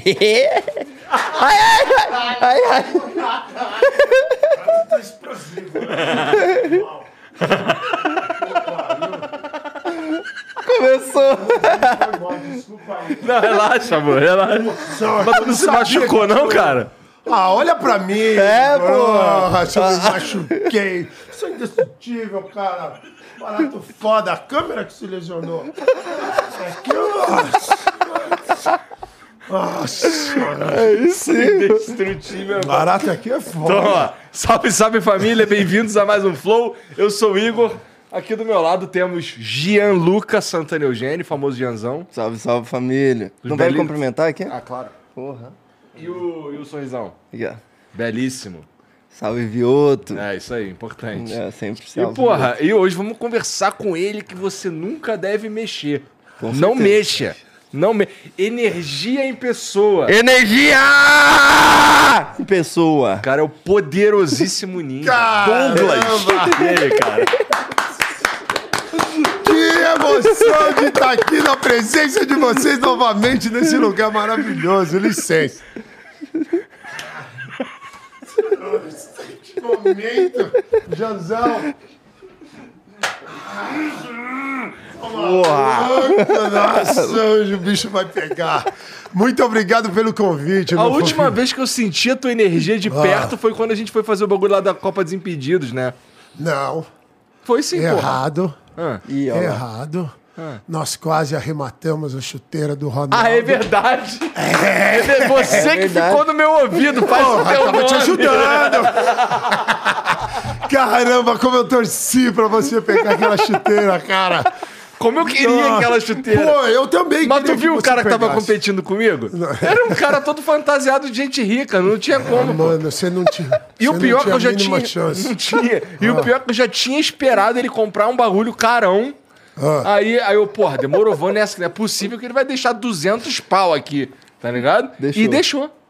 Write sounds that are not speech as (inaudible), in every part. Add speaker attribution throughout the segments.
Speaker 1: (laughs)
Speaker 2: ai, ai, ai, ai.
Speaker 3: Tá explosivo.
Speaker 2: Começou.
Speaker 1: Não, relaxa, amor, relaxa. Mas tu não se machucou, não, cara?
Speaker 3: Ah, olha pra mim.
Speaker 2: É, pô.
Speaker 3: Porra, se eu me machuquei. Sou indestrutível, cara. Barato foda. A câmera que se lesionou. Isso aqui, nossa. Nossa.
Speaker 2: É isso aí.
Speaker 1: Indestrutível.
Speaker 3: Barato aqui é foda.
Speaker 1: Então, ó, salve, salve família, bem-vindos a mais um Flow. Eu sou o Igor. Aqui do meu lado temos Gianluca Santana Eugênio, famoso Gianzão.
Speaker 2: Salve, salve família. Não vai me
Speaker 1: belinhos.
Speaker 2: cumprimentar aqui?
Speaker 1: Ah, claro.
Speaker 2: Porra.
Speaker 1: E o, e o sorrisão?
Speaker 2: Ó.
Speaker 1: Belíssimo.
Speaker 2: Salve Vioto.
Speaker 1: É, isso aí, importante.
Speaker 2: É, sempre
Speaker 1: E
Speaker 2: salve.
Speaker 1: porra, e hoje vamos conversar com ele que você nunca deve mexer.
Speaker 2: Com
Speaker 1: Não
Speaker 2: certeza.
Speaker 1: mexa. Não me... Energia em pessoa.
Speaker 2: Energia! Em pessoa.
Speaker 1: Cara, é o poderosíssimo ninja.
Speaker 3: Caramba!
Speaker 1: Douglas. E aí, cara?
Speaker 3: Que emoção de estar aqui na presença de vocês novamente nesse lugar maravilhoso. Licença. Que momento, Janzão.
Speaker 2: Porra.
Speaker 3: Nossa, hoje o bicho vai pegar. Muito obrigado pelo convite.
Speaker 1: A última
Speaker 3: fofinho.
Speaker 1: vez que eu senti a tua energia de perto foi quando a gente foi fazer o bagulho lá da Copa dos Impedidos, né?
Speaker 3: Não,
Speaker 1: Foi sim,
Speaker 3: errado.
Speaker 1: Ah.
Speaker 2: Ih.
Speaker 3: Errado. Nós quase arrematamos a chuteira do Ronaldo.
Speaker 1: Ah, é verdade. É, Você
Speaker 2: É
Speaker 1: que
Speaker 2: verdade.
Speaker 1: ficou no meu ouvido, faz o
Speaker 3: Porra,
Speaker 1: teu
Speaker 3: tava
Speaker 1: nome.
Speaker 3: te ajudando. (laughs) Caramba, como eu torci pra você pegar aquela chuteira, cara.
Speaker 1: Como eu queria
Speaker 3: Nossa.
Speaker 1: aquela chuteira.
Speaker 3: Pô, eu também
Speaker 1: Mas tu viu o
Speaker 3: você
Speaker 1: cara que tava
Speaker 3: pegasse.
Speaker 1: competindo comigo? Era um cara todo fantasiado de gente rica, não tinha como. pô.
Speaker 3: Mano, você não tinha.
Speaker 1: E o pior
Speaker 3: não
Speaker 1: que eu já tinha.
Speaker 3: Chance.
Speaker 1: Não tinha. E o pior que eu já tinha esperado ele comprar um bagulho carão.
Speaker 3: Ah.
Speaker 1: Aí, aí eu, porra, demorou, vou nessa, que não é possível que ele vai deixar 200 pau aqui, tá ligado?
Speaker 2: Deixou.
Speaker 1: E deixou.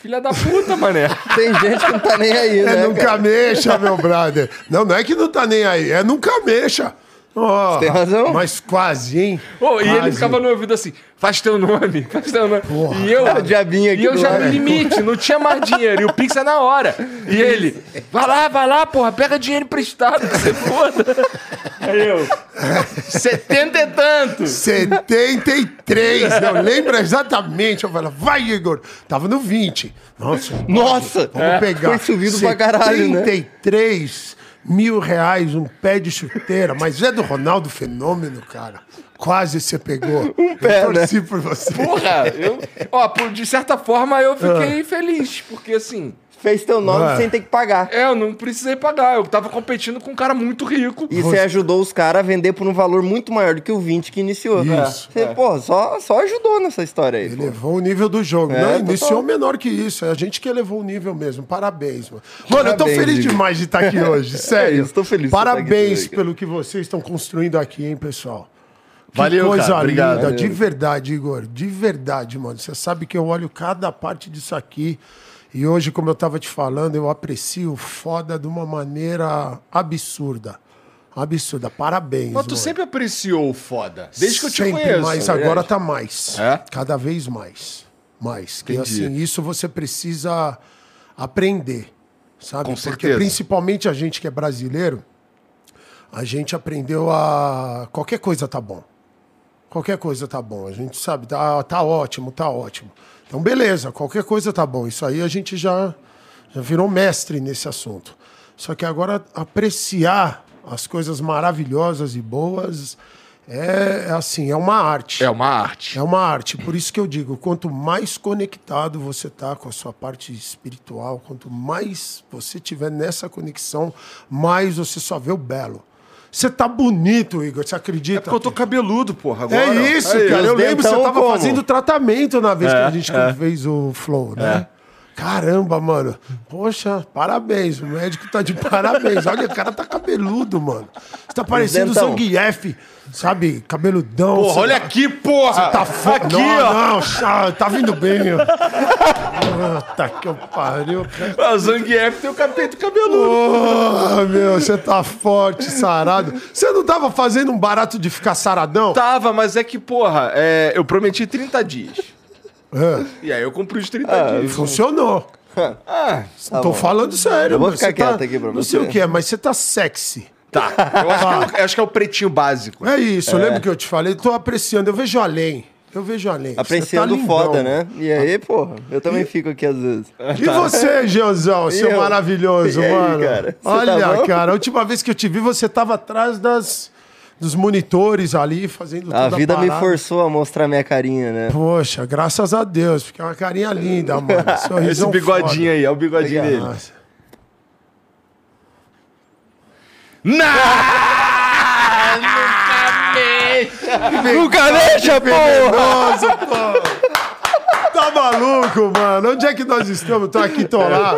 Speaker 1: Filha da puta, mané. (laughs)
Speaker 2: Tem gente que não tá nem aí,
Speaker 3: É
Speaker 2: né?
Speaker 3: nunca
Speaker 2: cara?
Speaker 3: mexa, meu brother. Não, não é que não tá nem aí, é nunca mexa. Ó,
Speaker 2: Tem razão.
Speaker 3: Mas quase, hein?
Speaker 1: Ô, e ele ficava no ouvido assim, faz teu nome, faz teu nome.
Speaker 3: Porra.
Speaker 1: e eu,
Speaker 2: diabinho aqui
Speaker 1: e eu já no limite, não tinha mais dinheiro. E o Pix é na hora. E ele, vai lá, vai lá, porra, pega dinheiro emprestado, que você foda. Aí eu, setenta e tanto.
Speaker 3: 73, não lembra exatamente. Eu falei, vai, Igor. Tava no 20. Nossa,
Speaker 2: Nossa!
Speaker 3: vamos
Speaker 2: É,
Speaker 3: pegar.
Speaker 2: Foi subido pra caralho, né?
Speaker 3: 73 mil reais um pé de chuteira. Mas é do Ronaldo Fenômeno, cara. Quase você pegou. Um
Speaker 2: pé,
Speaker 3: eu torci por você.
Speaker 1: Porra, eu, ó, por- de certa forma eu fiquei feliz, porque assim,
Speaker 2: fez teu nome
Speaker 3: Ué.
Speaker 2: sem ter que pagar.
Speaker 1: É, eu não precisei pagar. Eu tava competindo com um cara muito rico.
Speaker 2: E você ajudou os caras a vender por um valor muito maior do que o 20 que iniciou.
Speaker 3: Isso.
Speaker 2: Você, pô, só, só ajudou nessa história aí. pô.
Speaker 3: Elevou o nível do jogo.
Speaker 2: É,
Speaker 3: não, iniciou menor que isso. É a gente que elevou o nível mesmo. Parabéns, mano. Mano, eu tô
Speaker 2: Parabéns,
Speaker 3: feliz demais de estar aqui hoje. (laughs) Sério.
Speaker 2: isso, tô feliz de estar aqui
Speaker 3: Parabéns pelo que vocês estão construindo aqui, hein, pessoal. Que
Speaker 1: Valeu,
Speaker 3: coisa
Speaker 1: cara. Obrigado.
Speaker 3: linda.
Speaker 2: Valeu.
Speaker 3: De verdade, Igor. De verdade, mano. Você sabe que eu olho cada parte disso aqui. E hoje, como eu tava te falando, eu aprecio o foda de uma maneira absurda. Absurda. Parabéns.
Speaker 1: Mas tu
Speaker 3: mano.
Speaker 1: sempre apreciou o foda. Desde que eu te
Speaker 3: Sempre,
Speaker 1: conheço.
Speaker 3: mas
Speaker 1: é
Speaker 3: agora tá mais.
Speaker 1: É?
Speaker 3: Cada vez mais. Mais. Que
Speaker 1: Entendi.
Speaker 3: assim, isso você precisa aprender. Sabe?
Speaker 1: Com
Speaker 3: Porque
Speaker 1: certeza.
Speaker 3: principalmente a gente que é brasileiro, a gente aprendeu a. Qualquer coisa tá bom. Qualquer coisa tá bom. A gente sabe, tá, tá ótimo, tá ótimo. Então, beleza, qualquer coisa tá bom. Isso aí a gente já, já virou mestre nesse assunto. Só que agora apreciar as coisas maravilhosas e boas é, é assim, é uma arte.
Speaker 1: É uma arte.
Speaker 3: É uma arte. Por isso que eu digo, quanto mais conectado você tá com a sua parte espiritual, quanto mais você tiver nessa conexão, mais você só vê o belo. Você tá bonito, Igor, você acredita?
Speaker 1: É porque eu tô cabeludo, porra. Agora,
Speaker 3: É isso,
Speaker 1: Aí,
Speaker 3: cara. Eu lembro que você
Speaker 2: dentão
Speaker 3: tava
Speaker 2: como?
Speaker 3: fazendo tratamento na vez que
Speaker 1: É,
Speaker 3: a gente fez o Flow, né? Caramba, mano. Poxa, parabéns. O médico tá de parabéns. Olha, o cara tá cabeludo, mano. Você tá parecendo o. Zangief, sabe? Cabeludão.
Speaker 1: Porra,
Speaker 3: Você
Speaker 1: olha
Speaker 3: tá-
Speaker 1: aqui, porra.
Speaker 3: Tá foda.
Speaker 1: Aqui,
Speaker 3: não,
Speaker 1: ó.
Speaker 3: não, tá vindo bem, ó. Tá que eu pariu. cara.
Speaker 1: O Zangief tem o capeta cabeludo.
Speaker 3: Porra, meu, você tá forte, sarado. Você não tava fazendo um barato de ficar saradão?
Speaker 1: Tava, mas é que, porra, é, eu prometi 30 dias.
Speaker 3: É,
Speaker 1: E aí eu cumpri os 30 dias.
Speaker 3: funcionou.
Speaker 1: Ah,
Speaker 3: Tô
Speaker 2: bom.
Speaker 3: falando sério.
Speaker 2: Eu vou ficar
Speaker 3: tá-
Speaker 2: quieto aqui pra
Speaker 3: Não
Speaker 2: você.
Speaker 3: sei o que é, mas você tá sexy.
Speaker 1: tá. Eu acho, que é, o- eu acho que é o pretinho básico.
Speaker 3: É isso, eu lembro que eu te falei. Tô apreciando, eu vejo além. Eu vejo além.
Speaker 2: Apreciando
Speaker 3: tá
Speaker 2: foda, né? E aí, porra, eu também fico aqui às vezes.
Speaker 3: E você, Jeanzão, seu
Speaker 2: eu?
Speaker 3: maravilhoso,
Speaker 2: E aí,
Speaker 3: mano?
Speaker 2: cara? Você
Speaker 3: Olha,
Speaker 2: tá
Speaker 3: cara, a última vez que eu te vi, você tava atrás das, dos monitores ali, fazendo
Speaker 2: A vida me
Speaker 3: parada.
Speaker 2: forçou a mostrar minha carinha, né?
Speaker 3: Poxa, graças a Deus, porque é uma carinha linda, mano. (laughs)
Speaker 1: Esse bigodinho aí, é o bigodinho
Speaker 3: foda.
Speaker 1: dele.
Speaker 3: Nossa. (laughs)
Speaker 2: Nunca deixa, porra!
Speaker 3: Nossa, pô! Tá maluco, mano? Onde é que nós estamos? Tô aqui, tô lá.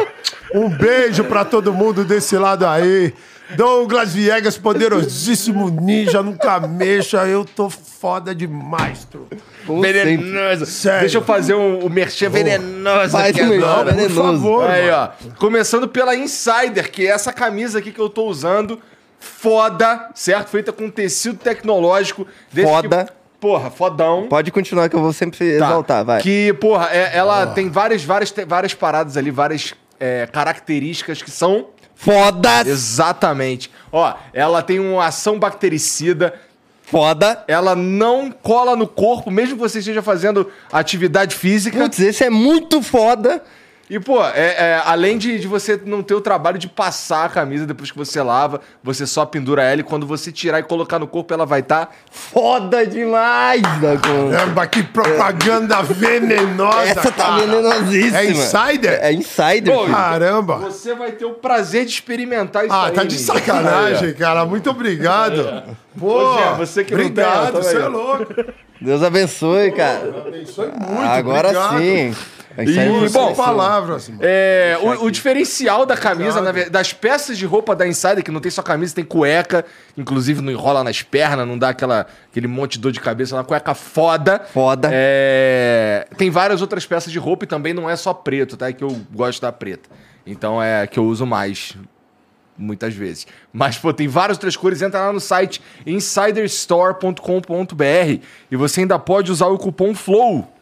Speaker 3: Um beijo pra todo mundo desse lado aí. Douglas Viegas, poderosíssimo ninja, nunca mexa. Eu tô foda demais, truta.
Speaker 1: Venenoso.
Speaker 3: Sério.
Speaker 1: Deixa eu fazer um, o merchan venenoso
Speaker 2: Faz
Speaker 1: aqui
Speaker 2: o melhor,
Speaker 1: agora.
Speaker 2: venenoso.
Speaker 3: Por favor,
Speaker 1: Aí, ó. Começando pela Insider, que é essa camisa aqui que eu tô usando. Foda, certo? Feita com tecido tecnológico. desse
Speaker 2: Foda.
Speaker 1: que- porra, fodão.
Speaker 2: Pode continuar que eu vou sempre
Speaker 1: Tá.
Speaker 2: exaltar, vai.
Speaker 1: Que, porra, é- ela tem várias, várias, várias paradas ali, várias é, características que são
Speaker 2: Foda!
Speaker 1: exatamente. Ó, ela tem uma ação bactericida,
Speaker 2: Foda!
Speaker 1: ela não cola no corpo, mesmo que você esteja fazendo atividade física.
Speaker 2: Putz, esse é muito foda.
Speaker 1: E, pô, é, é, além de, de você não ter o trabalho de passar a camisa depois que você lava, você só pendura ela e quando você tirar e colocar no corpo, ela vai tá estar.
Speaker 2: Foda demais, conta.
Speaker 3: Caramba, que propaganda venenosa,
Speaker 2: Essa tá
Speaker 3: cara.
Speaker 2: venenosíssima.
Speaker 3: É insider?
Speaker 2: É insider.
Speaker 1: Pô.
Speaker 3: Caramba.
Speaker 1: Você vai ter o prazer de experimentar isso
Speaker 3: Ah,
Speaker 1: aí,
Speaker 3: tá de sacanagem, cara. Muito obrigado. Pô,
Speaker 1: Ô, Jean, você que não tem,
Speaker 3: obrigado,
Speaker 1: ó, tamo
Speaker 3: você é louco.
Speaker 2: Deus abençoe, cara.
Speaker 3: Abençoe muito,
Speaker 2: Agora
Speaker 3: obrigado.
Speaker 2: sim. Vai
Speaker 1: E, bom,
Speaker 3: palavras.
Speaker 1: É, o, o diferencial da camisa, das peças de roupa da Insider, que não tem só camisa, tem cueca, inclusive não enrola nas pernas, não dá aquela, aquele monte de dor de cabeça, é uma cueca foda.
Speaker 2: Foda.
Speaker 1: É, tem várias outras peças de roupa e também não é só preto, tá? É que eu gosto da preta. Então é que eu uso mais. Muitas vezes. Mas, pô, tem várias outras cores. Entra lá no site insiderstore.com.br e você ainda pode usar o cupom FLOW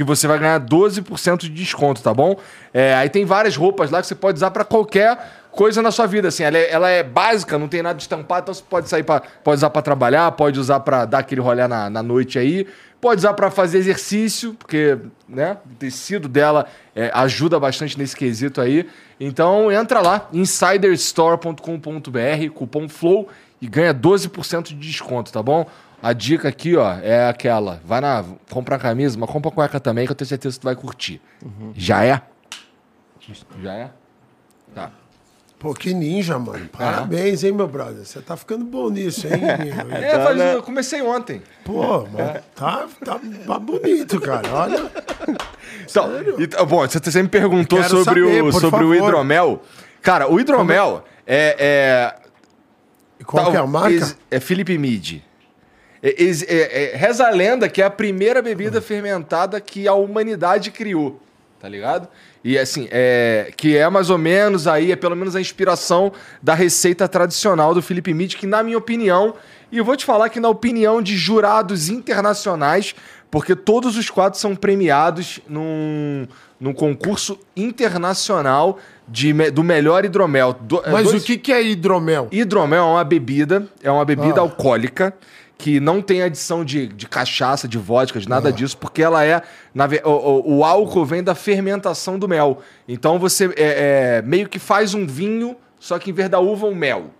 Speaker 1: que você vai ganhar 12% de desconto, tá bom? É, aí tem várias roupas lá que você pode usar pra qualquer coisa na sua vida, assim. Ela é, ela é básica, não tem nada de estampado, então você pode sair para pode usar pra trabalhar, pode usar pra dar aquele rolê na, na noite aí, pode usar pra fazer exercício, porque, né, o tecido dela é, ajuda bastante nesse quesito aí. Então entra lá, insiderstore.com.br, cupom FLOW e ganha 12% de desconto, tá bom? A dica aqui, ó, é aquela. Vai na. Compra a camisa, mas compra a cueca também, que eu tenho certeza que tu vai curtir. Já é? Já é? Tá.
Speaker 3: Pô, que ninja, mano. Parabéns, hein, meu brother. Você tá ficando bom nisso, hein? (laughs)
Speaker 1: É, faz- eu comecei ontem.
Speaker 3: Pô, mano, tá, tá, tá bonito, cara. Olha.
Speaker 1: Então, então, bom, você me perguntou sobre,
Speaker 3: saber,
Speaker 1: o, sobre o hidromel. Cara, o hidromel é, é,
Speaker 3: E Qual que é a marca?
Speaker 1: É Felipe Mid. É, é- é- reza a lenda que é a primeira bebida
Speaker 3: Hum.
Speaker 1: fermentada que a humanidade criou, tá ligado? E assim, é, que é mais ou menos aí, é pelo menos a inspiração da receita tradicional do Felipe Mid, que na minha opinião, e eu vou te falar que na opinião de jurados internacionais, porque todos os quatro são premiados num, num concurso internacional de, do melhor hidromel. Do-
Speaker 3: Mas
Speaker 1: dois-
Speaker 3: o que, que é hidromel?
Speaker 1: Hidromel é uma bebida, é uma bebida
Speaker 3: Ah.
Speaker 1: alcoólica que não tem adição de, de cachaça, de vodka, de nada disso, porque ela é. na o, o- álcool vem da fermentação do mel. Então você é, é, meio que faz um vinho, só que em vez da uva, um mel.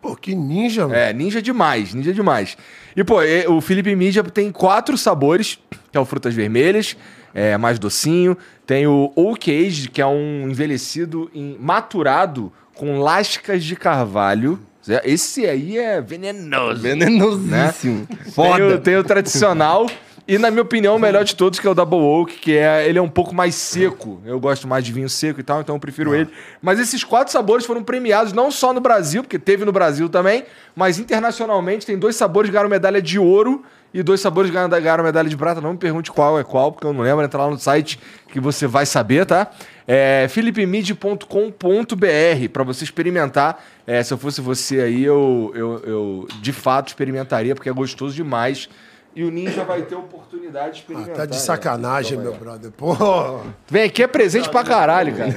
Speaker 3: Pô, que ninja, mano.
Speaker 1: É, ninja demais, ninja demais. E, pô, o Felipe Mídia tem quatro sabores, que é o frutas vermelhas, é mais docinho. Tem o Oak Age, que é um envelhecido em, maturado com lascas de carvalho. Esse aí é venenoso.
Speaker 2: Venenosíssimo.
Speaker 1: Tem o,
Speaker 2: Foda.
Speaker 1: tem o tradicional. E, na minha opinião, o melhor de todos, que é o Double Oak, que é, ele é um pouco mais seco. Eu gosto mais de vinho seco e tal, então eu prefiro ele. Mas esses quatro sabores foram premiados não só no Brasil, porque teve no Brasil também, mas internacionalmente tem dois sabores que ganharam medalha de ouro e dois sabores ganharam medalha de prata. Não me pergunte qual é qual, porque eu não lembro. Entra lá no site que você vai saber, tá? É philipemid.com.br para você experimentar. É, se eu fosse você aí, eu, eu, eu de fato experimentaria, porque é gostoso demais. E o Ninja vai ter oportunidade de experimentar.
Speaker 3: Tá de
Speaker 1: né?
Speaker 3: sacanagem, meu brother. Pô,
Speaker 1: Vem aqui é presente pra caralho, cara.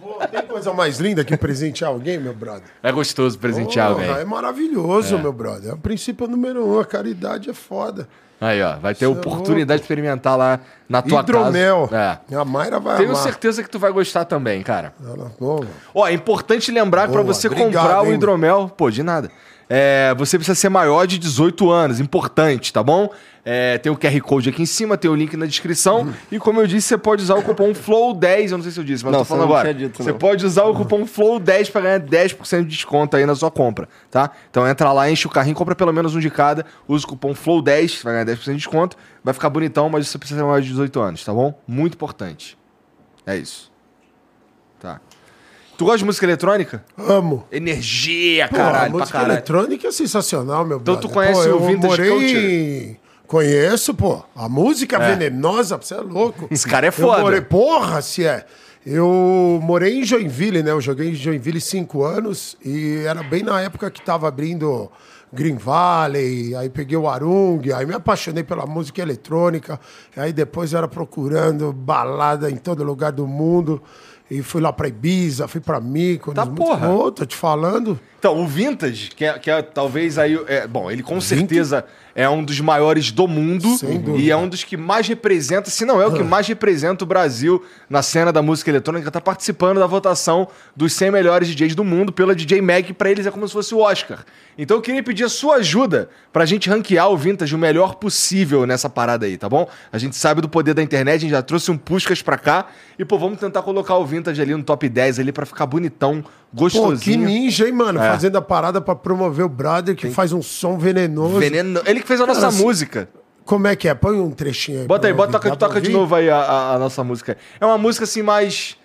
Speaker 3: pô, tem coisa mais linda que presentear alguém, meu brother?
Speaker 1: É gostoso presentear
Speaker 3: Porra,
Speaker 1: alguém.
Speaker 3: É maravilhoso, meu brother. É o princípio número um. A caridade é foda.
Speaker 1: Aí, ó, vai ter
Speaker 3: é
Speaker 1: oportunidade de experimentar lá na tua
Speaker 3: Hidromel.
Speaker 1: casa. É.
Speaker 3: A Mayra vai
Speaker 1: Tenho
Speaker 3: amar.
Speaker 1: certeza que tu vai gostar também, cara.
Speaker 3: Ela- pô,
Speaker 1: Ó, é importante lembrar que pra
Speaker 3: Boa,
Speaker 1: você
Speaker 3: obrigado,
Speaker 1: comprar o
Speaker 3: hein?
Speaker 1: hidromel, pô, de nada. É, você precisa ser maior de 18 anos, importante, tá bom? É, tem o QR Code aqui em cima, tem o link na descrição.
Speaker 3: Hum.
Speaker 1: E como eu disse, você pode usar o cupom FLOW10, eu não sei se eu disse, mas
Speaker 2: Não,
Speaker 1: eu tô falando agora.
Speaker 2: dito,
Speaker 1: você pode usar o cupom FLOW10 pra ganhar 10% de desconto aí na sua compra, tá? Então entra lá, enche o carrinho, compra pelo menos um de cada, usa o cupom FLOW10, vai ganhar 10% de desconto. Vai ficar bonitão, mas você precisa ser maior de 18 anos, tá bom? Muito importante. É isso. Tu gosta de música eletrônica?
Speaker 3: amo.
Speaker 1: Energia,
Speaker 3: Pô,
Speaker 1: caralho,
Speaker 3: a música
Speaker 1: caralho.
Speaker 3: eletrônica é sensacional, meu
Speaker 1: Então
Speaker 3: brother.
Speaker 1: tu conhece
Speaker 3: Pô,
Speaker 1: o
Speaker 3: eu
Speaker 1: Vintage
Speaker 3: morei...
Speaker 1: Culture?
Speaker 3: Conheço, pô. A música venenosa, você é louco. (laughs)
Speaker 1: Esse cara é
Speaker 3: Eu
Speaker 1: foda.
Speaker 3: morei... Porra, se é. Eu morei em Joinville, né? Eu joguei em Joinville cinco anos e era bem na época que tava abrindo Green Valley, aí peguei o Arung, aí me apaixonei pela música eletrônica, aí depois era procurando balada em todo lugar do mundo e fui lá pra Ibiza, fui pra Mykonos.
Speaker 1: Tá porra.
Speaker 3: Ô, tô te falando.
Speaker 1: Então, o Vintage, que é, que é talvez aí. É, bom, ele com certeza é um dos maiores do mundo e é um dos que mais representa, se não é o que mais representa o Brasil na cena da música eletrônica, tá participando da votação dos 100 melhores DJs do mundo pela DJ Mag, pra eles é como se fosse o Oscar. Então eu queria pedir a sua ajuda pra gente ranquear o Vintage o melhor possível nessa parada aí, tá bom? A gente sabe do poder da internet, a gente já trouxe um Puscas pra cá e, pô, vamos tentar colocar o Vintage ali no top 10 ali pra ficar bonitão,
Speaker 3: Pô,
Speaker 1: gostosinho.
Speaker 3: que ninja, hein, mano?
Speaker 1: É.
Speaker 3: Fazendo a parada pra promover o brother que faz um som venenoso.
Speaker 1: Veneno. Ele que fez a nossa
Speaker 3: Cara,
Speaker 1: música.
Speaker 3: Como é que é? Põe um trechinho aí.
Speaker 1: Bota aí, bota, toca, toca de novo aí a, a- a nossa música. É uma música assim mais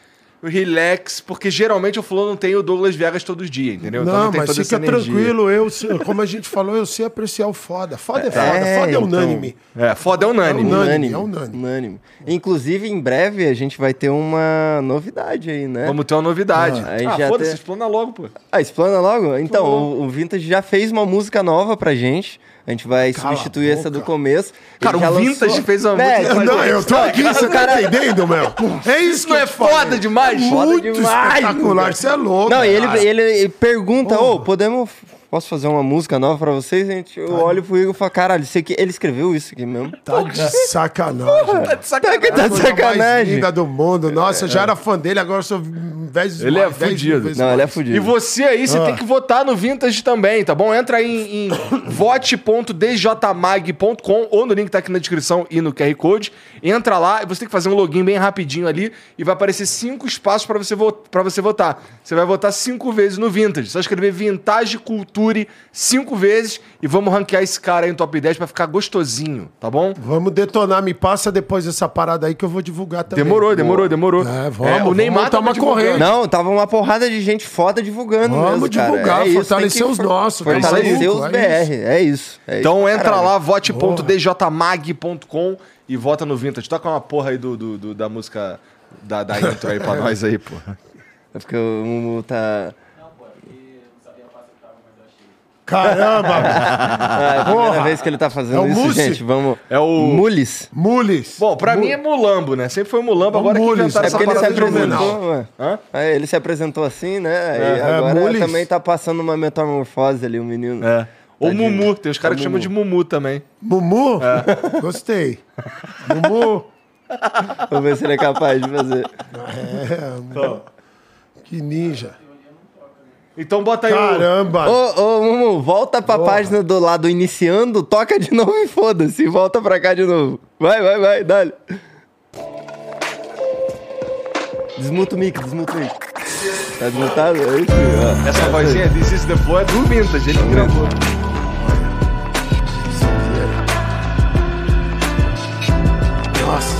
Speaker 1: relax, porque geralmente o Flow não tem o Douglas Vegas todos os dias, entendeu? Então
Speaker 3: Não,
Speaker 1: tem
Speaker 3: mas
Speaker 1: toda
Speaker 3: fica tranquilo. Eu, sei- como a gente falou, eu sei apreciar o foda. Foda é, foda.
Speaker 2: É,
Speaker 3: foda é
Speaker 2: então.
Speaker 3: unânime.
Speaker 1: É, foda é unânime.
Speaker 3: É unânime. É unânime.
Speaker 2: unânime. Inclusive, em breve, a gente vai ter uma novidade aí, né?
Speaker 1: Vamos ter uma novidade.
Speaker 2: Ah, aí
Speaker 1: Ah, foda-se,
Speaker 2: tem-
Speaker 1: explana logo, pô.
Speaker 2: Ah, explana logo? Então, o, o Vintage já fez uma música nova pra gente. A gente vai
Speaker 3: Cala
Speaker 2: substituir essa do começo.
Speaker 1: Cara, o Vintage
Speaker 2: lançou-
Speaker 1: fez uma
Speaker 2: Velho,
Speaker 1: música-
Speaker 3: Não, eu tô aqui, (laughs) você tá entendendo, meu? (laughs) É isso
Speaker 1: Isso
Speaker 3: que
Speaker 1: não é foda demais?
Speaker 2: Foda
Speaker 3: Muito
Speaker 2: demais,
Speaker 3: espetacular. Você é louco.
Speaker 2: Não, e ele, ele pergunta, ô, podemos posso fazer uma música nova pra vocês? Gente, eu olho pro Igor e falo, caralho, isso aqui, ele escreveu isso aqui mesmo.
Speaker 3: Tá de sacanagem.
Speaker 1: Tá de sacanagem.
Speaker 2: Tá de
Speaker 3: mais
Speaker 2: sacanagem.
Speaker 3: linda do mundo. Nossa, eu já era fã dele, agora eu sou 10
Speaker 1: Ele é
Speaker 3: mais, 10
Speaker 1: fudido.
Speaker 2: Não, ele é
Speaker 3: mais.
Speaker 2: fudido.
Speaker 1: E você aí, você
Speaker 3: Ah.
Speaker 1: tem que votar no Vintage também, tá bom? Entra aí em, em (coughs) vote.djmag.com ou no link que tá aqui na descrição e no QR Code. Entra lá e você tem que fazer um login bem rapidinho ali e vai aparecer cinco espaços pra você, vo pra você votar. Você vai votar cinco vezes no Vintage. Só escrever Vintage Culture cinco vezes e vamos ranquear esse cara aí no top 10 pra ficar gostosinho, tá bom?
Speaker 3: Vamos detonar, me passa depois essa parada aí que eu vou divulgar também.
Speaker 1: Demorou, demorou, demorou.
Speaker 3: É, vamos,
Speaker 1: o Neymar tava
Speaker 3: corrente.
Speaker 2: Não, tava uma porrada de gente foda divulgando
Speaker 3: Vamos
Speaker 2: mesmo, cara.
Speaker 3: divulgar,
Speaker 2: É isso,
Speaker 3: fortalecer
Speaker 2: que
Speaker 3: os
Speaker 2: for-
Speaker 3: nossos, tá
Speaker 2: Fortalecer os
Speaker 3: É
Speaker 2: BR, é isso. é
Speaker 1: Então
Speaker 2: isso,
Speaker 1: entra
Speaker 2: caralho.
Speaker 1: lá, vote.djmag.com e vota no Vintage. Toca uma porra aí do, do- do- da música da, da intro aí pra (laughs) nós aí, porra.
Speaker 2: É porque o Mumu tá...
Speaker 3: Caramba, (laughs)
Speaker 2: Ah, é a primeira
Speaker 3: Porra.
Speaker 2: vez que ele tá fazendo
Speaker 3: É
Speaker 2: isso,
Speaker 3: Mussi?
Speaker 2: gente. Vamos...
Speaker 1: É o-
Speaker 2: Mules.
Speaker 3: Mules.
Speaker 1: Bom, pra mim é Mulambo, né? Sempre foi Mulambo,
Speaker 3: Ô,
Speaker 1: agora que
Speaker 3: Mules,
Speaker 1: inventaram
Speaker 2: É
Speaker 1: essa
Speaker 2: porque ele se apresentou? Aí ele se apresentou assim, né? Aí
Speaker 3: É,
Speaker 2: agora
Speaker 3: Mules.
Speaker 2: também tá passando uma metamorfose ali, o menino.
Speaker 1: É. Ou
Speaker 2: Tadinho.
Speaker 1: Mumu, tem os caras
Speaker 2: É
Speaker 1: que chamam de Mumu também.
Speaker 3: Mumu?
Speaker 1: É. (laughs)
Speaker 3: Gostei. Mumu?
Speaker 2: Vamos ver se ele é capaz de fazer.
Speaker 3: É, Mumu. Que ninja.
Speaker 1: Então bota aí o...
Speaker 3: Caramba.
Speaker 2: Ô, ô, Mumu, volta pra página do lado iniciando, toca de (laughs) novo e foda-se. Volta pra cá de novo. Vai, vai, vai, dale. Desmuta o mic, desmuta o mic. Tá desmutado? É isso, ó.
Speaker 1: Essa vozinha, This is the Flow, é do Vintage, ele gravou.
Speaker 3: Nossa,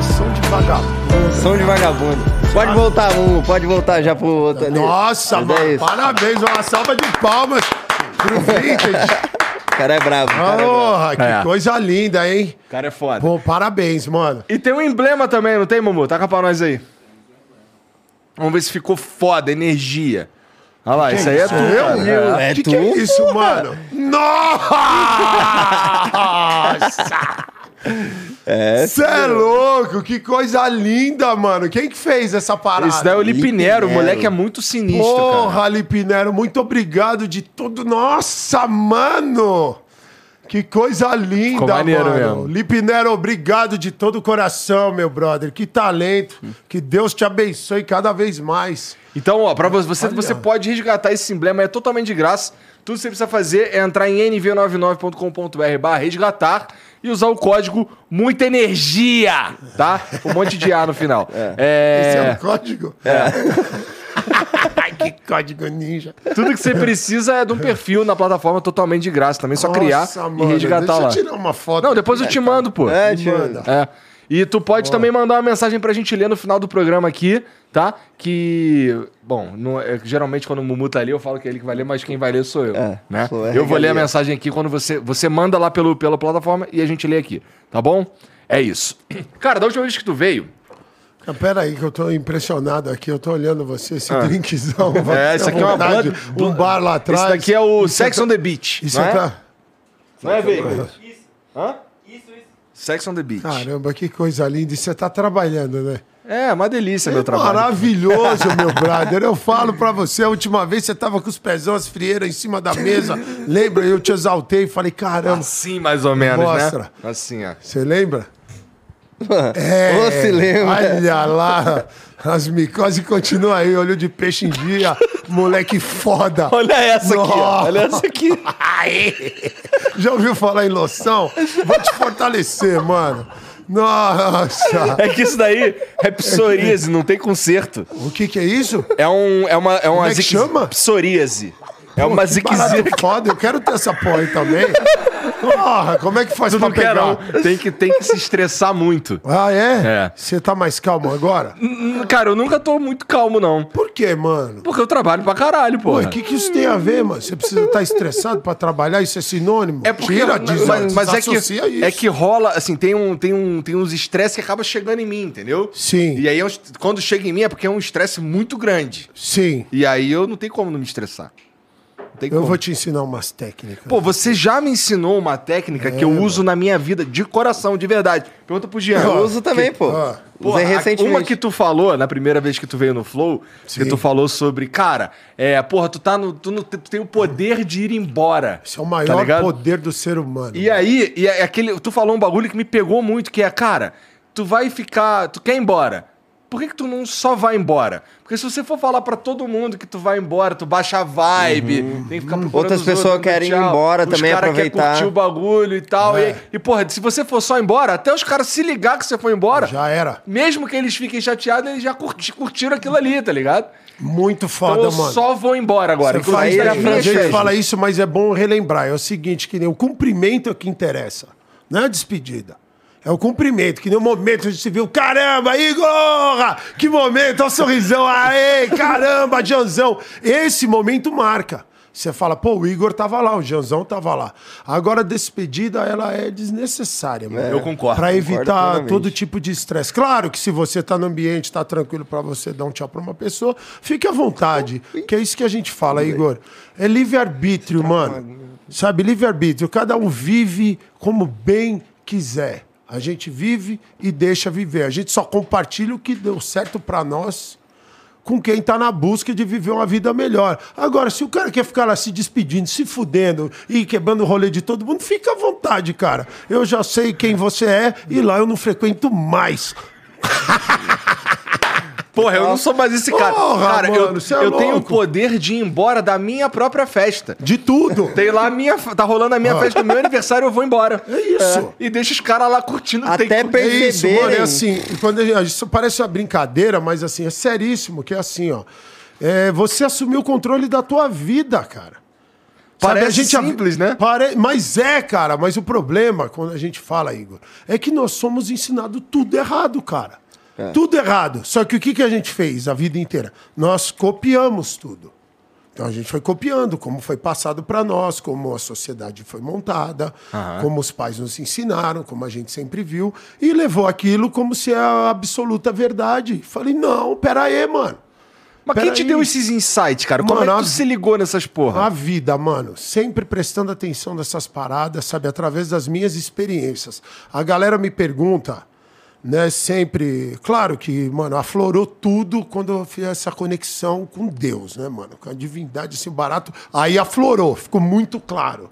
Speaker 3: esse som de vagabundo.
Speaker 2: Som de vagabundo. Pode voltar, Mumu, pode voltar já pro outro ali.
Speaker 3: Nossa,
Speaker 2: Mas é
Speaker 3: mano.
Speaker 2: isso.
Speaker 3: Parabéns. Uma salva de palmas pro Vintage.
Speaker 2: O cara é bravo, cara é bravo.
Speaker 3: Porra, que
Speaker 1: É.
Speaker 3: coisa linda, hein?
Speaker 1: O cara é foda.
Speaker 3: Pô, parabéns, mano.
Speaker 1: E tem um emblema também, não tem, Mumu? Taca pra nós aí. Vamos ver se ficou foda, energia. Olha lá, isso aí é tu, cara.
Speaker 2: É
Speaker 3: que
Speaker 2: tu?
Speaker 3: que é isso, mano? (laughs) Nossa!
Speaker 2: É,
Speaker 3: Você é louco, que coisa linda, mano. Quem que fez essa parada?
Speaker 1: Isso daí é o Lipinero, o moleque é muito sinistro, cara.
Speaker 3: Porra, Lipinero, muito obrigado de tudo. Nossa, mano! Que coisa linda,
Speaker 1: maneiro
Speaker 3: mano.
Speaker 1: mesmo.
Speaker 3: Lipinero, obrigado de todo o coração, meu brother. Que talento. Que Deus te abençoe cada vez mais.
Speaker 1: Então, ó, pra você,
Speaker 3: Olha.
Speaker 1: você pode resgatar esse emblema, é totalmente de graça. Tudo que você precisa fazer é entrar em nv99.com.br barra resgatar e usar o código Muita Energia, tá? Um monte de A no final.
Speaker 3: Esse é
Speaker 1: É,
Speaker 3: o (laughs) código? Ai, que código ninja.
Speaker 1: tudo que você precisa é de um perfil na plataforma totalmente de graça também. Só criar
Speaker 3: Nossa,
Speaker 1: e
Speaker 3: mano,
Speaker 1: resgatar
Speaker 3: deixa
Speaker 1: lá.
Speaker 3: eu tirar uma foto.
Speaker 1: Não, depois eu te mando, pô.
Speaker 2: É, tio.
Speaker 3: manda.
Speaker 1: É. E tu pode também mandar uma mensagem pra gente ler no final do programa aqui, tá? Que. Bom, não- é, geralmente quando o Mumu tá ali, eu falo que é ele que vai ler, mas quem vai ler sou eu.
Speaker 2: É,
Speaker 1: né?
Speaker 2: sou é
Speaker 1: eu vou ler a mensagem aqui quando você. Você manda lá pelo, pela plataforma e a gente lê aqui, tá bom? É isso. (clears throat) Cara, da última vez que tu veio.
Speaker 3: Ah, Pera aí que eu tô impressionado aqui, eu tô olhando você, esse drinkzão. (laughs)
Speaker 1: É, isso aqui é uma
Speaker 3: vontade,
Speaker 1: banda-
Speaker 3: Um bar lá atrás.
Speaker 1: Esse daqui é o
Speaker 3: Isso
Speaker 1: Sex
Speaker 3: é-
Speaker 1: on the Beach.
Speaker 3: Isso
Speaker 1: não
Speaker 3: é
Speaker 1: é?
Speaker 3: pra...
Speaker 1: Não é, Veiga?
Speaker 4: Isso.
Speaker 1: Hã?
Speaker 4: Isso, isso.
Speaker 1: Sex on the Beach.
Speaker 3: Caramba, que coisa linda. E você tá trabalhando, né?
Speaker 1: É, uma delícia meu trabalho.
Speaker 3: Maravilhoso, meu (laughs) brother. Eu falo pra você, a última vez você tava com os pezão, as frieiras em cima da mesa. Lembra? Eu te exaltei e falei, caramba.
Speaker 1: Assim, mais ou menos,
Speaker 3: Mostra.
Speaker 1: né? Assim, ó.
Speaker 3: Você lembra?
Speaker 2: Ô, se lembra.
Speaker 3: Olha lá, as micoses continuam aí, olho de peixe em dia, moleque foda.
Speaker 1: Olha essa aqui, ó.
Speaker 3: Nossa.
Speaker 1: Olha essa aqui.
Speaker 3: Já ouviu falar em loção? Vou te fortalecer, mano. Nossa!
Speaker 1: É que isso daí é psoríase, não tem conserto.
Speaker 3: O que que é isso?
Speaker 1: É, um, é uma, é uma
Speaker 3: é que
Speaker 1: zique-
Speaker 3: chama?
Speaker 1: psoríase. É uma ziquezira.
Speaker 3: foda, eu quero ter essa porra aí também. Porra, como é que faz
Speaker 1: Tu
Speaker 3: pra pegar?
Speaker 1: não. Tem que, tem que se estressar muito.
Speaker 3: Ah, é?
Speaker 1: É.
Speaker 3: Você tá mais calmo agora?
Speaker 1: Cara, eu nunca tô muito calmo, não.
Speaker 3: Por quê, mano?
Speaker 1: Porque eu trabalho pra caralho,
Speaker 3: Pô, o que, que isso tem a ver, mano? Você precisa estar estressado pra trabalhar? Isso é sinônimo?
Speaker 1: É porque,
Speaker 3: Tira, diz,
Speaker 1: mas, mas é, que,
Speaker 3: isso.
Speaker 1: é que rola, assim, tem, um, tem, um, tem uns estresses que acaba chegando em mim, entendeu?
Speaker 3: Sim.
Speaker 1: E aí, quando chega em mim, é porque é um estresse muito grande.
Speaker 3: Sim.
Speaker 1: E aí eu não tenho como não me estressar. Tem
Speaker 3: Eu
Speaker 1: como.
Speaker 3: vou te ensinar umas técnicas.
Speaker 1: Pô, você já me ensinou uma técnica que eu uso na minha vida, de coração, de verdade. Pergunta pro Jean.
Speaker 2: Eu uso também, pô.
Speaker 3: ó,
Speaker 1: Pô,
Speaker 2: Usei
Speaker 1: a-
Speaker 2: recentemente.
Speaker 1: Uma que tu falou, na primeira vez que tu veio no Flow, que tu falou sobre, cara, é, porra, tu tá no. Tu, no- tu tem o poder de ir embora.
Speaker 3: Esse é o
Speaker 1: tá
Speaker 3: maior
Speaker 1: ligado?
Speaker 3: poder do ser humano.
Speaker 1: E aí, e é aquele, tu falou um bagulho que me pegou muito, que é, cara, tu vai ficar. Tu quer ir embora. Por que, que tu não só vai embora? Porque se você for falar pra todo mundo que tu vai embora, tu baixa a vibe, tem que ficar procurando
Speaker 2: Uhum. Outras pessoas
Speaker 1: outros,
Speaker 2: querem ir
Speaker 1: tchau.
Speaker 2: embora
Speaker 1: os
Speaker 2: também,
Speaker 1: cara
Speaker 2: aproveitar.
Speaker 1: Quer curtir o bagulho e tal.
Speaker 3: É.
Speaker 1: E, e, porra, se você for só embora, até os caras se ligar que você foi embora,
Speaker 3: Já era.
Speaker 1: mesmo que eles fiquem chateados, eles já curti- curtiram aquilo ali, tá ligado?
Speaker 3: Muito foda,
Speaker 1: então eu
Speaker 3: mano.
Speaker 1: só vou embora agora.
Speaker 3: Você faz,
Speaker 2: era
Speaker 3: a gente
Speaker 1: festas.
Speaker 3: fala isso, mas é bom relembrar. É o seguinte, que nem o cumprimento é que interessa. Não é a despedida. É o cumprimento, que nem o momento de se viu. Caramba, Igor! Que momento, olha o sorrisão. Aê, caramba, Janzão. Esse momento marca. Você fala, pô, o Igor tava lá, o Janzão tava lá. Agora, a despedida, ela é desnecessária, mano.
Speaker 1: Eu concordo,
Speaker 3: Pra
Speaker 2: concordo
Speaker 3: evitar
Speaker 2: plenamente.
Speaker 3: todo tipo de estresse. Claro que se você tá no ambiente, tá tranquilo pra você dar um tchau pra uma pessoa, fique à vontade. Que é isso que a gente fala, Igor. É livre-arbítrio, mano. Sabe, livre-arbítrio. Cada um vive como bem quiser. A gente vive e deixa viver. A gente só compartilha o que deu certo pra nós com quem tá na busca de viver uma vida melhor. Agora, se o cara quer ficar lá se despedindo, se fudendo e quebrando o rolê de todo mundo, fica à vontade, cara. Eu já sei quem você é e lá eu não frequento mais. (laughs)
Speaker 1: Porra, eu não sou mais esse cara.
Speaker 3: Porra,
Speaker 1: cara, eu,
Speaker 3: mano, cê é
Speaker 1: eu tenho o
Speaker 3: louco.
Speaker 1: poder de ir embora da minha própria festa.
Speaker 3: De tudo.
Speaker 1: Tem lá a minha. Tá rolando a minha
Speaker 3: Ah.
Speaker 1: festa do meu aniversário, eu vou embora.
Speaker 3: É isso.
Speaker 1: e deixa os caras lá curtindo.
Speaker 2: Até
Speaker 1: tem
Speaker 3: É isso,
Speaker 2: Perceberem.
Speaker 3: mano. É assim, quando a gente- isso parece uma brincadeira, mas assim, é seríssimo, que é assim, ó. É, você assumiu o controle da tua vida, cara.
Speaker 1: Parece simples, né?
Speaker 3: Pare... Mas é, cara. Mas o problema, quando a gente fala, Igor, é que nós somos ensinados tudo errado, cara. Tudo errado. Só que o que, que a gente fez a vida inteira? Nós copiamos tudo. Então a gente foi copiando como foi passado para nós, como a sociedade foi montada, como os pais nos ensinaram, como a gente sempre viu, e levou aquilo como se é a absoluta verdade. Falei, não, pera aí, mano.
Speaker 1: Mas quem
Speaker 3: Pera
Speaker 1: te
Speaker 3: aí.
Speaker 1: deu esses insights, cara? Como
Speaker 3: Mano,
Speaker 1: é que tu se ligou nessas porra?
Speaker 3: A vida, mano, sempre prestando atenção nessas paradas, sabe, através das minhas experiências. A galera me pergunta, né, sempre, claro que, mano, aflorou tudo quando eu fiz essa conexão com Deus, né, mano, com a divindade, assim, barato, aí aflorou, ficou muito claro.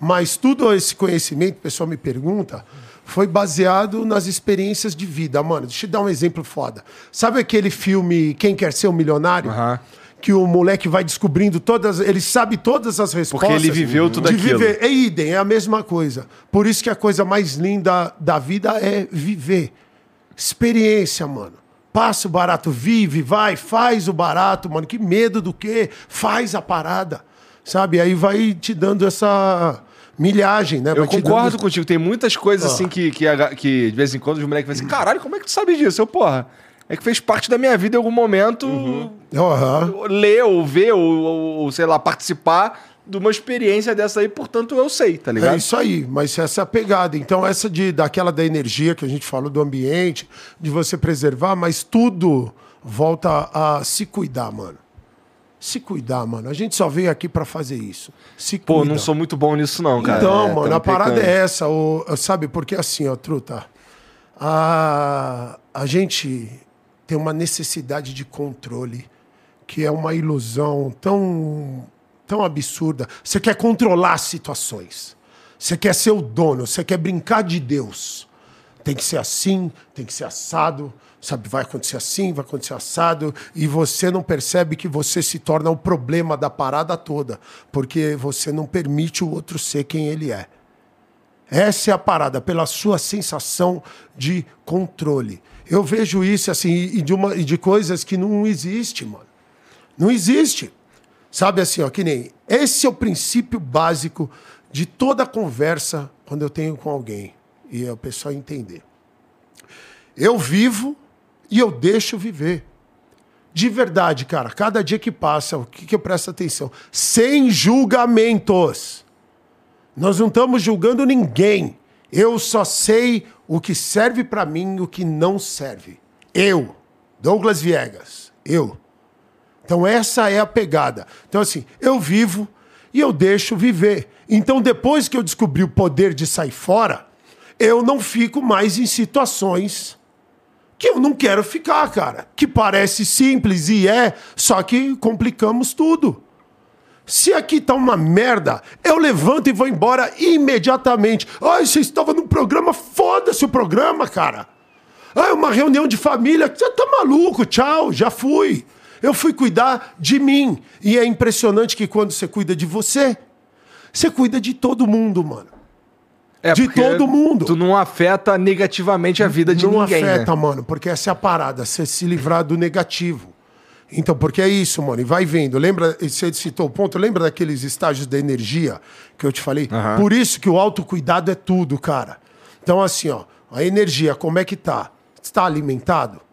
Speaker 3: Mas tudo esse conhecimento, o pessoal me pergunta, foi baseado nas experiências de vida, mano. Deixa eu dar um exemplo foda. Sabe aquele filme Quem Quer Ser um Milionário?
Speaker 1: Aham.
Speaker 3: que o moleque vai descobrindo todas, ele sabe todas as respostas.
Speaker 1: Porque ele viveu tudo
Speaker 3: de
Speaker 1: aquilo.
Speaker 3: Viver. É idem, é a mesma coisa. Por isso que a coisa mais linda da vida é viver. Experiência, mano. Passa o barato, vive, vai, faz o barato, mano. Que medo do quê? Faz a parada. Sabe? Aí vai te dando essa milhagem, né?
Speaker 1: Eu concordo
Speaker 3: dando-
Speaker 1: contigo. Tem muitas coisas assim que, que, que de vez em quando os moleques falam assim: caralho, como é que tu sabe disso? Eu, porra, é que fez parte da minha vida em algum momento
Speaker 3: Aham.
Speaker 1: ler ou ver ou, ou, sei lá, participar de uma experiência dessa aí, portanto eu sei, tá ligado?
Speaker 3: É isso aí, mas essa é a pegada. Então, essa de daquela da energia que a gente falou do ambiente, de você preservar, mas tudo volta a se cuidar, mano. Se cuidar, mano. A gente só veio aqui pra fazer isso. Se
Speaker 1: Pô,
Speaker 3: cuida.
Speaker 1: não sou muito bom nisso, não, cara.
Speaker 3: Então,
Speaker 2: É,
Speaker 3: mano, a parada
Speaker 2: pecando.
Speaker 3: é essa, o, sabe? Porque assim, ó, truta, a, a gente tem uma necessidade de controle que é uma ilusão tão, tão absurda. Você quer controlar situações. Você quer ser o dono, você quer brincar de Deus. Tem que ser assim, tem que ser assado, sabe? Vai acontecer assim, vai acontecer assado, e você não percebe que você se torna o problema da parada toda, porque você não permite o outro ser quem ele é. Essa é a parada, pela sua sensação de controle. Eu vejo isso assim, e de, uma, e de coisas que não existe, mano. Não existe. Sabe assim, ó, que nem. Esse é o princípio básico de toda conversa quando eu tenho com alguém. E é o pessoal entender. Eu vivo e eu deixo viver. De verdade, cara, cada dia que passa, o que, que eu presto atenção? Sem julgamentos. Nós não estamos julgando ninguém. Eu só sei o que serve pra mim e o que não serve. Eu, Douglas Viegas, eu. Então essa é a pegada. Então assim, eu vivo e eu deixo viver. Então, depois que eu descobri o poder de sair fora, eu não fico mais em situações que eu não quero ficar, cara. Que parece simples e é, só que complicamos tudo. Se aqui tá uma merda, eu levanto e vou embora imediatamente. Ai, você estava no programa, foda-se o programa, cara. Ah, uma reunião de família, você tá maluco, tchau, já fui. Eu fui cuidar de mim. E é impressionante que quando você cuida de você, você cuida de todo mundo, mano.
Speaker 1: É,
Speaker 3: de todo mundo.
Speaker 1: Tu não afeta negativamente a vida de
Speaker 3: não
Speaker 1: ninguém.
Speaker 3: afeta,
Speaker 1: né?
Speaker 3: mano, porque essa é a parada, você se livrar do negativo. Então, porque é isso, mano, e vai vendo. Lembra, você citou o ponto, lembra daqueles estágios da energia que eu te falei?
Speaker 1: Aham.
Speaker 3: Por isso que o autocuidado é tudo, cara. Então, assim, ó, a energia, como é que tá? Você tá alimentado?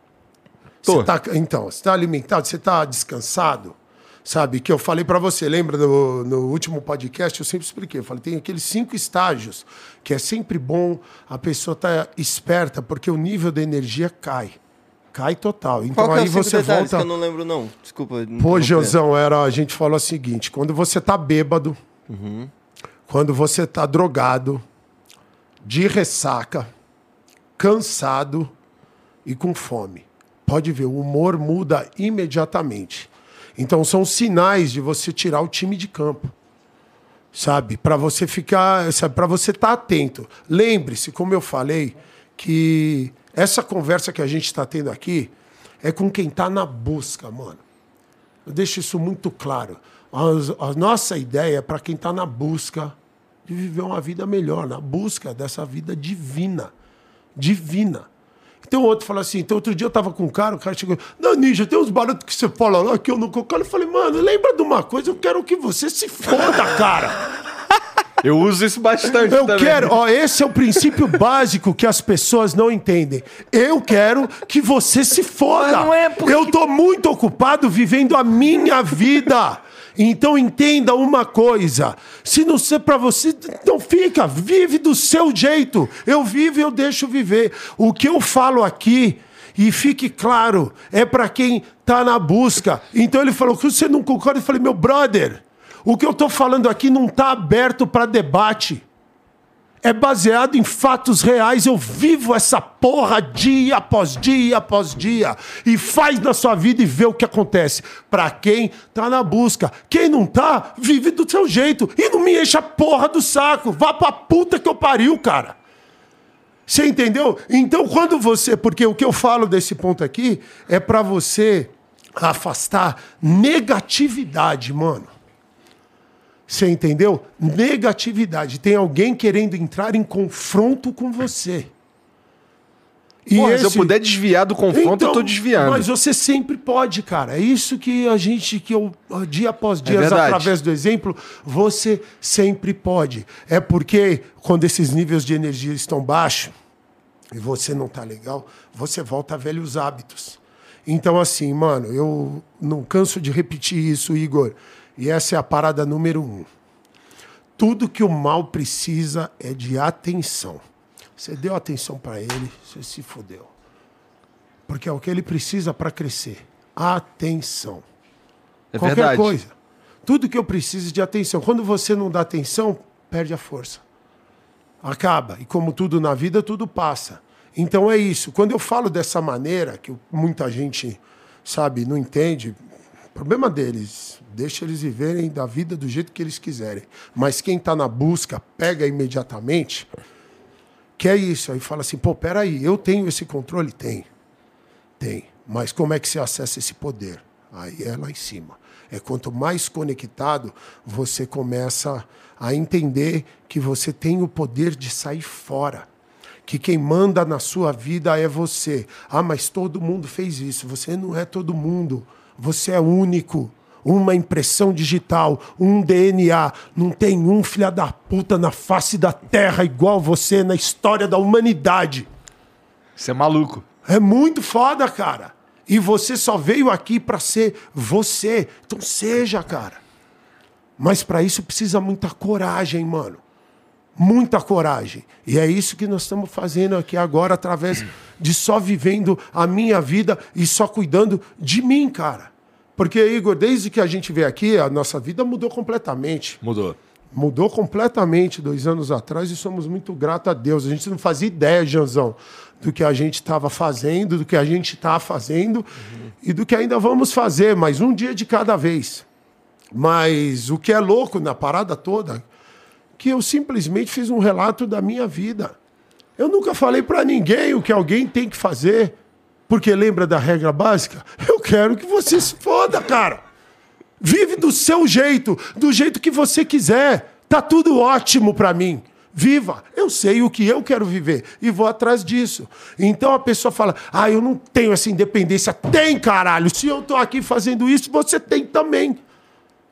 Speaker 1: Tô.
Speaker 3: Você tá, então, você tá alimentado? Você tá descansado? Sabe, que eu falei pra você, lembra do, no último podcast, eu sempre expliquei. Eu falei, tem aqueles cinco estágios que é sempre bom a pessoa tá esperta, porque o nível da energia cai. Cai total. Então
Speaker 2: Qual é
Speaker 3: aí
Speaker 2: cinco
Speaker 3: você
Speaker 2: detalhes
Speaker 3: volta.
Speaker 2: eu não lembro, não? Desculpa.
Speaker 3: Pô. Josão, era, a gente falou o seguinte: quando você tá bêbado, quando você tá drogado, de ressaca, cansado e com fome. Pode ver, o humor muda imediatamente. Então são sinais de você tirar o time de campo. Sabe? Para você ficar, para você estar atento. Lembre-se, como eu falei, que essa conversa que a gente está tendo aqui é com quem está na busca, mano. Eu deixo isso muito claro. A, a nossa ideia é para quem está na busca de viver uma vida melhor, na busca dessa vida divina. Divina. Então o outro fala assim, então outro dia eu tava com um cara, o cara chegou, não, Ninja, tem uns barulhos que você fala lá que eu não concordo. Eu falei, mano, lembra de uma coisa, eu quero que você se foda, cara. (laughs)
Speaker 1: Eu uso isso bastante
Speaker 3: Eu
Speaker 1: também.
Speaker 3: quero, ó, esse é o princípio básico que as pessoas não entendem. Eu quero que você se foda.
Speaker 1: Mas não é porque-
Speaker 3: Eu tô muito ocupado vivendo a minha vida. Então entenda uma coisa. Se não ser pra você, não fica, vive do seu jeito. Eu vivo e eu deixo viver. O que eu falo aqui e fique claro, é pra quem tá na busca. Então ele falou que você não concorda, eu falei, meu brother, o que eu tô falando aqui não tá aberto pra debate é baseado em fatos reais. Eu vivo essa porra dia após dia após dia. E faz na sua vida e vê o que acontece. Pra quem tá na busca. Quem não tá, vive do seu jeito. E não me enche a porra do saco. Vá pra puta que eu pariu, cara. Você entendeu? Então, quando você. Porque o que eu falo desse ponto aqui é pra você afastar negatividade, mano. Você entendeu? Negatividade. Tem alguém querendo entrar em confronto com você. E
Speaker 1: Porra, se eu
Speaker 3: esse-
Speaker 1: puder desviar do confronto, eu tô
Speaker 3: Então,
Speaker 1: desviando.
Speaker 3: Mas você sempre pode, cara. É isso que a gente, que eu, dia após dia,
Speaker 1: verdade.
Speaker 3: através do exemplo, você sempre pode. É porque quando esses níveis de energia estão baixos e você não tá legal, você volta a velhos hábitos. Então, assim, mano, eu não canso de repetir isso, Igor. E essa é a parada número um. Tudo que o mal precisa é de atenção. Você deu atenção para ele, você se fodeu. Porque é o que ele precisa para crescer. Atenção.
Speaker 1: é
Speaker 3: Qualquer
Speaker 1: verdade.
Speaker 3: coisa. Tudo que eu preciso é de atenção. Quando você não dá atenção, perde a força. Acaba. E como tudo na vida, tudo passa. Então é isso. Quando eu falo dessa maneira, que muita gente, sabe, não entende, problema deles. Deixa eles viverem da vida do jeito que eles quiserem. Mas quem está na busca, pega imediatamente, que é isso. Aí fala assim, pô, peraí, eu tenho esse controle? Tem. Tem. Mas como é que você acessa esse poder? Aí é lá em cima. É quanto mais conectado, você começa a entender que você tem o poder de sair fora. Que quem manda na sua vida é você. Ah, mas todo mundo fez isso. Você não é todo mundo. Você é único. Uma impressão digital, um DNA. Não tem um filha da puta na face da terra igual você na história da humanidade.
Speaker 1: Você é maluco.
Speaker 3: É muito foda, cara. E você só veio aqui pra ser você. Então seja, cara. Mas pra isso precisa muita coragem, mano. Muita coragem. E é isso que nós estamos fazendo aqui agora, através de só vivendo a minha vida e só cuidando de mim, cara. Porque, Igor, desde que a gente veio aqui, a nossa vida mudou completamente.
Speaker 1: Mudou.
Speaker 3: Mudou completamente dois anos atrás e somos muito gratos a Deus. A gente não fazia ideia, Janzão, do que a gente estava fazendo, do que a gente está fazendo uhum. e do que ainda vamos fazer, mas um dia de cada vez. Mas o que é louco na parada toda, que eu simplesmente fiz um relato da minha vida. Eu nunca falei para ninguém o que alguém tem que fazer, porque lembra da regra básica? Eu quero que você se foda, cara. Vive do seu jeito, do jeito que você quiser. Tá tudo ótimo para mim. Viva, eu sei o que eu quero viver e vou atrás disso. Então a pessoa fala: Ah, eu não tenho essa independência. Tem, caralho. Se eu tô aqui fazendo isso, você tem também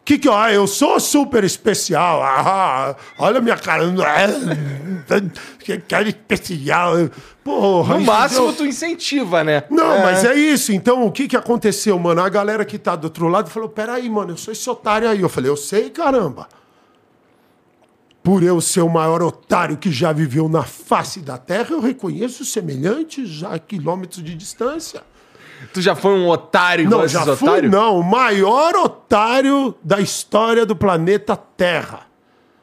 Speaker 3: que que ah, eu sou super especial. Ah, olha minha cara. (laughs) Que cara especial.
Speaker 1: Porra, no máximo deu... tu incentiva, né?
Speaker 3: Não, é. mas é isso. Então, o que que aconteceu, mano? A galera que tá do outro lado falou: peraí, mano, eu sou esse otário aí. Eu falei: eu sei, caramba. Por eu ser o maior otário que já viveu na face da Terra, eu reconheço semelhantes a quilômetros de distância.
Speaker 1: Tu já foi um otário
Speaker 3: não, já fui, otários? Não, o maior otário da história do planeta Terra.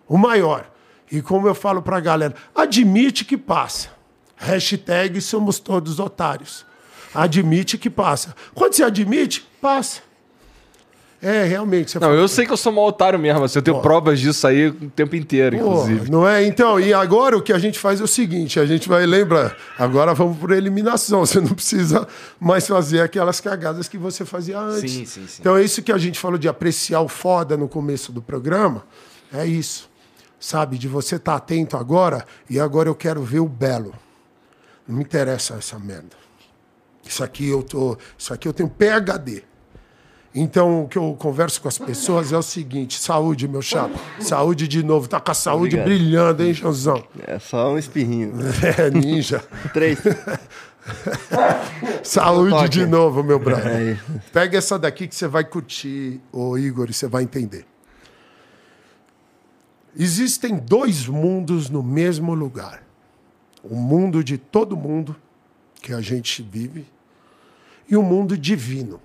Speaker 3: O maior. E como eu falo pra galera, admite que passa. Hashtag somos todos otários. Admite que passa. Quando você admite, passa. É, realmente.
Speaker 1: Não, eu sei que eu sou um otário mesmo, assim, eu tenho Pô. provas disso aí o tempo inteiro, Pô, inclusive.
Speaker 3: Não é? Então, e agora o que a gente faz é o seguinte: a gente vai, lembra, agora vamos por eliminação. (laughs) Você não precisa mais fazer aquelas cagadas que você fazia antes. Sim, sim, sim. Então é isso que a gente falou de apreciar o foda no começo do programa. É isso. Sabe? De você estar tá atento agora e agora eu quero ver o belo. Não me interessa essa merda. Isso aqui eu tô. Isso aqui eu tenho PHD. Então, o que eu converso com as pessoas é o seguinte: saúde, meu chapa. Saúde de novo. Tá com a saúde Obrigado. brilhando, hein, Janzão?
Speaker 2: É só um espirrinho. (laughs)
Speaker 3: É, ninja. (laughs)
Speaker 2: Três. (laughs)
Speaker 3: saúde de novo, meu brother. É Pega essa daqui que você vai curtir, ô Igor, e você vai entender. Existem dois mundos no mesmo lugar. O mundo de todo mundo, que a gente vive, e o mundo divino.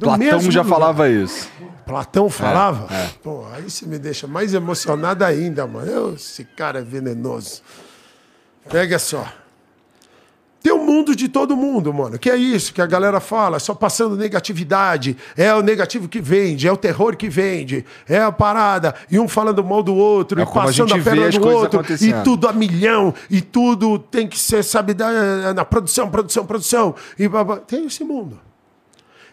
Speaker 1: Platão já lugar. falava isso.
Speaker 3: Platão é, falava? É, é. Pô, aí você me deixa mais emocionado ainda, mano. Eu, esse cara é venenoso. Pega só. Tem o um mundo de todo mundo, mano. Que é isso que a galera fala, só passando negatividade. É o negativo que vende, é o terror que vende, é a parada. E um falando mal do outro, é e passando a, a perna do outro, e tudo a milhão, e tudo tem que ser, sabe, na produção, produção, produção. E tem esse mundo.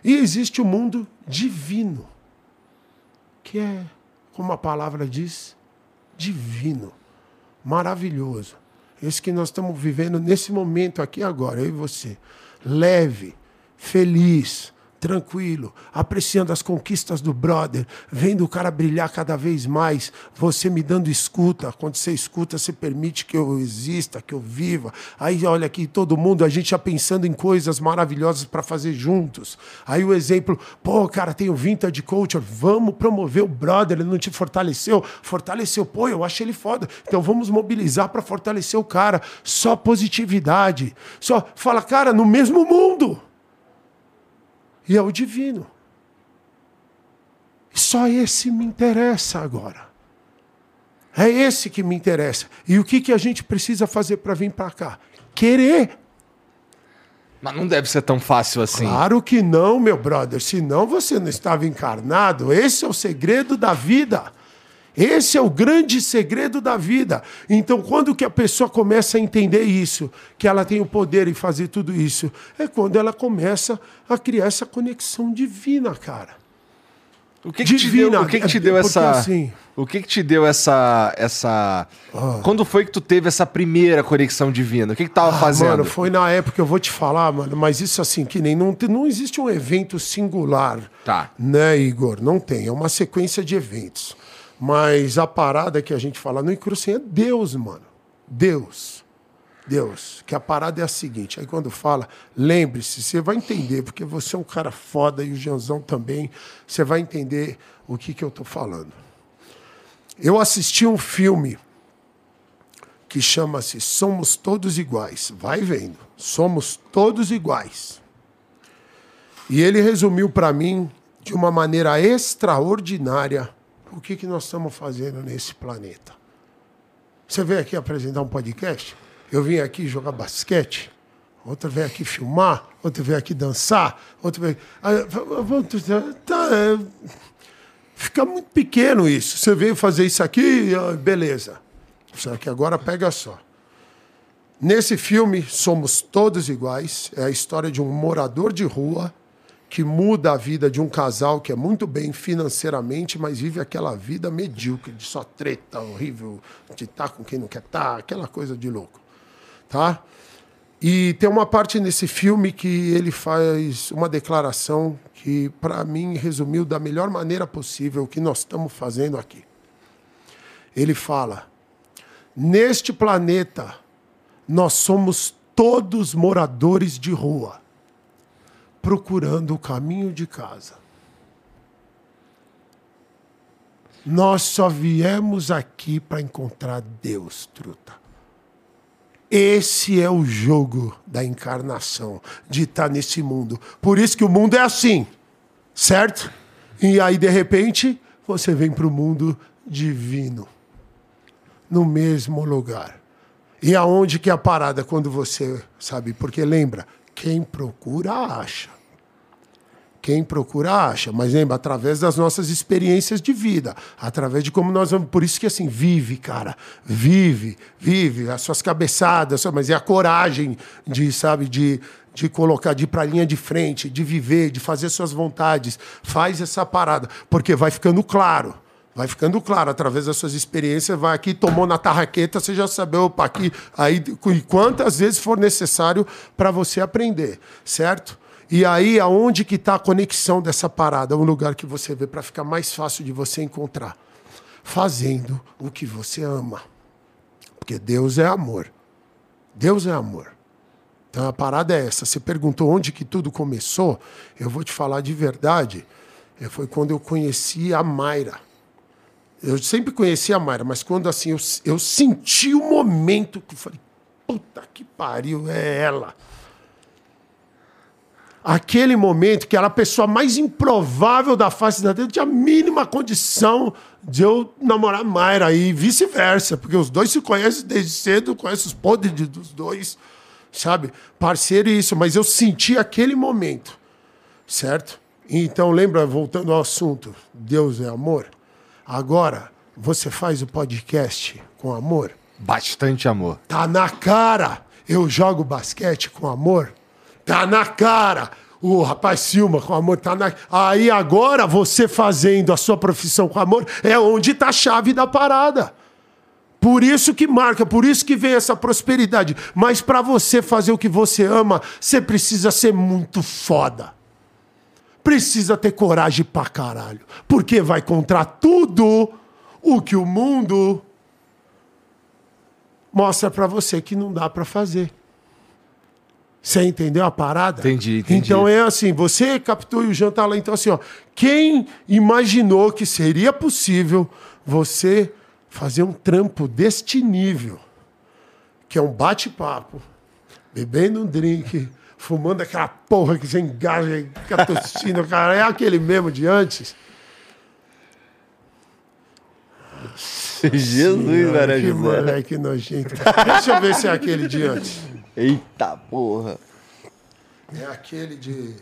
Speaker 3: E existe o mundo divino, que é, como a palavra diz, divino, maravilhoso. Esse que nós estamos vivendo nesse momento aqui agora, eu e você. Leve, feliz, tranquilo, apreciando as conquistas do brother, vendo o cara brilhar cada vez mais, você me dando escuta. Quando você escuta, você permite que eu exista, que eu viva. Aí olha aqui todo mundo, a gente já pensando em coisas maravilhosas para fazer juntos. Aí o exemplo, pô, cara, tem o Vintage Culture, vamos promover o brother, ele não te fortaleceu, fortaleceu, pô, eu achei ele foda. Então vamos mobilizar para fortalecer o cara. Só positividade. Só fala, cara, no mesmo mundo e é o divino. Só esse me interessa agora. É esse que me interessa. E o que, que a gente precisa fazer para vir para cá? Querer.
Speaker 1: Mas não deve ser tão fácil assim.
Speaker 3: Claro que não, meu brother. Senão você não estava encarnado. Esse é o segredo da vida. Esse é o grande segredo da vida. Então, quando que a pessoa começa a entender isso, que ela tem o poder em fazer tudo isso, é quando ela começa a criar essa conexão divina, cara.
Speaker 1: O que, que divina, te deu, o que, que te deu essa assim, O que, que te deu essa essa ah, Quando foi que tu teve essa primeira conexão divina? O que que tava ah, fazendo?
Speaker 3: Mano, foi na época eu vou te falar, mano, mas isso assim que nem não não existe um evento singular.
Speaker 1: Tá.
Speaker 3: Né, Igor? Não tem, é uma sequência de eventos. Mas a parada que a gente fala no Encrucem é Deus, mano. Deus. Deus. Que a parada é a seguinte. Aí quando fala, lembre-se, você vai entender, porque você é um cara foda e o Janzão também. Você vai entender o que, que eu tô falando. Eu assisti um filme que chama-se Somos Todos Iguais. Vai vendo. Somos todos iguais. E ele resumiu para mim, de uma maneira extraordinária, o que, que nós estamos fazendo nesse planeta. Você veio aqui apresentar um podcast? Eu vim aqui jogar basquete? Outra veio aqui filmar? Outra veio aqui dançar? Outra veio. Ah, tá, é, Fica muito pequeno isso. Você veio fazer isso aqui, beleza. Só que agora pega só. Nesse filme, somos todos iguais. É a história de um morador de rua que muda a vida de um casal que é muito bem financeiramente, mas vive aquela vida medíocre, de só treta, horrível, de estar com quem não quer estar, aquela coisa de louco. Tá? E tem uma parte nesse filme que ele faz uma declaração que, para mim, resumiu da melhor maneira possível o que nós estamos fazendo aqui. Ele fala: Neste planeta, nós somos todos moradores de rua, procurando o caminho de casa. Nós só viemos aqui para encontrar Deus, truta. Esse é o jogo da encarnação, de estar nesse mundo. Por isso que o mundo é assim, certo? E aí, de repente, você vem para o mundo divino no mesmo lugar. E aonde que é a parada quando você sabe? Porque lembra, quem procura acha. Quem procura acha, mas lembra, através das nossas experiências de vida, através de como nós vamos. Por isso que assim, vive, cara. Vive, vive, as suas cabeçadas, mas é a coragem de, sabe, de, de colocar, de ir para a linha de frente, de viver, de fazer suas vontades. Faz essa parada, porque vai ficando claro Vai ficando claro, através das suas experiências, vai aqui, tomou na tarraqueta, você já sabe, opa, aqui, aí, quantas vezes for necessário para você aprender, certo? E aí, aonde que está a conexão dessa parada? Um lugar que você vê para ficar mais fácil de você encontrar. Fazendo o que você ama. Porque Deus é amor. Deus é amor. Então a parada é essa. Você perguntou onde que tudo começou? Eu vou te falar de verdade. Foi quando eu conheci a Mayra. Eu sempre conheci a Mayra, mas quando assim eu, eu senti o momento que eu falei, puta que pariu, é ela. Aquele momento que era a pessoa mais improvável da face da terra, tinha a mínima condição de eu namorar Mayra e vice-versa, porque os dois se conhecem desde cedo, conhecem os podres dos dois, sabe? Parceiro e isso, mas eu senti aquele momento, certo? Então, lembra, voltando ao assunto, Deus é amor? Agora, você faz o podcast com amor?
Speaker 1: Bastante amor.
Speaker 3: Tá na cara. Eu jogo basquete com amor? Tá na cara. O rapaz Silma com amor tá na. Aí agora você fazendo a sua profissão com amor é onde tá a chave da parada. Por isso que marca, por isso que vem essa prosperidade. Mas para você fazer o que você ama, você precisa ser muito foda precisa ter coragem pra caralho. Porque vai contra tudo o que o mundo mostra para você que não dá para fazer. Você entendeu a parada?
Speaker 1: Entendi, entendi.
Speaker 3: Então é assim, você captou e o Jean tá lá. Então assim, ó, quem imaginou que seria possível você fazer um trampo deste nível, que é um bate-papo, bebendo um drink, (laughs) fumando aquela porra que você engaja fica tossindo, (laughs) cara. É aquele mesmo de antes.
Speaker 2: Jesus,
Speaker 3: Senhora,
Speaker 2: velho.
Speaker 3: Que moleque nojento. Deixa eu ver se é aquele de antes.
Speaker 2: Eita porra.
Speaker 3: É aquele de.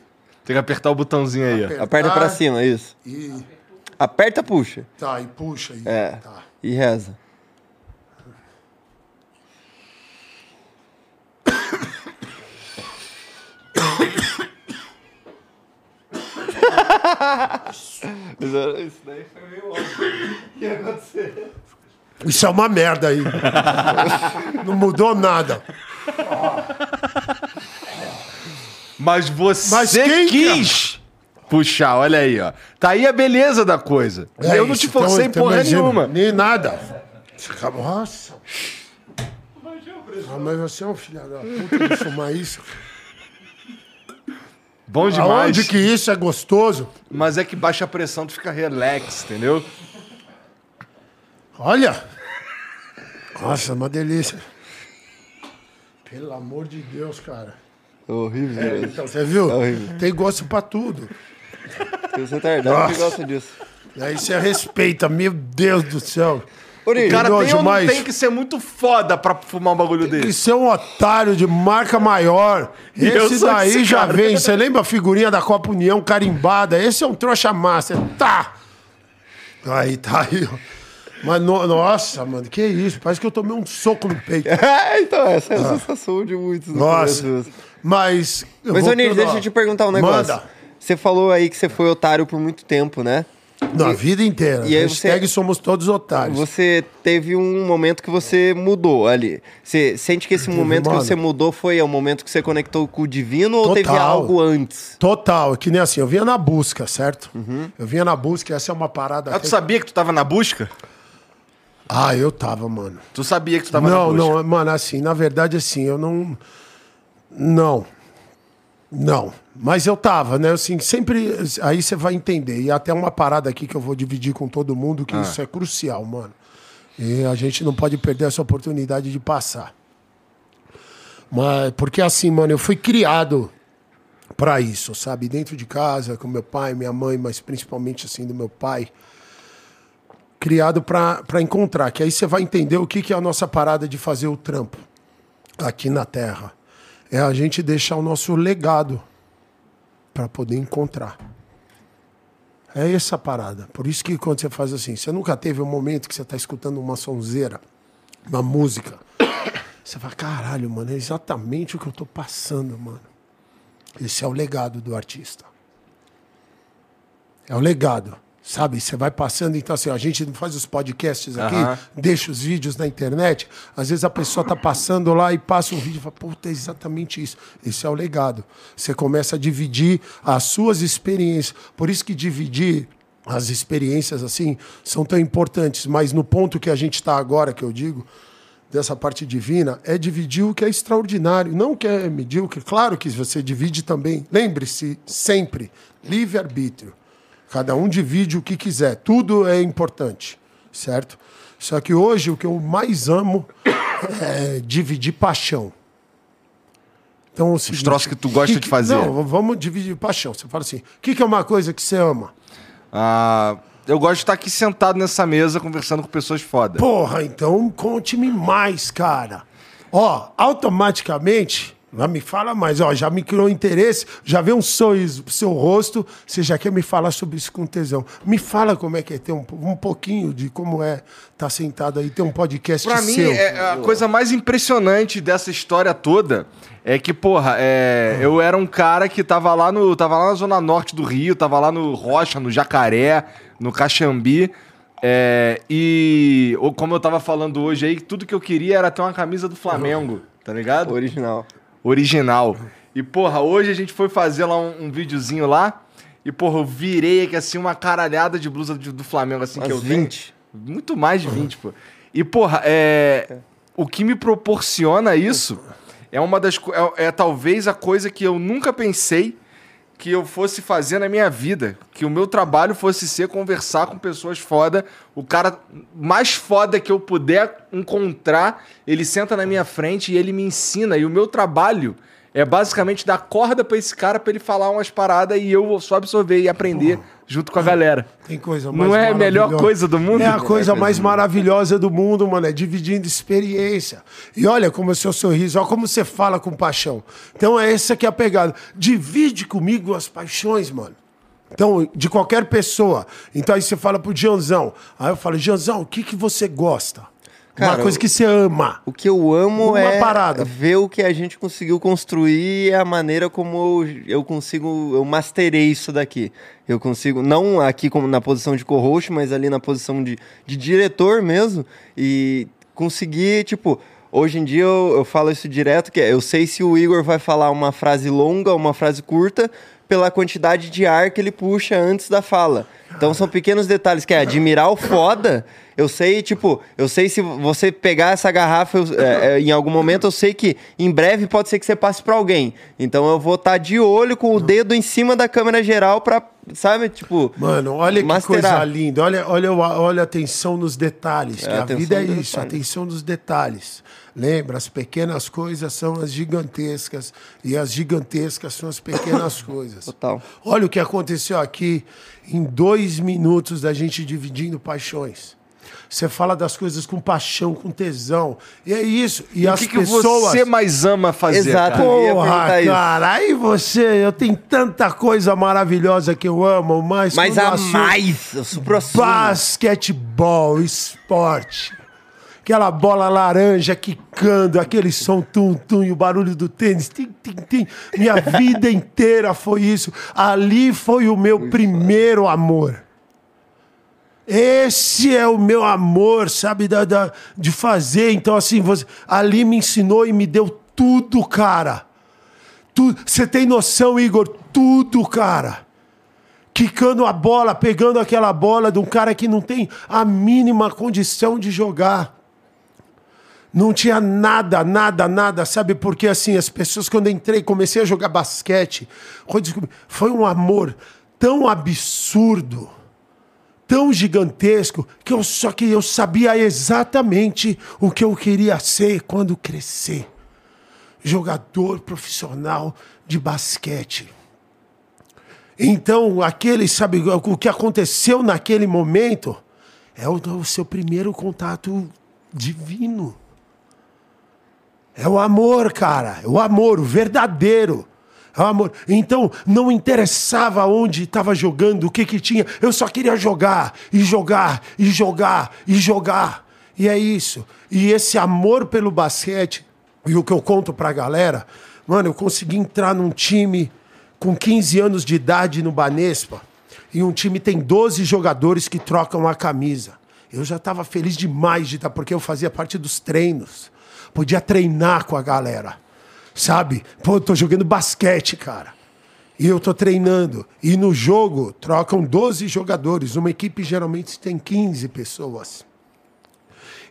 Speaker 1: Tem que apertar o botãozinho aí, ó.
Speaker 3: Apertar
Speaker 2: Aperta pra cima, isso.
Speaker 3: E.
Speaker 2: Aperta, puxa.
Speaker 3: Tá, e puxa aí.
Speaker 2: É.
Speaker 3: Tá.
Speaker 2: E reza. Isso daí foi meio óbvio. O que aconteceu?
Speaker 3: Isso é uma merda aí. Não mudou nada.
Speaker 1: Mas você
Speaker 3: Mas quem que é?
Speaker 1: quis puxar, olha aí, ó. Tá aí a beleza da coisa.
Speaker 3: É
Speaker 1: eu não
Speaker 3: isso,
Speaker 1: te forcei
Speaker 3: então,
Speaker 1: porra
Speaker 3: imagina,
Speaker 1: nenhuma.
Speaker 3: Nem nada. Nossa. Ah, mas você é um filho da puta de fumar isso.
Speaker 1: Bom demais.
Speaker 3: Aonde que isso é gostoso?
Speaker 1: Mas é que baixa a pressão, tu fica relax, entendeu?
Speaker 3: Olha! Nossa, uma delícia. Pelo amor de Deus, cara.
Speaker 2: Horrível. É,
Speaker 3: então, você viu? É horrível. Tem gosto pra tudo.
Speaker 2: Tem você tardão que gosta disso.
Speaker 3: Aí você respeita, meu Deus do céu.
Speaker 1: O cara tem ou não tem que ser muito foda pra fumar um bagulho desse?
Speaker 3: Tem que ser um otário de marca maior. Esse daí esse já vem. Você lembra a figurinha da Copa União carimbada? Esse é um trouxa massa. Tá! Aí, tá aí, ó. Mas, no, nossa, mano, que isso? Parece que eu tomei um soco no peito. (laughs)
Speaker 2: É, então, essa é a ah. sensação de muitos.
Speaker 3: Nossa. Mas.
Speaker 2: Mas, Onir, deixa eu te perguntar um negócio. Manda. Você falou aí que você foi otário por muito tempo, né?
Speaker 3: Na e, vida inteira. E Hashtag você, somos todos otários.
Speaker 2: Você teve um momento que você mudou ali. Você sente que esse momento mano. que você mudou foi o momento que você conectou com o divino Total. ou teve algo antes?
Speaker 3: Total. É que nem assim, eu vinha na busca, certo? Uhum. Eu vinha na busca, essa é uma parada.
Speaker 1: Ah, tu sabia que tu tava na busca?
Speaker 3: Ah, eu tava, mano.
Speaker 1: Tu sabia que tu tava
Speaker 3: não, na? Não, não, mano, assim, na verdade, assim, eu não. Não. Não. Mas eu tava, né? Assim, sempre. Aí você vai entender. E até uma parada aqui que eu vou dividir com todo mundo, que ah. isso é crucial, mano. E a gente não pode perder essa oportunidade de passar. Mas, porque assim, mano, eu fui criado para isso, sabe? Dentro de casa, com meu pai, minha mãe, mas principalmente assim do meu pai. Criado para encontrar. Que aí você vai entender o que, que é a nossa parada de fazer o trampo aqui na Terra. É a gente deixar o nosso legado para poder encontrar. É essa parada. Por isso que quando você faz assim, você nunca teve um momento que você está escutando uma sonzeira, uma música. Você fala, caralho, mano, é exatamente o que eu estou passando, mano. Esse é o legado do artista. É o legado. Sabe, você vai passando, então assim, a gente faz os podcasts aqui, uhum. deixa os vídeos na internet, às vezes a pessoa tá passando lá e passa um vídeo e fala, puta, é exatamente isso. Esse é o legado. Você começa a dividir as suas experiências. Por isso que dividir as experiências assim são tão importantes, mas no ponto que a gente está agora, que eu digo, dessa parte divina, é dividir o que é extraordinário, não o que é medíocre. Claro que você divide também. Lembre-se sempre, livre-arbítrio. Cada um divide o que quiser. Tudo é importante, certo? Só que hoje o que eu mais amo (coughs) é dividir paixão.
Speaker 1: Então, o seguinte, Os troços que tu gosta
Speaker 3: que,
Speaker 1: de fazer.
Speaker 3: Não, vamos dividir paixão. Você fala assim: o que, que é uma coisa que você ama?
Speaker 1: Ah, eu gosto de estar aqui sentado nessa mesa conversando com pessoas foda.
Speaker 3: Porra, então conte-me mais, cara. Ó, automaticamente não me fala mais, ó, já me criou interesse, já vê um sorriso pro seu rosto, você já quer me falar sobre isso com tesão. Me fala como é que é ter um, um pouquinho de como é estar tá sentado aí, ter um podcast
Speaker 1: pra
Speaker 3: seu.
Speaker 1: Pra mim, é, a coisa mais impressionante dessa história toda é que, porra, é, eu era um cara que tava lá, no, tava lá na zona norte do Rio, tava lá no Rocha, no Jacaré, no Caxambi, é, e como eu tava falando hoje aí, tudo que eu queria era ter uma camisa do Flamengo, tá ligado?
Speaker 2: Original
Speaker 1: original. E, porra, hoje a gente foi fazer lá um, um videozinho lá. E, porra, eu virei aqui assim uma caralhada de blusa do, do Flamengo, assim, Mas que eu
Speaker 2: 20.
Speaker 1: Tenho. Muito mais de 20, pô. E, porra, é. O que me proporciona isso é uma das. É, é talvez a coisa que eu nunca pensei que eu fosse fazer na minha vida. Que o meu trabalho fosse ser conversar com pessoas foda. O cara mais foda que eu puder encontrar, ele senta na minha frente e ele me ensina. E o meu trabalho é basicamente dar corda para esse cara para ele falar umas paradas e eu só absorver e aprender junto com a galera.
Speaker 3: Tem coisa mais
Speaker 1: Não é a melhor coisa do mundo?
Speaker 3: É a coisa mais maravilhosa do mundo, mano. É dividindo experiência. E olha como é o seu sorriso, olha como você fala com paixão. Então é essa que é a pegada. Divide comigo as paixões, mano. Então, de qualquer pessoa. Então aí você fala pro Gianzão. Aí eu falo, Gianzão, o que, que você gosta? Cara, uma coisa que você ama.
Speaker 2: O que eu amo uma é parada. ver o que a gente conseguiu construir e a maneira como eu, eu consigo. Eu masterei isso daqui. Eu consigo, não aqui como na posição de co-host, mas ali na posição de, de diretor mesmo. E conseguir, tipo. Hoje em dia eu, eu falo isso direto, que é, eu sei se o Igor vai falar uma frase longa, uma frase curta, pela quantidade de ar que ele puxa antes da fala. Então são pequenos detalhes que é admirar o foda Eu sei, tipo, eu sei se você pegar essa garrafa eu, é, é, em algum momento, eu sei que em breve pode ser que você passe para alguém. Então eu vou estar tá de olho com o dedo em cima da câmera geral para sabe, tipo.
Speaker 3: Mano, olha que coisa linda. Olha, olha, olha a atenção nos detalhes. É, a vida é isso, detalhes. atenção nos detalhes. Lembra, as pequenas coisas são as gigantescas e as gigantescas são as pequenas (coughs) coisas.
Speaker 2: Total.
Speaker 3: Olha o que aconteceu aqui em dois minutos da gente dividindo paixões. Você fala das coisas com paixão, com tesão. E é isso. E, e as que pessoas.
Speaker 1: que você mais ama fazer?
Speaker 3: Exato. Cara? Porra, cara. Aí você. Eu tenho tanta coisa maravilhosa que eu amo, mas.
Speaker 2: Mas a mais.
Speaker 3: Basquetebol, esporte aquela bola laranja quicando, aquele som tum-tum e o barulho do tênis. Tim, tim, tim. Minha vida inteira foi isso. Ali foi o meu primeiro amor. Esse é o meu amor, sabe, da, da, de fazer. Então, assim, você, ali me ensinou e me deu tudo, cara. Você tem noção, Igor? Tudo, cara. Quicando a bola, pegando aquela bola de um cara que não tem a mínima condição de jogar. Não tinha nada, nada, nada, sabe? Porque assim, as pessoas, quando entrei, comecei a jogar basquete, foi um amor tão absurdo, tão gigantesco, que eu só que eu sabia exatamente o que eu queria ser quando crescer. Jogador profissional de basquete. Então, aquele, sabe, o que aconteceu naquele momento é o, o seu primeiro contato divino. É o amor, cara. É o amor, o verdadeiro. É o amor. Então, não interessava onde estava jogando, o que que tinha. Eu só queria jogar, e jogar, e jogar, e jogar. E é isso. E esse amor pelo basquete, e o que eu conto pra galera, mano, eu consegui entrar num time com 15 anos de idade no Banespa. E um time tem 12 jogadores que trocam a camisa. Eu já estava feliz demais de estar, porque eu fazia parte dos treinos podia treinar com a galera. Sabe? Pô, eu tô jogando basquete, cara. E eu tô treinando. E no jogo trocam 12 jogadores. Uma equipe geralmente tem 15 pessoas.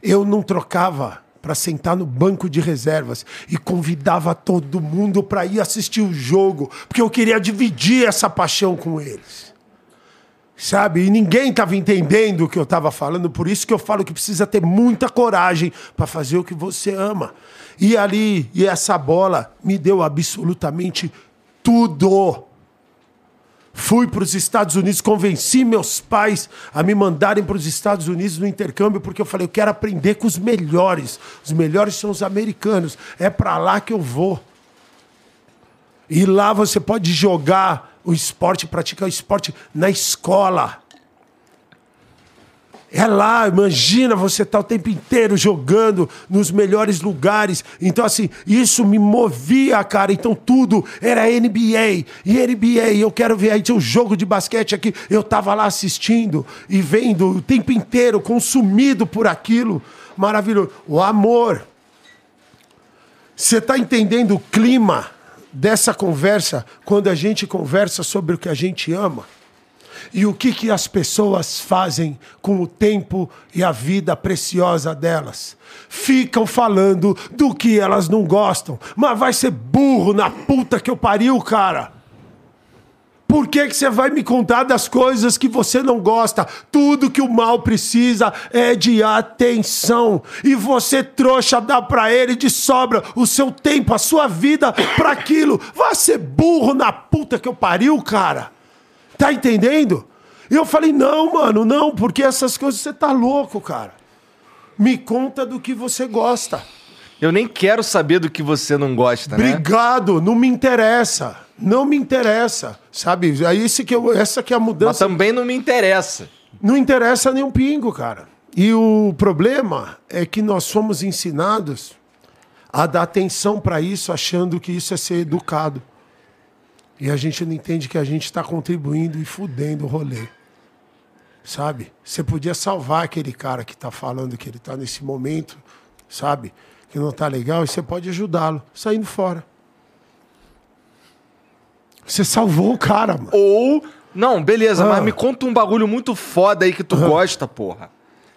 Speaker 3: Eu não trocava para sentar no banco de reservas e convidava todo mundo para ir assistir o jogo, porque eu queria dividir essa paixão com eles sabe? E ninguém estava entendendo o que eu estava falando, por isso que eu falo que precisa ter muita coragem para fazer o que você ama. E ali, e essa bola me deu absolutamente tudo. Fui para os Estados Unidos, convenci meus pais a me mandarem para os Estados Unidos no intercâmbio, porque eu falei, eu quero aprender com os melhores. Os melhores são os americanos. É para lá que eu vou. E lá você pode jogar o esporte, praticar o esporte na escola. É lá, imagina você tá o tempo inteiro jogando nos melhores lugares. Então, assim, isso me movia, cara. Então, tudo era NBA. E NBA, eu quero ver. Aí tinha um jogo de basquete aqui. Eu tava lá assistindo e vendo o tempo inteiro, consumido por aquilo. Maravilhoso. O amor. Você está entendendo o clima? Dessa conversa quando a gente conversa sobre o que a gente ama e o que, que as pessoas fazem com o tempo e a vida preciosa delas. Ficam falando do que elas não gostam, mas vai ser burro na puta que eu pariu, cara. Por que, que você vai me contar das coisas que você não gosta? Tudo que o mal precisa é de atenção. E você, trouxa, dá para ele de sobra o seu tempo, a sua vida para aquilo. Vai ser burro na puta que eu pariu, cara. Tá entendendo? E eu falei, não, mano, não, porque essas coisas você tá louco, cara. Me conta do que você gosta.
Speaker 1: Eu nem quero saber do que você não gosta,
Speaker 3: né? Obrigado, não me interessa. Não me interessa, sabe? Aí esse que eu, essa que é a mudança.
Speaker 1: Mas também não me interessa.
Speaker 3: Não interessa nem um pingo, cara. E o problema é que nós fomos ensinados a dar atenção para isso, achando que isso é ser educado. E a gente não entende que a gente está contribuindo e fudendo o rolê. Sabe? Você podia salvar aquele cara que está falando que ele está nesse momento, sabe? Que não está legal, e você pode ajudá-lo, saindo fora. Você salvou o cara, mano.
Speaker 1: Ou. Não, beleza, ah. mas me conta um bagulho muito foda aí que tu ah. gosta, porra.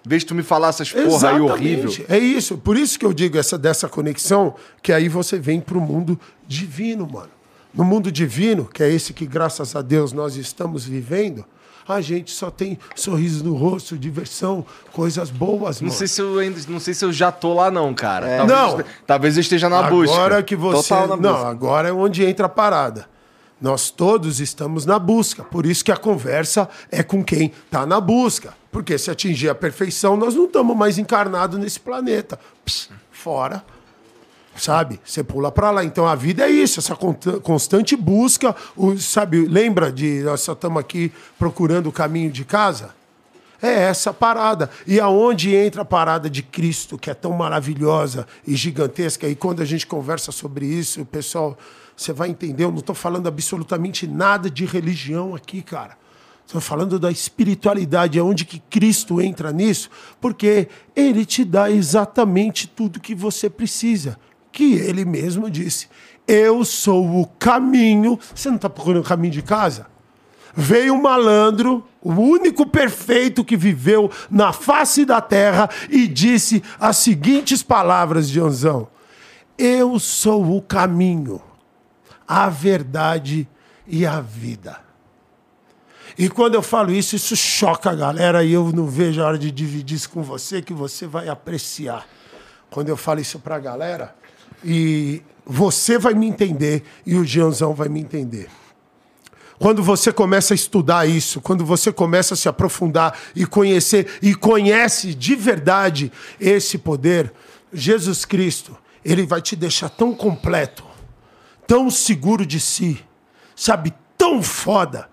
Speaker 1: vez de tu me falar essas porra Exatamente. aí horrível.
Speaker 3: É isso. Por isso que eu digo essa dessa conexão, que aí você vem pro mundo divino, mano. No mundo divino, que é esse que graças a Deus nós estamos vivendo, a gente só tem sorriso no rosto, diversão, coisas boas,
Speaker 1: não mano. Sei se eu ainda, não sei se eu já tô lá não, cara.
Speaker 3: É. Talvez, não.
Speaker 1: Talvez eu esteja na agora busca.
Speaker 3: Agora que você... Não, busca. agora é onde entra a parada. Nós todos estamos na busca. Por isso que a conversa é com quem está na busca. Porque se atingir a perfeição, nós não estamos mais encarnados nesse planeta. Pss, fora. Sabe? Você pula para lá. Então a vida é isso, essa constante busca. O, sabe, lembra de nós só estamos aqui procurando o caminho de casa? É essa parada. E aonde entra a parada de Cristo, que é tão maravilhosa e gigantesca. E quando a gente conversa sobre isso, o pessoal você vai entender, eu não estou falando absolutamente nada de religião aqui, cara. Estou falando da espiritualidade, aonde que Cristo entra nisso, porque Ele te dá exatamente tudo que você precisa, que Ele mesmo disse. Eu sou o caminho. Você não está procurando o caminho de casa? Veio um malandro, o único perfeito que viveu na face da terra, e disse as seguintes palavras, Joãozão: Eu sou o caminho a verdade e a vida. E quando eu falo isso, isso choca a galera e eu não vejo a hora de dividir isso com você, que você vai apreciar. Quando eu falo isso para a galera, e você vai me entender e o Gianzão vai me entender. Quando você começa a estudar isso, quando você começa a se aprofundar e conhecer, e conhece de verdade esse poder, Jesus Cristo, ele vai te deixar tão completo, tão seguro de si, sabe, tão foda,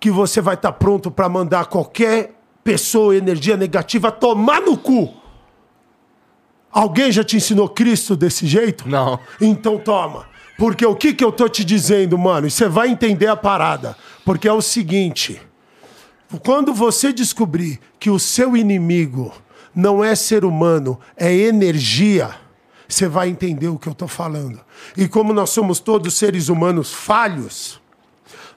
Speaker 3: que você vai estar tá pronto para mandar qualquer pessoa, energia negativa, tomar no cu. Alguém já te ensinou Cristo desse jeito?
Speaker 1: Não.
Speaker 3: Então toma. Porque o que, que eu tô te dizendo, mano? E você vai entender a parada. Porque é o seguinte: quando você descobrir que o seu inimigo não é ser humano, é energia você vai entender o que eu estou falando. E como nós somos todos seres humanos falhos,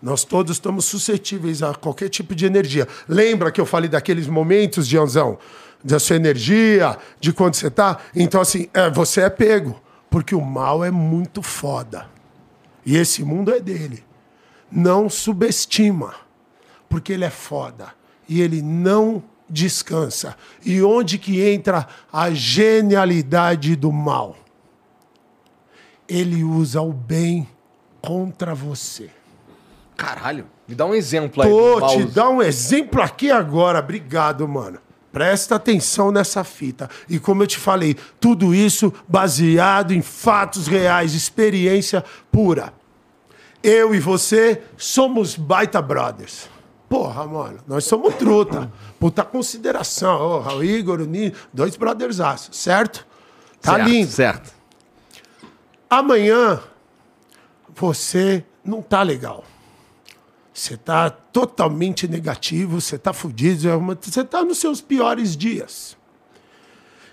Speaker 3: nós todos estamos suscetíveis a qualquer tipo de energia. Lembra que eu falei daqueles momentos, Gianzão? Da sua energia, de quando você está? Então, assim, é, você é pego. Porque o mal é muito foda. E esse mundo é dele. Não subestima. Porque ele é foda. E ele não descansa. E onde que entra a genialidade do mal? Ele usa o bem contra você.
Speaker 1: Caralho, me dá um exemplo aí.
Speaker 3: Tô te dar um exemplo aqui agora. Obrigado, mano. Presta atenção nessa fita. E como eu te falei, tudo isso baseado em fatos reais, experiência pura. Eu e você somos baita brothers. Porra, mano, nós somos truta. Puta consideração. Oh, o Igor, o Nino, dois brothersaços, certo? Tá
Speaker 1: certo,
Speaker 3: lindo.
Speaker 1: Certo.
Speaker 3: Amanhã, você não tá legal. Você tá totalmente negativo, você tá fudido, é você tá nos seus piores dias.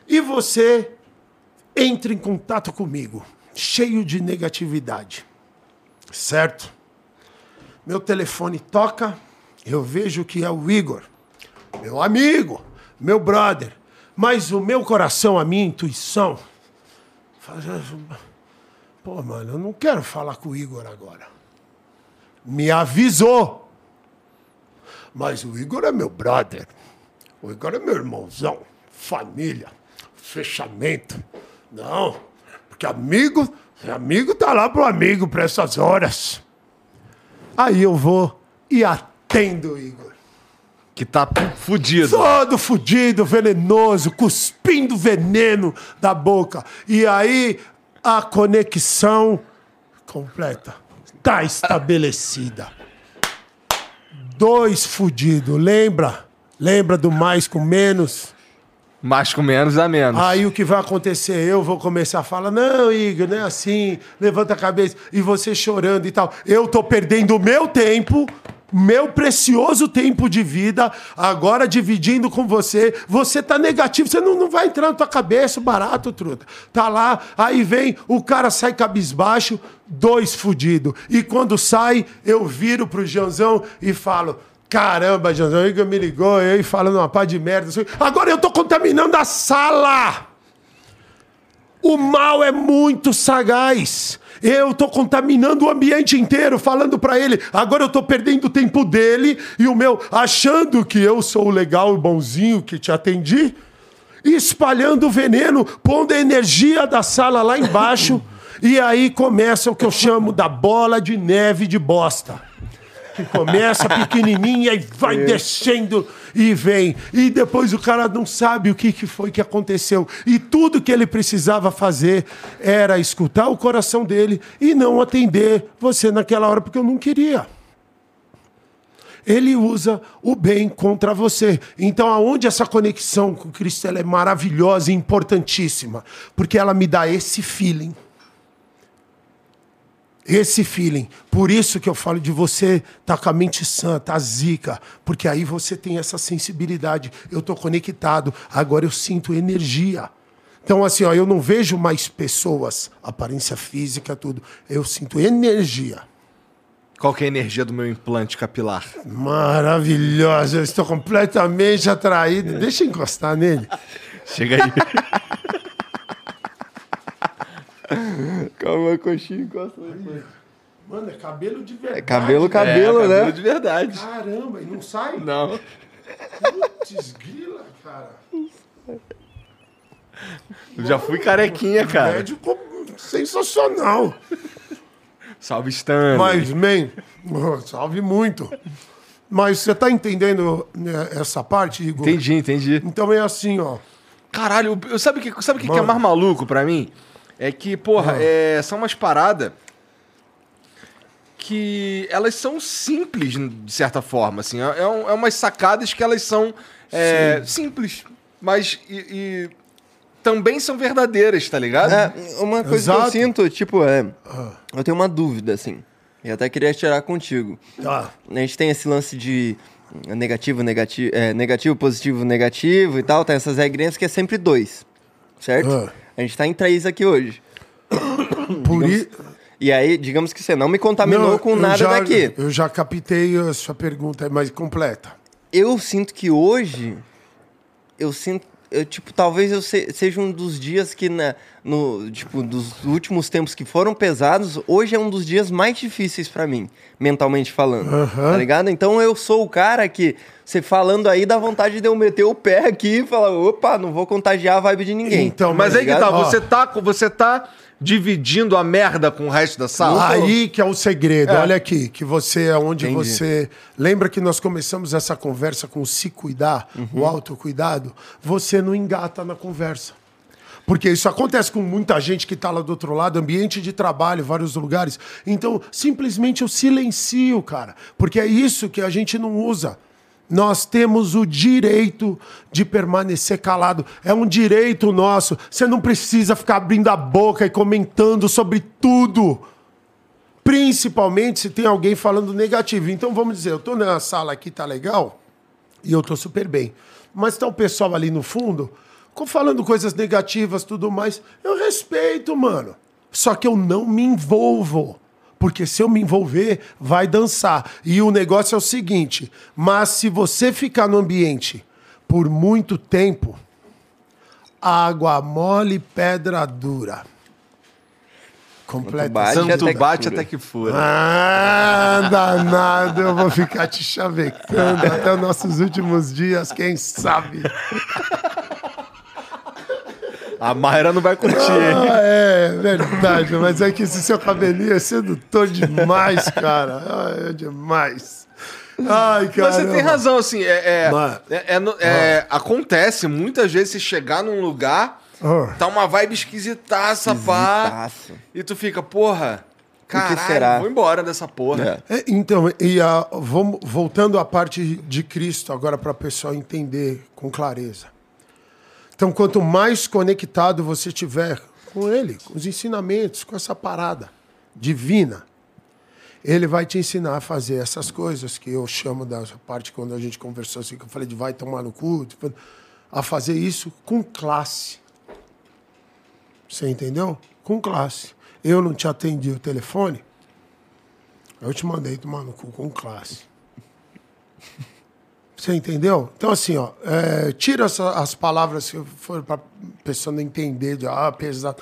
Speaker 3: E você entra em contato comigo, cheio de negatividade. Certo? Meu telefone toca eu vejo que é o Igor, meu amigo, meu brother. Mas o meu coração, a minha intuição. Pô, mano, eu não quero falar com o Igor agora. Me avisou. Mas o Igor é meu brother. O Igor é meu irmãozão. Família. Fechamento. Não. Porque amigo, amigo tá lá pro amigo para essas horas. Aí eu vou e até tendo, Igor.
Speaker 1: Que tá fudido.
Speaker 3: Todo fudido, venenoso, cuspindo veneno da boca. E aí a conexão completa tá estabelecida. Dois fudidos, lembra? Lembra do mais com menos?
Speaker 1: Mais com menos a menos.
Speaker 3: Aí o que vai acontecer? Eu vou começar a falar: não, Igor, não é assim, levanta a cabeça. E você chorando e tal. Eu tô perdendo o meu tempo meu precioso tempo de vida, agora dividindo com você. Você tá negativo, você não, não vai entrar na tua cabeça, barato, truta. Tá lá, aí vem, o cara sai cabisbaixo, dois fudido. E quando sai, eu viro pro Janzão e falo: Caramba, Janzão, Igor me ligou, aí falando uma pá de merda. Agora eu tô contaminando a sala! O mal é muito sagaz. Eu tô contaminando o ambiente inteiro, falando pra ele. Agora eu tô perdendo o tempo dele e o meu, achando que eu sou o legal e bonzinho que te atendi, espalhando veneno, pondo a energia da sala lá embaixo. e aí começa o que eu chamo da bola de neve de bosta começa pequenininha e vai descendo e vem. E depois o cara não sabe o que, que foi que aconteceu. E tudo que ele precisava fazer era escutar o coração dele e não atender você naquela hora, porque eu não queria. Ele usa o bem contra você. Então, aonde essa conexão com Cristo é maravilhosa e importantíssima? Porque ela me dá esse feeling esse feeling. Por isso que eu falo de você estar tá com a mente santa, a zica, porque aí você tem essa sensibilidade. Eu estou conectado, agora eu sinto energia. Então, assim, ó, eu não vejo mais pessoas, aparência física, tudo. Eu sinto energia.
Speaker 1: Qual que é a energia do meu implante capilar?
Speaker 3: Maravilhosa, eu estou completamente atraído. Deixa eu encostar nele. (laughs)
Speaker 1: Chega aí. (laughs)
Speaker 2: Calma, coxinha, encosta
Speaker 3: aí. Mano, é cabelo de verdade. É
Speaker 2: cabelo, cabelo, é, né? Cabelo
Speaker 1: de verdade.
Speaker 3: Caramba, e não sai?
Speaker 1: Não.
Speaker 3: Putz, grila, cara.
Speaker 1: Eu já fui carequinha, cara.
Speaker 3: Médico sensacional.
Speaker 1: Salve, Stan.
Speaker 3: Mas, man, (laughs) salve muito. Mas você tá entendendo né, essa parte, Igor?
Speaker 1: Entendi, entendi.
Speaker 3: Então é assim, ó.
Speaker 1: Caralho, sabe o que, sabe que, que é mais maluco pra mim? É que, porra, uhum. é, são umas paradas que elas são simples, de certa forma, assim. É, é, é umas sacadas que elas são é, simples, mas e, e, também são verdadeiras, tá ligado?
Speaker 2: É, uma coisa Exato. que eu sinto, tipo, é... Ah. Eu tenho uma dúvida, assim. E até queria tirar contigo.
Speaker 3: Ah.
Speaker 2: A gente tem esse lance de negativo, negativo, é, negativo, positivo, negativo e tal. Tem essas regrinhas que é sempre dois, certo? Ah. A gente tá em três aqui hoje.
Speaker 3: Por digamos,
Speaker 2: E aí, digamos que você não me contaminou não, com nada
Speaker 3: já,
Speaker 2: daqui.
Speaker 3: Eu já captei a sua pergunta, é mais completa.
Speaker 2: Eu sinto que hoje. Eu sinto. Eu, tipo, talvez eu se, seja um dos dias que, na, no, tipo, dos últimos tempos que foram pesados, hoje é um dos dias mais difíceis para mim, mentalmente falando. Uhum. Tá ligado? Então eu sou o cara que você falando aí dá vontade de eu meter o pé aqui e falar, opa, não vou contagiar a vibe de ninguém.
Speaker 1: Então, mas tá aí que tá, você tá, você tá dividindo a merda com o resto da sala.
Speaker 3: Aí que é o segredo. É. Olha aqui, que você é onde Entendi. você. Lembra que nós começamos essa conversa com o se cuidar, uhum. o autocuidado? Você não engata na conversa. Porque isso acontece com muita gente que está lá do outro lado, ambiente de trabalho, vários lugares. Então, simplesmente eu silencio, cara. Porque é isso que a gente não usa. Nós temos o direito de permanecer calado. É um direito nosso. Você não precisa ficar abrindo a boca e comentando sobre tudo. Principalmente se tem alguém falando negativo. Então vamos dizer, eu estou na sala aqui, tá legal, e eu estou super bem. Mas está o pessoal ali no fundo falando coisas negativas, tudo mais. Eu respeito, mano. Só que eu não me envolvo. Porque se eu me envolver, vai dançar. E o negócio é o seguinte: mas se você ficar no ambiente por muito tempo, água mole, pedra dura.
Speaker 1: Completo. Bate Santo até bate até que fura.
Speaker 3: Ah, danado, eu vou ficar te chavecando (laughs) até os nossos últimos dias, quem sabe?
Speaker 1: A Mayra não vai curtir. Ah,
Speaker 3: é, verdade. Mas é que esse seu cabelinho é sedutor demais, cara. Ah, é demais. Ai, cara.
Speaker 1: Mas você tem razão, assim. É, é, é, é, é ah. Acontece muitas vezes você chegar num lugar, ah. tá uma vibe esquisitaça, pá. E tu fica, porra. Caralho, será? vou embora dessa porra.
Speaker 3: É. então, e a, vamos, voltando à parte de Cristo agora para o pessoal entender com clareza. Então, quanto mais conectado você tiver com ele, com os ensinamentos, com essa parada divina, ele vai te ensinar a fazer essas coisas que eu chamo da parte quando a gente conversou assim, que eu falei de vai tomar no cu, tipo, a fazer isso com classe. Você entendeu? Com classe. Eu não te atendi o telefone, eu te mandei tomar no cu com classe. (laughs) Você entendeu? Então, assim, ó, é, tira essa, as palavras que foram pra pessoa não entender, de ah, pesado.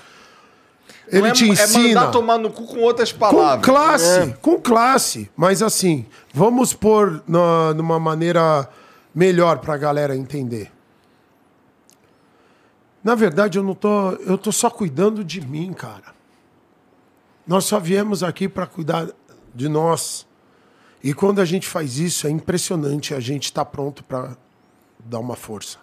Speaker 3: Ele
Speaker 1: é,
Speaker 3: te ensina.
Speaker 1: É mandar tomar no cu com outras palavras.
Speaker 3: Com classe, é. com classe. Mas assim, vamos pôr na, numa maneira melhor pra galera entender. Na verdade, eu não tô. Eu tô só cuidando de mim, cara. Nós só viemos aqui para cuidar de nós. E quando a gente faz isso, é impressionante. A gente está pronto para dar uma força.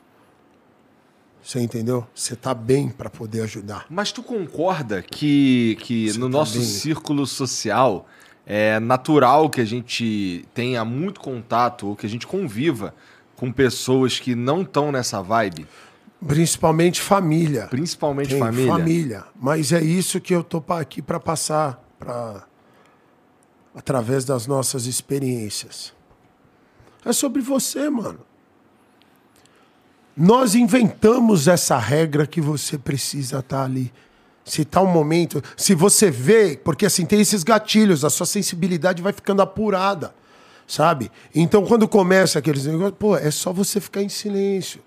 Speaker 3: Você entendeu? Você está bem para poder ajudar.
Speaker 1: Mas tu concorda que, que no tá nosso bem. círculo social é natural que a gente tenha muito contato ou que a gente conviva com pessoas que não estão nessa vibe?
Speaker 3: Principalmente família.
Speaker 1: Principalmente Tem família.
Speaker 3: Família. Mas é isso que eu tô aqui para passar para através das nossas experiências. É sobre você, mano. Nós inventamos essa regra que você precisa estar tá ali. Se tá um momento, se você vê, porque assim tem esses gatilhos, a sua sensibilidade vai ficando apurada, sabe? Então quando começa aqueles negócios, pô, é só você ficar em silêncio.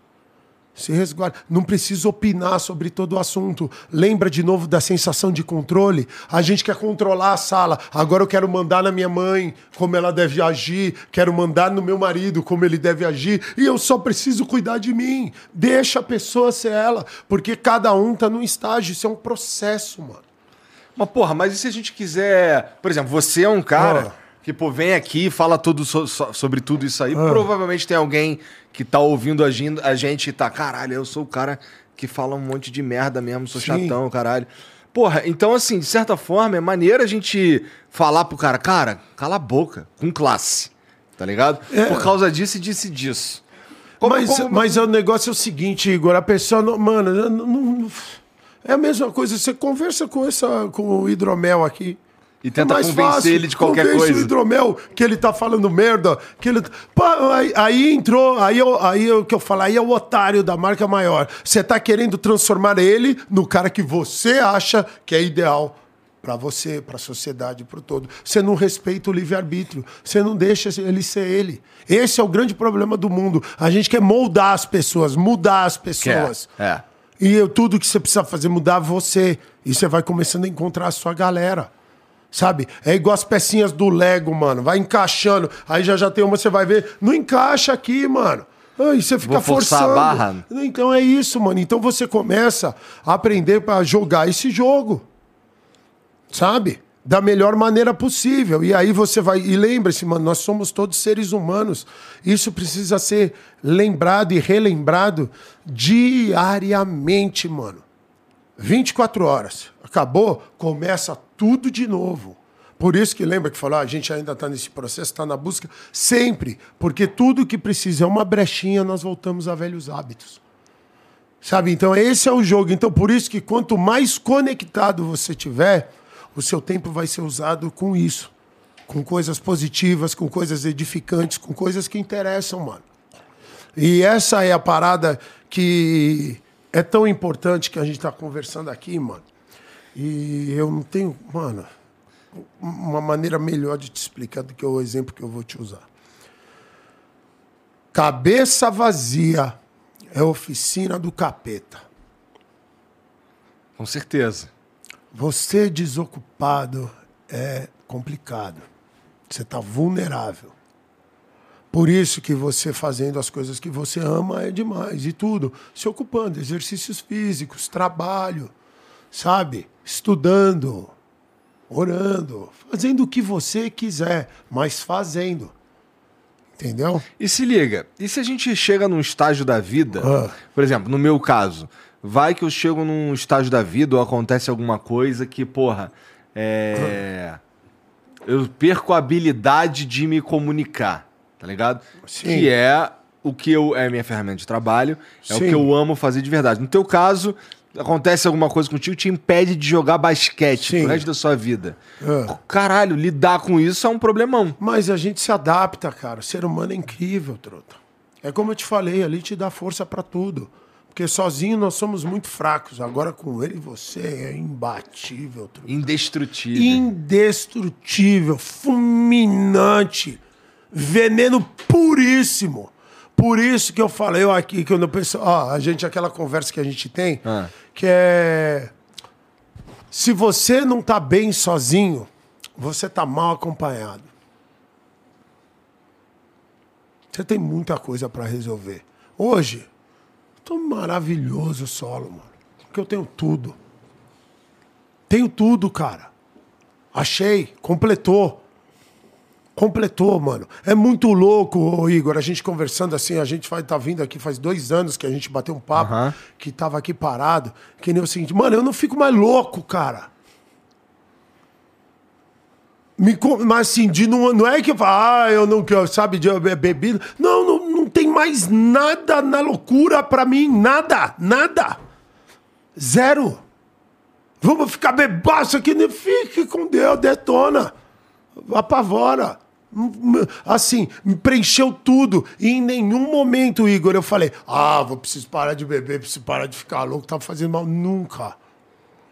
Speaker 3: Se resguarda. Não precisa opinar sobre todo o assunto. Lembra de novo da sensação de controle? A gente quer controlar a sala. Agora eu quero mandar na minha mãe como ela deve agir. Quero mandar no meu marido como ele deve agir. E eu só preciso cuidar de mim. Deixa a pessoa ser ela. Porque cada um tá num estágio. Isso é um processo, mano.
Speaker 1: Mas, porra, mas e se a gente quiser. Por exemplo, você é um cara. Pô, vem aqui e fala tudo so, so, sobre tudo isso aí. Ah. Provavelmente tem alguém que tá ouvindo a gente e tá, caralho, eu sou o cara que fala um monte de merda mesmo, sou Sim. chatão, caralho. Porra, então assim, de certa forma, é maneiro a gente falar pro cara, cara, cala a boca, com classe, tá ligado? É. Por causa disso e disse disso.
Speaker 3: Como, mas, como... mas o negócio é o seguinte, Igor, a pessoa, não, mano, não, não, é a mesma coisa, você conversa com, essa, com o hidromel aqui,
Speaker 1: e tenta é convencer fácil, ele de qualquer coisa. o
Speaker 3: hidromel que ele tá falando merda, que ele Pá, aí, aí, entrou, aí eu, aí o que eu falo, aí é o otário da marca maior. Você tá querendo transformar ele no cara que você acha que é ideal para você, para a sociedade, para o todo. Você não respeita o livre-arbítrio, você não deixa ele ser ele. Esse é o grande problema do mundo. A gente quer moldar as pessoas, mudar as pessoas.
Speaker 1: É. é.
Speaker 3: E eu, tudo que você precisa fazer é mudar você. E você vai começando a encontrar a sua galera. Sabe? É igual as pecinhas do Lego, mano. Vai encaixando. Aí já já tem uma, você vai ver. Não encaixa aqui, mano. Aí você fica forçando. A barra. Então é isso, mano. Então você começa a aprender para jogar esse jogo. Sabe? Da melhor maneira possível. E aí você vai. E lembre-se, mano, nós somos todos seres humanos. Isso precisa ser lembrado e relembrado diariamente, mano. 24 horas. Acabou, começa tudo de novo. Por isso que lembra que falou, ah, a gente ainda está nesse processo, está na busca, sempre, porque tudo que precisa é uma brechinha, nós voltamos a velhos hábitos. Sabe? Então esse é o jogo. Então por isso que quanto mais conectado você tiver, o seu tempo vai ser usado com isso, com coisas positivas, com coisas edificantes, com coisas que interessam, mano. E essa é a parada que é tão importante que a gente está conversando aqui, mano. E eu não tenho, mano, uma maneira melhor de te explicar do que o exemplo que eu vou te usar. Cabeça vazia é oficina do capeta.
Speaker 1: Com certeza.
Speaker 3: Você desocupado é complicado. Você está vulnerável. Por isso que você fazendo as coisas que você ama é demais. E tudo. Se ocupando, exercícios físicos, trabalho, sabe? Estudando, orando, fazendo o que você quiser, mas fazendo. Entendeu?
Speaker 1: E se liga, e se a gente chega num estágio da vida, ah. por exemplo, no meu caso, vai que eu chego num estágio da vida ou acontece alguma coisa que, porra, é. Ah. Eu perco a habilidade de me comunicar tá ligado? Sim. Que é o que eu é a minha ferramenta de trabalho, é Sim. o que eu amo fazer de verdade. No teu caso, acontece alguma coisa contigo te impede de jogar basquete Sim. pro resto da sua vida. É. Caralho, lidar com isso é um problemão.
Speaker 3: Mas a gente se adapta, cara. O ser humano é incrível, trota. É como eu te falei, ali te dá força para tudo. Porque sozinho nós somos muito fracos. Agora com ele você é imbatível. Truta.
Speaker 1: Indestrutível.
Speaker 3: Indestrutível, fulminante veneno puríssimo. Por isso que eu falei eu aqui, quando eu penso, ó, a gente, aquela conversa que a gente tem, ah. que é. Se você não tá bem sozinho, você tá mal acompanhado. Você tem muita coisa para resolver. Hoje, tô maravilhoso solo, mano. Porque eu tenho tudo. Tenho tudo, cara. Achei, completou. Completou, mano. É muito louco, Igor. A gente conversando assim, a gente vai tá vindo aqui faz dois anos que a gente bateu um papo, uhum. que tava aqui parado. Que nem o seguinte, mano, eu não fico mais louco, cara. Me, mas assim, de não, não é que ah, eu não quero, sabe, de bebida. Não, não, não tem mais nada na loucura pra mim. Nada, nada. Zero. Vamos ficar bebaço aqui, fique com Deus, detona. Apavora. Assim, preencheu tudo. E em nenhum momento, Igor, eu falei: ah, vou preciso parar de beber, preciso parar de ficar louco, tá fazendo mal. Nunca.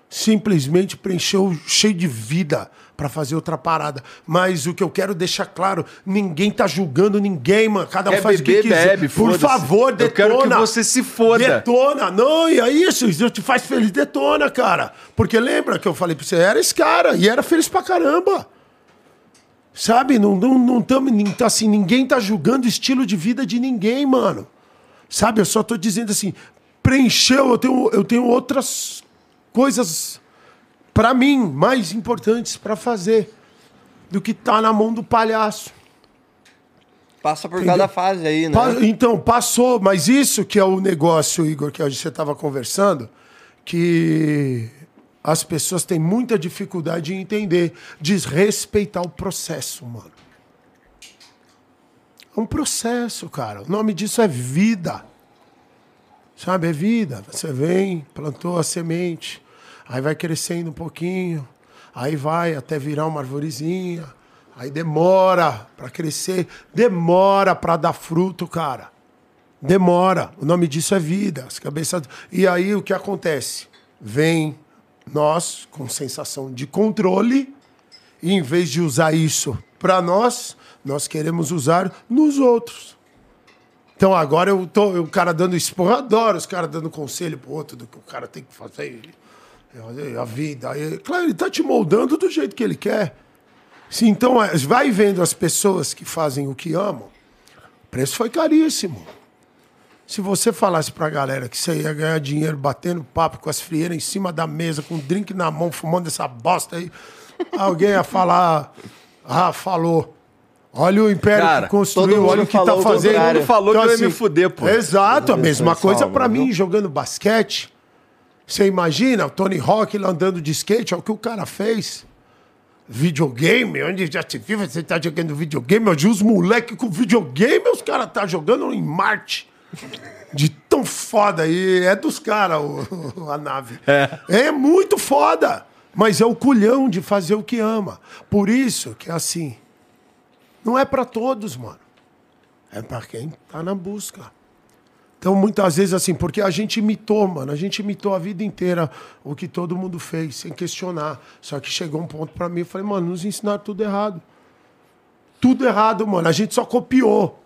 Speaker 3: Simplesmente preencheu cheio de vida para fazer outra parada. Mas o que eu quero deixar claro, ninguém tá julgando ninguém, mano. Cada um é faz beber, o que quiser. Bebe, Por favor, detona.
Speaker 1: Eu quero que você se foda.
Speaker 3: Detona. Não, e é isso. Isso te faz feliz. Detona, cara. Porque lembra que eu falei pra você, era esse cara. E era feliz pra caramba. Sabe? Não, não, não tamo, assim, ninguém tá julgando o estilo de vida de ninguém, mano. Sabe? Eu só tô dizendo assim, preencheu, eu tenho, eu tenho outras coisas para mim mais importantes para fazer do que tá na mão do palhaço.
Speaker 2: Passa por Entendeu? cada fase aí, né?
Speaker 3: então, passou, mas isso que é o negócio, Igor, que você estava conversando, que as pessoas têm muita dificuldade em entender, desrespeitar o processo, mano. É um processo, cara. O nome disso é vida. Sabe, é vida. Você vem, plantou a semente, aí vai crescendo um pouquinho, aí vai até virar uma arvorezinha, aí demora para crescer, demora para dar fruto, cara. Demora. O nome disso é vida. As cabeças. E aí o que acontece? Vem nós, com sensação de controle, e em vez de usar isso para nós, nós queremos usar nos outros. Então agora eu tô o cara dando esporro, adoro os caras dando conselho pro outro do que o cara tem que fazer a vida. Claro, ele tá te moldando do jeito que ele quer. Se então é, vai vendo as pessoas que fazem o que amam, o preço foi caríssimo. Se você falasse pra galera que você ia ganhar dinheiro batendo papo com as frieiras em cima da mesa, com um drink na mão, fumando essa bosta aí, alguém ia falar. Ah, falou. Olha o império cara, que construiu, olha o que tá falou, tá fazendo. Todo
Speaker 1: mundo falou então, que eu ia me assim, fuder, pô.
Speaker 3: Exato, a mesma coisa para mim, jogando basquete. Você imagina o Tony Hawk lá andando de skate, é o que o cara fez. Videogame, onde já se viu, você tá jogando videogame, hoje os moleques com videogame, os caras tá jogando em Marte. De tão foda aí. É dos caras (laughs) a nave. É. é muito foda. Mas é o culhão de fazer o que ama. Por isso que é assim. Não é para todos, mano. É para quem tá na busca. Então, muitas vezes, assim, porque a gente imitou, mano, a gente imitou a vida inteira o que todo mundo fez, sem questionar. Só que chegou um ponto para mim, eu falei, mano, nos ensinaram tudo errado. Tudo errado, mano. A gente só copiou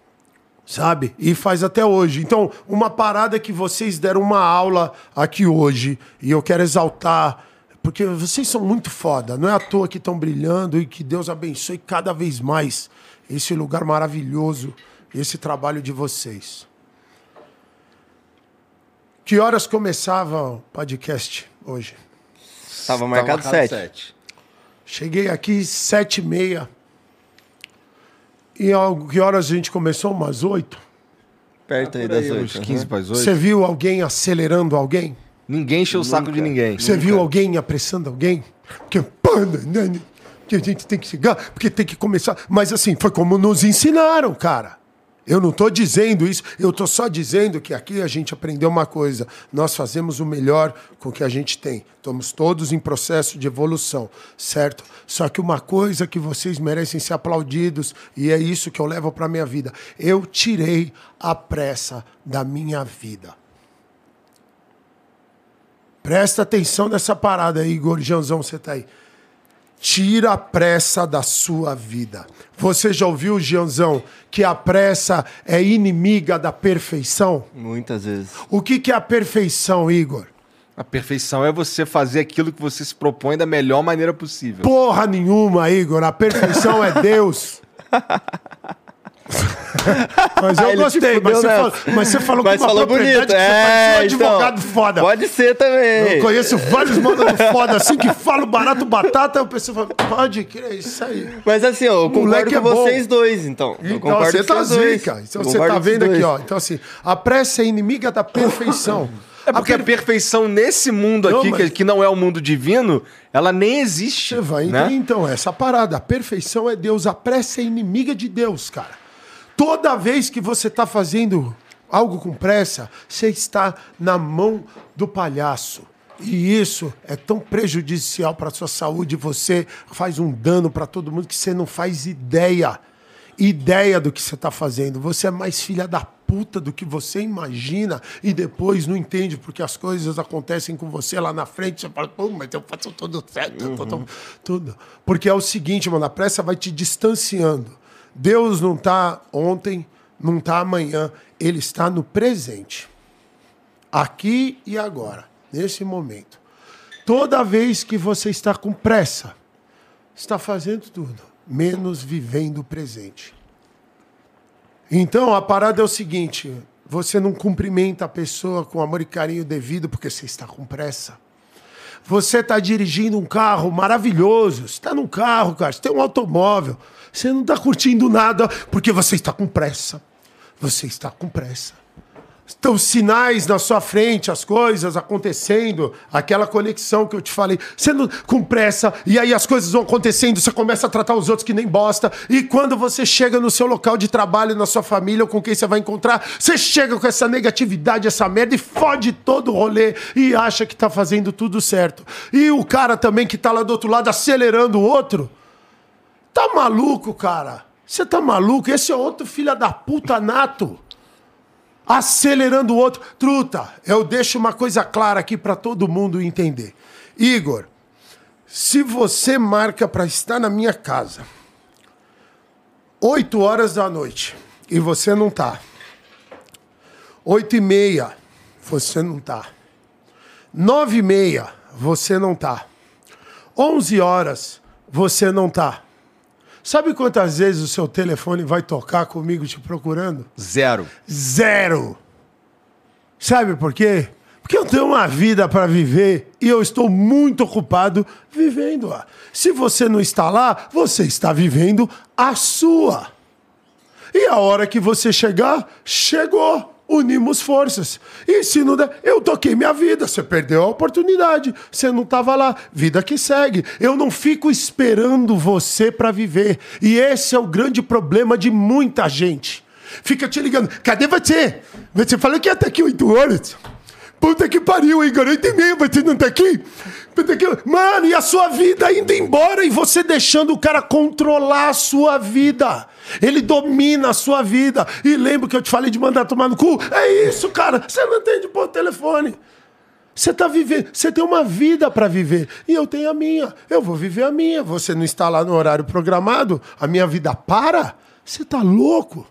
Speaker 3: sabe? E faz até hoje. Então, uma parada que vocês deram uma aula aqui hoje, e eu quero exaltar, porque vocês são muito foda, não é à toa que estão brilhando e que Deus abençoe cada vez mais esse lugar maravilhoso, esse trabalho de vocês. Que horas começava o podcast hoje?
Speaker 2: Estava marcado, marcado sete. sete.
Speaker 3: Cheguei aqui sete e meia. E que horas a gente começou? Umas oito?
Speaker 2: Perto aí das oito.
Speaker 1: Uns 15 para as oito.
Speaker 3: Você viu alguém acelerando alguém?
Speaker 1: Ninguém encheu o saco de ninguém.
Speaker 3: Você viu alguém apressando alguém? Que que a gente tem que chegar, porque tem que começar. Mas assim, foi como nos ensinaram, cara. Eu não estou dizendo isso, eu estou só dizendo que aqui a gente aprendeu uma coisa: nós fazemos o melhor com o que a gente tem. Estamos todos em processo de evolução, certo? Só que uma coisa que vocês merecem ser aplaudidos, e é isso que eu levo para a minha vida: eu tirei a pressa da minha vida. Presta atenção nessa parada aí, Gorjãozão, você tá aí. Tira a pressa da sua vida. Você já ouviu, Gianzão, que a pressa é inimiga da perfeição?
Speaker 2: Muitas vezes.
Speaker 3: O que, que é a perfeição, Igor?
Speaker 1: A perfeição é você fazer aquilo que você se propõe da melhor maneira possível.
Speaker 3: Porra nenhuma, Igor. A perfeição é Deus. (laughs) (laughs) mas eu Ele gostei, mas você, falou, mas você, falou,
Speaker 2: mas com uma falou propriedade bonito. é, um então, advogado foda. Pode ser também.
Speaker 3: Eu conheço vários modelos foda assim que falam barato batata, eu pensei, pode que é isso aí.
Speaker 2: Mas assim, ó, eu concordo com é vocês dois, então. Eu então
Speaker 3: você tá zica. Então você tá vendo aqui, ó. Então assim, a pressa é inimiga da perfeição. (laughs)
Speaker 1: É porque a, per... a perfeição nesse mundo aqui, não, mas... que, que, não é o mundo divino, ela nem existe. Você
Speaker 3: vai
Speaker 1: né?
Speaker 3: então, essa parada. A perfeição é Deus, a pressa é inimiga de Deus, cara. Toda vez que você está fazendo algo com pressa, você está na mão do palhaço. E isso é tão prejudicial para a sua saúde, você faz um dano para todo mundo que você não faz ideia. Ideia do que você está fazendo. Você é mais filha da puta do que você imagina e depois não entende porque as coisas acontecem com você lá na frente. Você fala, pô, mas eu faço tudo certo, uhum. tudo, tudo. Porque é o seguinte, mano, a pressa vai te distanciando. Deus não está ontem, não está amanhã, ele está no presente. Aqui e agora, nesse momento. Toda vez que você está com pressa, está fazendo tudo, menos vivendo o presente. Então a parada é o seguinte: você não cumprimenta a pessoa com amor e carinho devido porque você está com pressa. Você está dirigindo um carro maravilhoso, está num carro, cara, você tem um automóvel. Você não está curtindo nada porque você está com pressa. Você está com pressa. Estão sinais na sua frente, as coisas acontecendo, aquela conexão que eu te falei. Você não, com pressa, e aí as coisas vão acontecendo, você começa a tratar os outros que nem bosta. E quando você chega no seu local de trabalho, na sua família, ou com quem você vai encontrar, você chega com essa negatividade, essa merda, e fode todo o rolê e acha que tá fazendo tudo certo. E o cara também que tá lá do outro lado acelerando o outro Tá maluco, cara? Você tá maluco? Esse é outro filho da puta nato. Acelerando o outro. Truta, eu deixo uma coisa clara aqui para todo mundo entender. Igor, se você marca para estar na minha casa 8 horas da noite e você não tá. 8 e meia, você não tá. 9 e meia, você não tá. 11 horas, você não tá. Sabe quantas vezes o seu telefone vai tocar comigo te procurando?
Speaker 1: Zero.
Speaker 3: Zero. Sabe por quê? Porque eu tenho uma vida para viver e eu estou muito ocupado vivendo-a. Se você não está lá, você está vivendo a sua. E a hora que você chegar, chegou unimos forças. E se não der, eu toquei minha vida, você perdeu a oportunidade, você não estava lá, vida que segue. Eu não fico esperando você para viver. E esse é o grande problema de muita gente. Fica te ligando, cadê você? Você falou que ia estar aqui oito horas. Puta que pariu, Igor, oito e meia, você não tá aqui? Mano, e a sua vida indo embora e você deixando o cara controlar a sua vida. Ele domina a sua vida. E lembra que eu te falei de mandar tomar no cu? É isso, cara. Você não entende por telefone. Você tá vivendo, você tem uma vida para viver e eu tenho a minha. Eu vou viver a minha. Você não está lá no horário programado, a minha vida para? Você tá louco?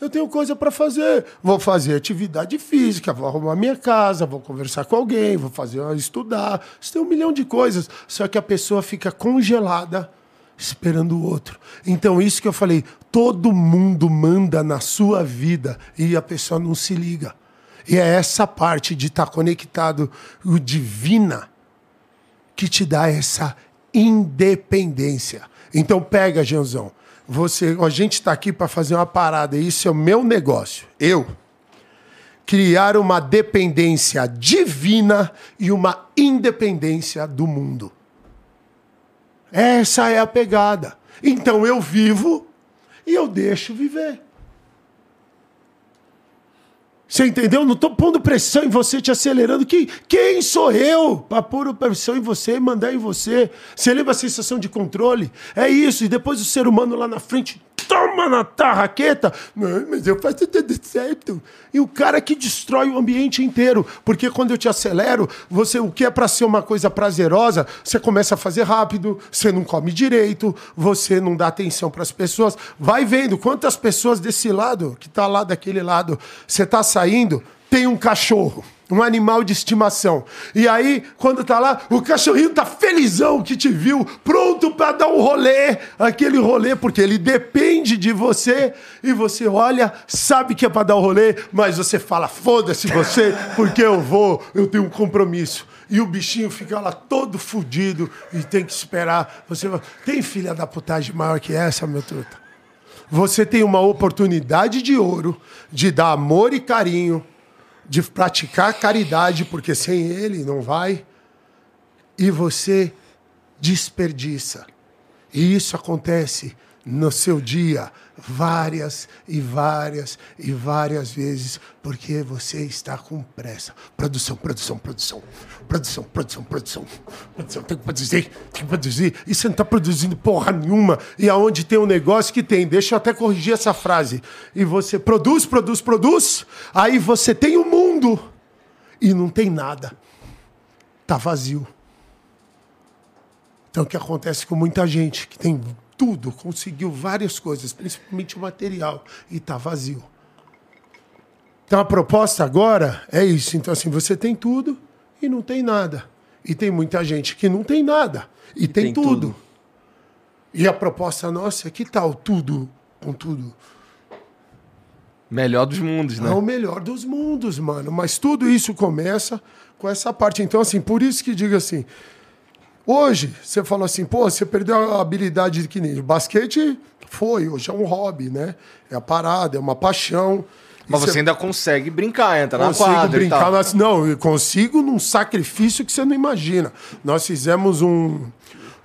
Speaker 3: Eu tenho coisa para fazer. Vou fazer atividade física, vou arrumar minha casa, vou conversar com alguém, vou fazer estudar. Você tem um milhão de coisas. Só que a pessoa fica congelada esperando o outro. Então, isso que eu falei, todo mundo manda na sua vida e a pessoa não se liga. E é essa parte de estar tá conectado o divina que te dá essa independência. Então pega, Janzão. Você, a gente está aqui para fazer uma parada, isso é o meu negócio. Eu criar uma dependência divina e uma independência do mundo. Essa é a pegada. Então eu vivo e eu deixo viver. Você entendeu? Não estou pondo pressão em você, te acelerando. Que, quem sou eu para pôr pressão em você mandar em você? Você lembra a sensação de controle? É isso. E depois o ser humano lá na frente, toma na tarraqueta. Não, mas eu faço tudo certo. E o cara que destrói o ambiente inteiro. Porque quando eu te acelero, você o que é para ser uma coisa prazerosa, você começa a fazer rápido, você não come direito, você não dá atenção para as pessoas. Vai vendo quantas pessoas desse lado, que tá lá daquele lado, você tá saindo, tem um cachorro um animal de estimação. E aí, quando tá lá, o cachorrinho tá felizão que te viu, pronto para dar um rolê, aquele rolê, porque ele depende de você, e você olha, sabe que é para dar o um rolê, mas você fala, foda-se você, porque eu vou, eu tenho um compromisso. E o bichinho fica lá todo fudido e tem que esperar. Você tem filha da putagem maior que essa, meu truta? Você tem uma oportunidade de ouro de dar amor e carinho de praticar caridade, porque sem ele não vai, e você desperdiça. E isso acontece no seu dia várias e várias e várias vezes porque você está com pressa. Produção, produção, produção. Produção, produção, produção. Produção, tem que produzir, tem que produzir. E você não está produzindo porra nenhuma. E aonde tem um negócio que tem, deixa eu até corrigir essa frase. E você produz, produz, produz. Aí você tem o um mundo e não tem nada. Tá vazio. Então o que acontece com muita gente que tem tudo, conseguiu várias coisas, principalmente o material, e está vazio. Então a proposta agora é isso. Então, assim, você tem tudo e não tem nada. E tem muita gente que não tem nada e, e tem, tem tudo. tudo. E a proposta nossa é que tal tudo com tudo?
Speaker 1: Melhor dos mundos, né?
Speaker 3: É o melhor dos mundos, mano. Mas tudo isso começa com essa parte. Então, assim, por isso que diga assim, Hoje, você falou assim, pô, você perdeu a habilidade de que nem basquete foi, hoje é um hobby, né? É a parada, é uma paixão.
Speaker 1: Mas você, você ainda consegue brincar, entra na quadra
Speaker 3: brincar, mas não, eu consigo num sacrifício que você não imagina. Nós fizemos um,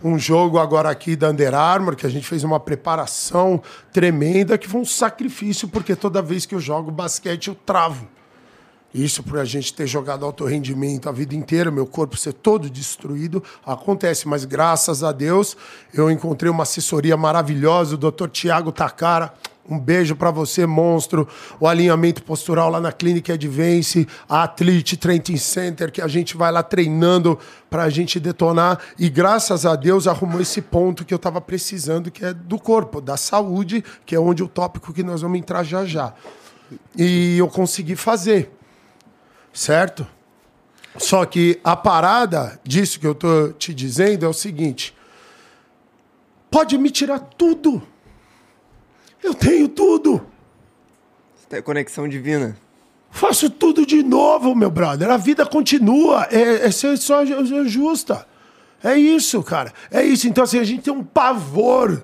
Speaker 3: um jogo agora aqui da Under Armour, que a gente fez uma preparação tremenda, que foi um sacrifício, porque toda vez que eu jogo basquete eu travo. Isso por a gente ter jogado alto rendimento a vida inteira, meu corpo ser todo destruído, acontece, mas graças a Deus eu encontrei uma assessoria maravilhosa, o Dr. Tiago Takara. Um beijo para você, monstro. O alinhamento postural lá na Clínica Advance, a Athlete Training Center, que a gente vai lá treinando para a gente detonar. E graças a Deus arrumou esse ponto que eu estava precisando, que é do corpo, da saúde, que é onde o tópico que nós vamos entrar já já. E eu consegui fazer certo? Só que a parada disso que eu tô te dizendo é o seguinte: pode me tirar tudo. Eu tenho tudo.
Speaker 2: Você tem conexão divina.
Speaker 3: Faço tudo de novo, meu brother. A vida continua. É, é ser só justa. É isso, cara. É isso. Então, assim, a gente tem um pavor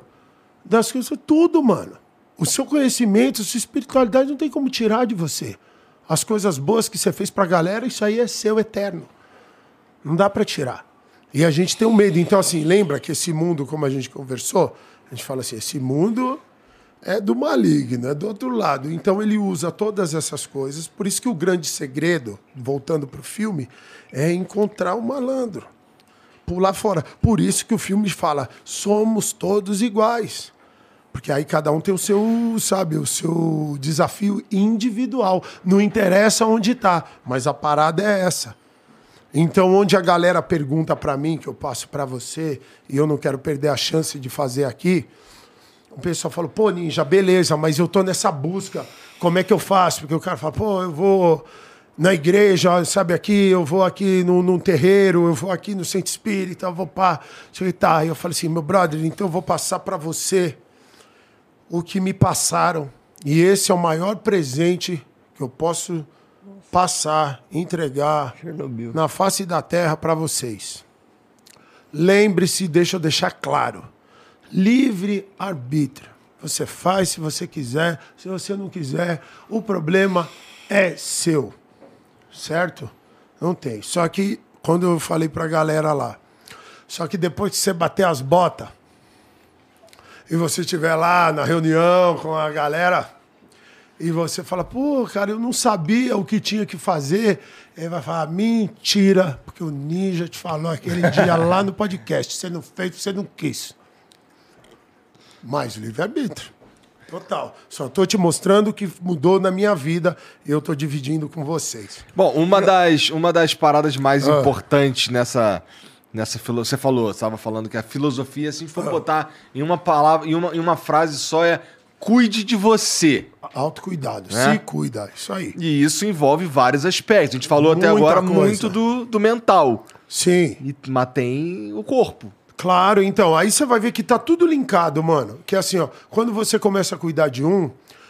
Speaker 3: das coisas. Tudo, mano. O seu conhecimento, a sua espiritualidade não tem como tirar de você. As coisas boas que você fez pra galera, isso aí é seu eterno. Não dá para tirar. E a gente tem um medo. Então, assim, lembra que esse mundo, como a gente conversou, a gente fala assim: esse mundo é do maligno, é do outro lado. Então, ele usa todas essas coisas. Por isso que o grande segredo, voltando pro filme, é encontrar o malandro. Pular fora. Por isso que o filme fala: somos todos iguais. Porque aí cada um tem o seu, sabe, o seu desafio individual. Não interessa onde está, mas a parada é essa. Então, onde a galera pergunta para mim, que eu passo para você, e eu não quero perder a chance de fazer aqui, o pessoal fala, pô, Ninja, beleza, mas eu tô nessa busca, como é que eu faço? Porque o cara fala, pô, eu vou na igreja, sabe, aqui, eu vou aqui no, num terreiro, eu vou aqui no centro espírita, eu vou pá. Tá, eu falei assim, meu brother, então eu vou passar para você o que me passaram. E esse é o maior presente que eu posso passar, entregar Chernobyl. na face da terra para vocês. Lembre-se, deixa eu deixar claro: livre arbítrio. Você faz se você quiser, se você não quiser, o problema é seu. Certo? Não tem. Só que quando eu falei para a galera lá, só que depois que você bater as botas, e você estiver lá na reunião com a galera e você fala, pô, cara, eu não sabia o que tinha que fazer. Ele vai falar, mentira, porque o Ninja te falou aquele dia (laughs) lá no podcast. Você não fez, você não quis. Mais livre-arbítrio. Total. Só tô te mostrando o que mudou na minha vida e eu tô dividindo com vocês.
Speaker 1: Bom, uma das, uma das paradas mais ah. importantes nessa nessa você falou, estava falando que a filosofia, se for ah. botar em uma palavra, em uma, em uma frase só é cuide de você.
Speaker 3: Autocuidado, né? se cuida, isso aí.
Speaker 1: E isso envolve vários aspectos. A gente falou Muita até agora coisa. muito do, do mental.
Speaker 3: Sim.
Speaker 1: E, mas tem o corpo.
Speaker 3: Claro, então, aí você vai ver que tá tudo linkado, mano. Que é assim, ó, quando você começa a cuidar de um,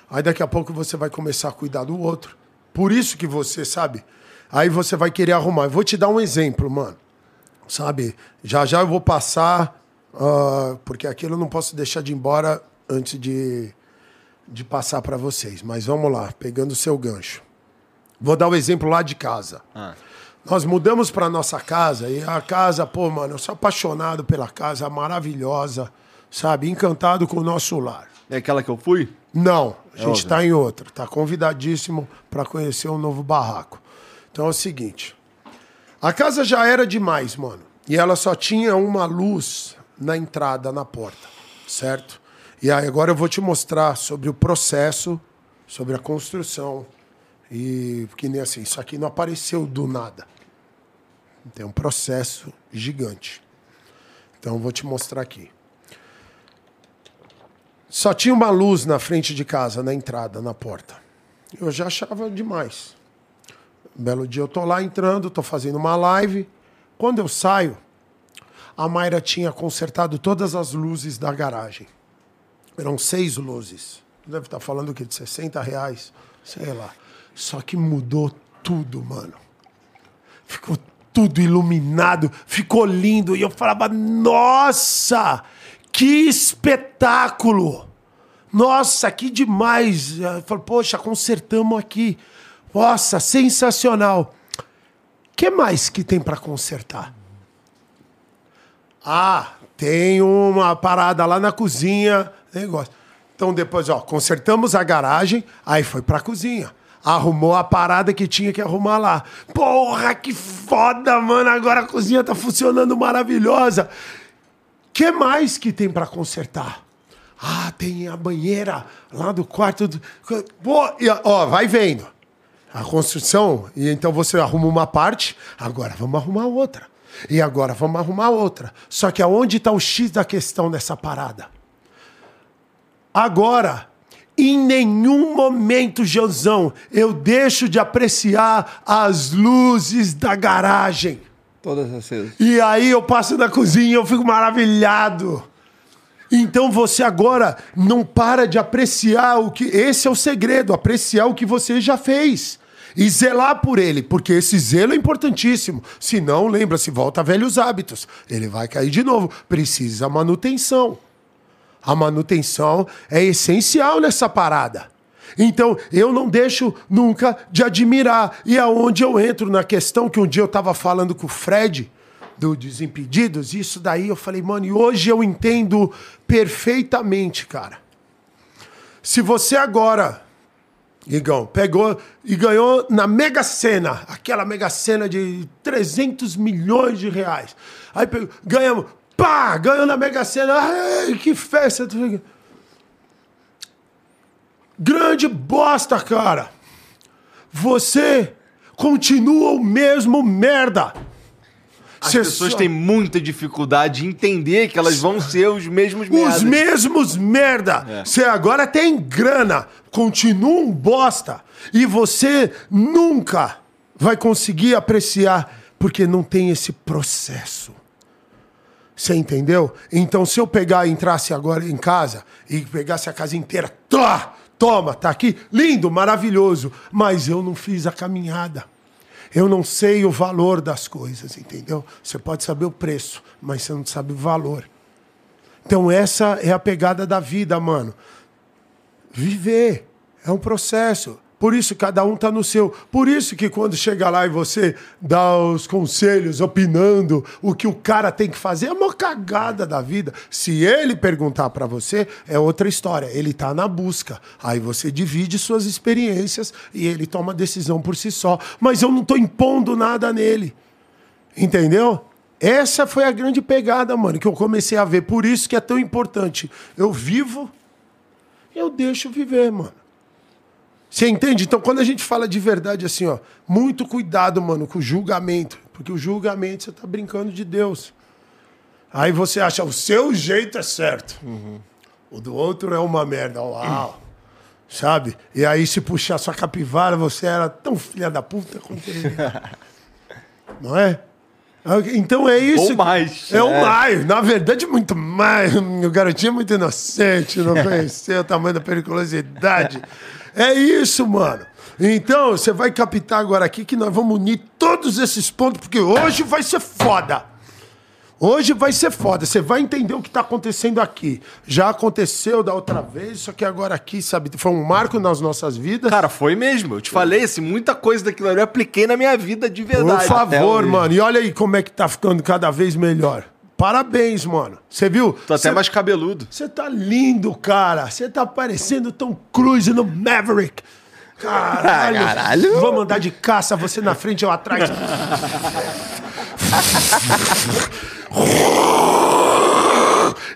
Speaker 3: aí daqui a pouco você vai começar a cuidar do outro. Por isso que você, sabe? Aí você vai querer arrumar. Eu vou te dar um exemplo, mano. Sabe? Já já eu vou passar, uh, porque aquilo eu não posso deixar de ir embora antes de, de passar para vocês. Mas vamos lá, pegando o seu gancho. Vou dar o um exemplo lá de casa. Ah. Nós mudamos para nossa casa e a casa, pô, mano, eu sou apaixonado pela casa, maravilhosa, sabe? Encantado com o nosso lar.
Speaker 1: É aquela que eu fui?
Speaker 3: Não, a é gente está em outra. Tá convidadíssimo para conhecer um novo barraco. Então é o seguinte: a casa já era demais, mano. E ela só tinha uma luz na entrada, na porta, certo? E aí agora eu vou te mostrar sobre o processo, sobre a construção. E que nem assim, isso aqui não apareceu do nada. Tem um processo gigante. Então vou te mostrar aqui. Só tinha uma luz na frente de casa, na entrada, na porta. Eu já achava demais. Um belo dia eu tô lá entrando, tô fazendo uma live. Quando eu saio, a Mayra tinha consertado todas as luzes da garagem. Eram seis luzes. Deve estar falando o quê? De 60 reais? Sei lá. Só que mudou tudo, mano. Ficou tudo iluminado, ficou lindo. E eu falava, nossa, que espetáculo! Nossa, que demais! Eu falei, poxa, consertamos aqui. Nossa, sensacional. Que mais que tem para consertar? Ah, tem uma parada lá na cozinha, negócio. Então depois, ó, consertamos a garagem, aí foi para a cozinha arrumou a parada que tinha que arrumar lá. Porra, que foda, mano! Agora a cozinha tá funcionando maravilhosa. que mais que tem para consertar? Ah, tem a banheira lá do quarto. Do... Ó, vai vendo. A construção, e então você arruma uma parte, agora vamos arrumar outra. E agora vamos arrumar outra. Só que aonde está o X da questão dessa parada? Agora, em nenhum momento, Janzão, eu deixo de apreciar as luzes da garagem.
Speaker 2: Todas acesas.
Speaker 3: E aí eu passo na cozinha e eu fico maravilhado. Então você agora não para de apreciar o que. Esse é o segredo, apreciar o que você já fez. E zelar por ele, porque esse zelo é importantíssimo. Se não, lembra-se, volta a velhos hábitos. Ele vai cair de novo. Precisa manutenção. A manutenção é essencial nessa parada. Então, eu não deixo nunca de admirar. E aonde eu entro na questão que um dia eu estava falando com o Fred, do Desimpedidos, isso daí eu falei, mano, e hoje eu entendo perfeitamente, cara. Se você agora, Igão, pegou e ganhou na Mega Sena, aquela Mega Sena de 300 milhões de reais. Aí pegou, ganhamos Pá! Ganhou na Mega Sena. Ai, que festa. Grande bosta, cara. Você continua o mesmo merda.
Speaker 1: As Cê pessoas só... têm muita dificuldade de entender que elas vão ser os mesmos merda.
Speaker 3: Os mesmos merda. Você é. agora tem grana, continua um bosta. E você nunca vai conseguir apreciar porque não tem esse processo. Você entendeu? Então, se eu pegar e entrasse agora em casa e pegasse a casa inteira, toma, tá aqui, lindo, maravilhoso, mas eu não fiz a caminhada. Eu não sei o valor das coisas, entendeu? Você pode saber o preço, mas você não sabe o valor. Então, essa é a pegada da vida, mano. Viver é um processo. Por isso cada um está no seu. Por isso que quando chega lá e você dá os conselhos, opinando o que o cara tem que fazer, é uma cagada da vida. Se ele perguntar para você, é outra história. Ele está na busca. Aí você divide suas experiências e ele toma decisão por si só. Mas eu não estou impondo nada nele. Entendeu? Essa foi a grande pegada, mano, que eu comecei a ver. Por isso que é tão importante. Eu vivo eu deixo viver, mano. Você entende? Então, quando a gente fala de verdade assim, ó, muito cuidado, mano, com o julgamento. Porque o julgamento você tá brincando de Deus. Aí você acha, o seu jeito é certo. Uhum. O do outro é uma merda. Uau. Uhum. Sabe? E aí, se puxar sua capivara, você era tão filha da puta como ele. (laughs) Não é? Então é isso.
Speaker 1: Ou mais.
Speaker 3: É, é. o mais. Na verdade, muito mais. O garotinho é muito inocente, não (laughs) conheceu o tamanho da periculosidade. É isso, mano. Então, você vai captar agora aqui que nós vamos unir todos esses pontos, porque hoje vai ser foda. Hoje vai ser foda. Você vai entender o que está acontecendo aqui. Já aconteceu da outra vez, só que agora aqui, sabe, foi um marco nas nossas vidas.
Speaker 1: Cara, foi mesmo. Eu te falei, assim, muita coisa daquilo ali eu apliquei na minha vida de verdade.
Speaker 3: Por favor, mano. E olha aí como é que tá ficando cada vez melhor. Parabéns, mano. Você viu?
Speaker 1: Tô até Cê... mais cabeludo.
Speaker 3: Você tá lindo, cara. Você tá parecendo Tom Cruise no Maverick. Caralho. Caralho. Vamos andar de caça, você na frente, eu atrás. (laughs)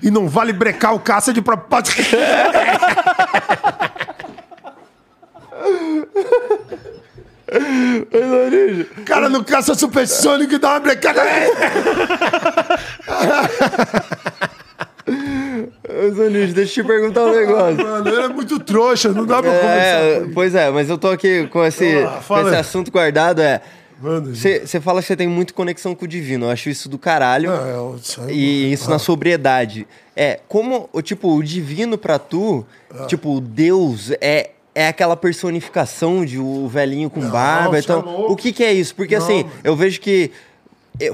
Speaker 3: e não vale brecar o caça de propósito. (laughs) Cara, no caça supersônico e dá uma brecada.
Speaker 2: Zanis, deixa eu te perguntar um negócio.
Speaker 3: Ah, mano, ele é muito trouxa, não dá pra é,
Speaker 2: conversar. Pois é, mas eu tô aqui com esse, ah, com esse assunto guardado. É. Você fala que você tem muita conexão com o divino. Eu acho isso do caralho. Ah, eu sei, e isso ah. na sobriedade. É, como, tipo, o divino pra tu, ah. tipo, Deus é é aquela personificação de o velhinho com não, barba. Então, o que, que é isso? Porque não, assim, eu vejo que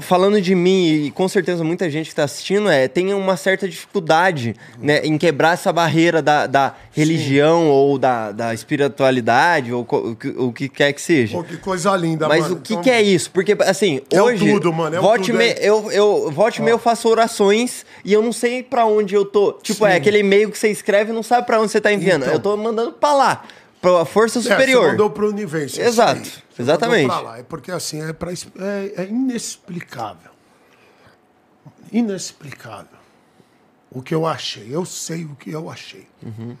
Speaker 2: falando de mim e com certeza muita gente que está assistindo é tem uma certa dificuldade né, em quebrar essa barreira da, da religião Sim. ou da, da espiritualidade ou o, o, que quer que seja. Pô,
Speaker 3: que coisa linda,
Speaker 2: Mas
Speaker 3: mano.
Speaker 2: o que, então... que é isso? Porque assim é hoje tudo, mano. É volte tudo, me, é... eu eu volte ah. eu faço orações e eu não sei para onde eu tô. Tipo é Sim. é aquele e-mail que você escreve e não sabe para onde você tá enviando. Então. Eu tô mandando para lá para a força superior. É, você
Speaker 3: mandou para o universo.
Speaker 2: Exato, exatamente.
Speaker 3: Lá. É porque assim, é, pra, é, é inexplicável. Inexplicável. O que eu achei. Eu sei o que eu achei. Uhum.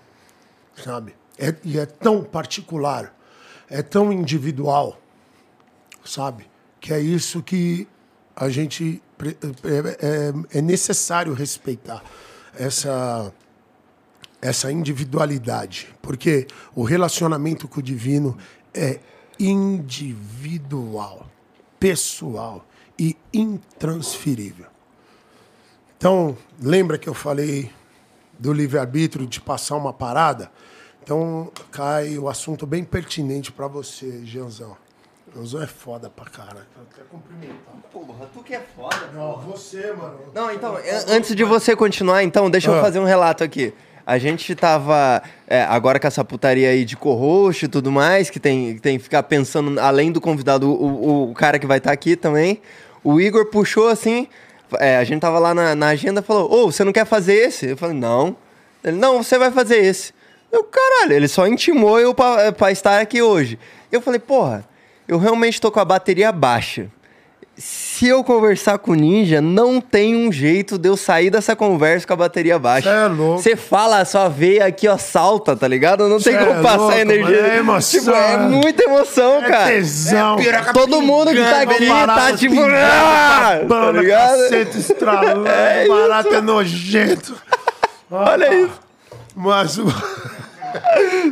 Speaker 3: Sabe? É, e é tão particular, é tão individual, sabe? Que é isso que a gente é, é, é necessário respeitar. Essa essa individualidade, porque o relacionamento com o divino é individual, pessoal e intransferível. Então, lembra que eu falei do livre-arbítrio de passar uma parada? Então, cai o assunto bem pertinente para você, Janzão. Janzão é foda pra cara. Quer cumprimentar.
Speaker 2: Porra, tu que é foda.
Speaker 3: Não, porra. você, mano.
Speaker 2: Não, então, antes de você continuar, então, deixa eu ah. fazer um relato aqui. A gente tava. É, agora com essa putaria aí de corroxo e tudo mais, que tem, tem que ficar pensando, além do convidado, o, o cara que vai estar tá aqui também. O Igor puxou assim. É, a gente tava lá na, na agenda falou: Ô, oh, você não quer fazer esse? Eu falei: Não. Ele: Não, você vai fazer esse. Eu, caralho, ele só intimou eu pra, pra estar aqui hoje. Eu falei: Porra, eu realmente tô com a bateria baixa se eu conversar com o Ninja, não tem um jeito de eu sair dessa conversa com a bateria baixa.
Speaker 3: Você é louco.
Speaker 2: Você fala, a sua veia aqui, ó, salta, tá ligado? Não Cê tem como é passar louco, energia.
Speaker 3: é emoção.
Speaker 2: Tipo, é muita emoção, é cara.
Speaker 3: Tesão.
Speaker 2: É Todo mundo que tá aqui tá tipo. Ah,
Speaker 3: tá ligado? Cacete estralando, (laughs) é barato é nojento.
Speaker 2: Olha isso.
Speaker 3: Mas.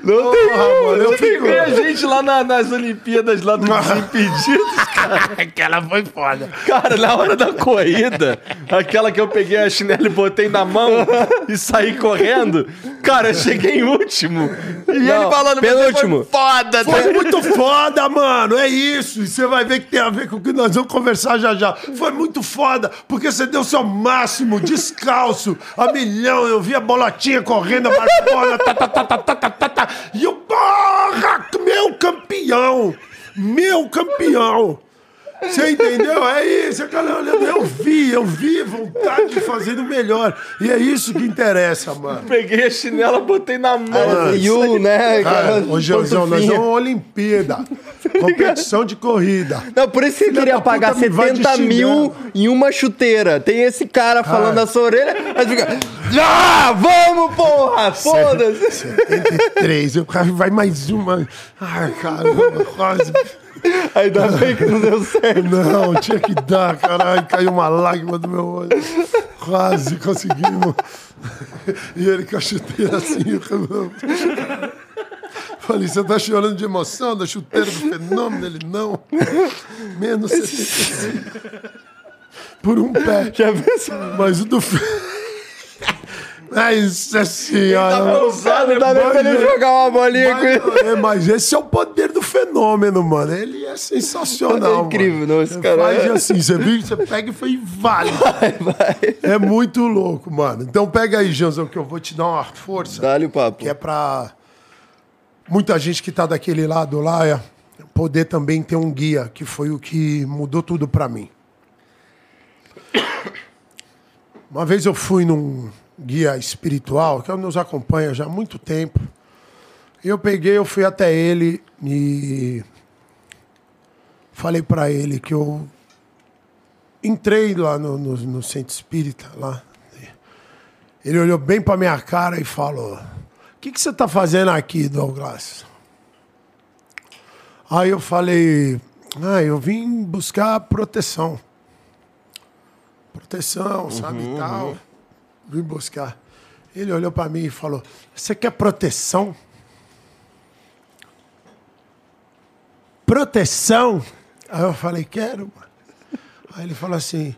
Speaker 1: Não tem como, mano. Eu fiquei a gente lá na, nas Olimpíadas lá dos Desimpedidos, (laughs)
Speaker 3: cara. aquela foi foda.
Speaker 1: Cara, na hora da corrida, aquela que eu peguei a chinela e botei na mão e saí correndo, cara, eu cheguei em último. E Não, ele falando,
Speaker 2: penúltimo.
Speaker 1: Foi foda,
Speaker 3: Foi né? muito foda, mano. É isso. E você vai ver que tem a ver com o que nós vamos conversar já já. Foi muito foda, porque você deu seu máximo, descalço, a milhão. Eu vi a bolotinha correndo, a marcona, tá, tá, tá, tá, E eu, porra, meu campeão! Meu campeão! Você entendeu? É isso, olhando. Eu vi, eu vi vontade de fazer o melhor. E é isso que interessa, mano.
Speaker 1: Peguei a chinela, botei na mão.
Speaker 2: Ah, you, né?
Speaker 3: Cara, ô, nós vamos uma Olimpíada. Competição de corrida.
Speaker 2: Não, por isso que ele queria pagar 70 mil em uma chuteira. Tem esse cara falando na sua orelha, mas fica. Ah, vamos, porra! Foda-se!
Speaker 3: 73, eu vai mais uma. Ai, caramba, quase.
Speaker 2: Ainda bem que não deu certo.
Speaker 3: Não, tinha que dar, caralho. Caiu uma lágrima do meu olho. Quase conseguimos. E ele com a chuteira assim. Falei, você tá chorando de emoção da chuteira do fenômeno? Ele, não. Menos 75. Por um pé. Já pensou? Mas o do... Mas assim, ó.
Speaker 2: Tá pausado, dá nem pra ele jogar uma bolinha
Speaker 3: mas, com ele. É, mas esse é o poder do fenômeno, mano. Ele é sensacional.
Speaker 2: É incrível,
Speaker 3: mano.
Speaker 2: não? Esse cara.
Speaker 3: Faz é... assim, você viu? Você pega e foi válido. Vai, vai. É muito louco, mano. Então pega aí, Janzão, que eu vou te dar uma força.
Speaker 2: Dá-lhe o papo.
Speaker 3: Que é pra muita gente que tá daquele lado lá é poder também ter um guia, que foi o que mudou tudo pra mim. Uma vez eu fui num guia espiritual, que nos acompanha já há muito tempo. Eu peguei, eu fui até ele e falei para ele que eu entrei lá no, no, no, centro espírita lá. Ele olhou bem para minha cara e falou: "O que, que você está fazendo aqui, Douglas?" Aí eu falei: "Ah, eu vim buscar proteção." Proteção, sabe uhum, tal. Uhum vim buscar. Ele olhou para mim e falou: Você quer proteção? Proteção? Aí eu falei: Quero. Aí ele falou assim: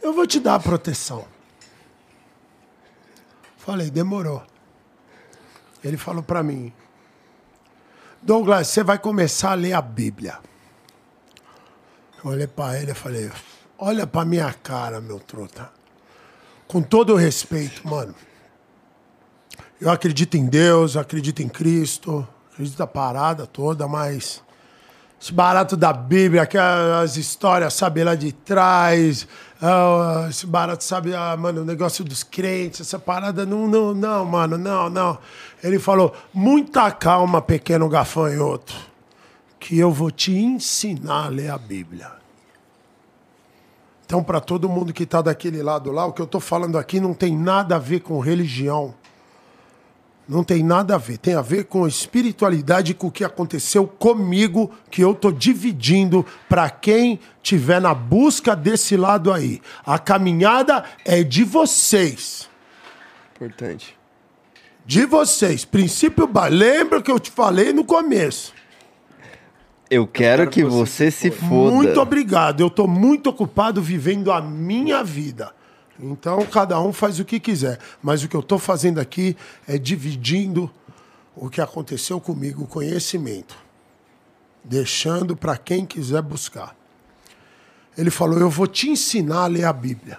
Speaker 3: Eu vou te dar proteção. Falei: Demorou. Ele falou para mim: Douglas, você vai começar a ler a Bíblia. Eu olhei para ele e falei: Olha para minha cara, meu trota com todo o respeito, mano. Eu acredito em Deus, acredito em Cristo, acredito na parada toda, mas esse barato da Bíblia, aquelas histórias, sabe, lá de trás, uh, esse barato, sabe, uh, mano, o negócio dos crentes, essa parada, não, não, não, mano, não, não. Ele falou, muita calma, pequeno gafanhoto, que eu vou te ensinar a ler a Bíblia. Então, para todo mundo que está daquele lado lá, o que eu estou falando aqui não tem nada a ver com religião. Não tem nada a ver. Tem a ver com espiritualidade, com o que aconteceu comigo, que eu estou dividindo para quem tiver na busca desse lado aí. A caminhada é de vocês.
Speaker 2: Importante.
Speaker 3: De vocês. Princípio, lembra que eu te falei no começo.
Speaker 2: Eu quero, quero que, que, você, se foda.
Speaker 3: Muito obrigado. Eu estou muito ocupado vivendo a minha vida. Então, cada um faz o que quiser. Mas o que eu estou fazendo aqui é dividindo o que aconteceu comigo, o conhecimento. Deixando para quem quiser buscar. Ele falou: Eu vou te ensinar a ler a Bíblia.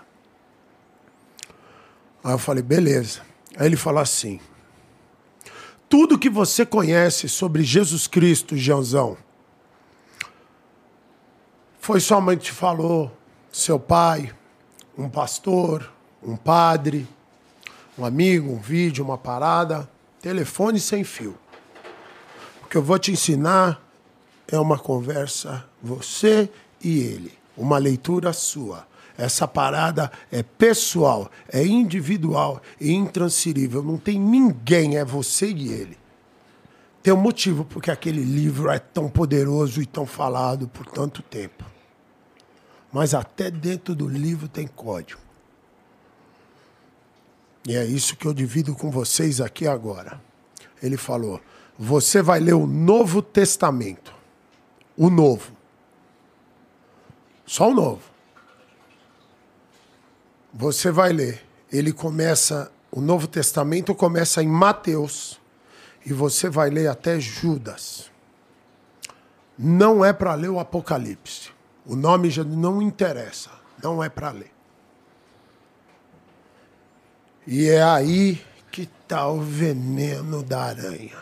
Speaker 3: Aí eu falei: Beleza. Aí ele falou assim: Tudo que você conhece sobre Jesus Cristo, Joãozão foi sua mãe que te falou, seu pai, um pastor, um padre, um amigo, um vídeo, uma parada, telefone sem fio. O que eu vou te ensinar é uma conversa você e ele, uma leitura sua. Essa parada é pessoal, é individual e intransferível. Não tem ninguém, é você e ele. Tem um motivo porque aquele livro é tão poderoso e tão falado por tanto tempo mas até dentro do livro tem código. E é isso que eu divido com vocês aqui agora. Ele falou: você vai ler o Novo Testamento. O Novo. Só o Novo. Você vai ler. Ele começa, o Novo Testamento começa em Mateus. E você vai ler até Judas. Não é para ler o Apocalipse. O nome já não interessa, não é para ler. E é aí que está o veneno da aranha.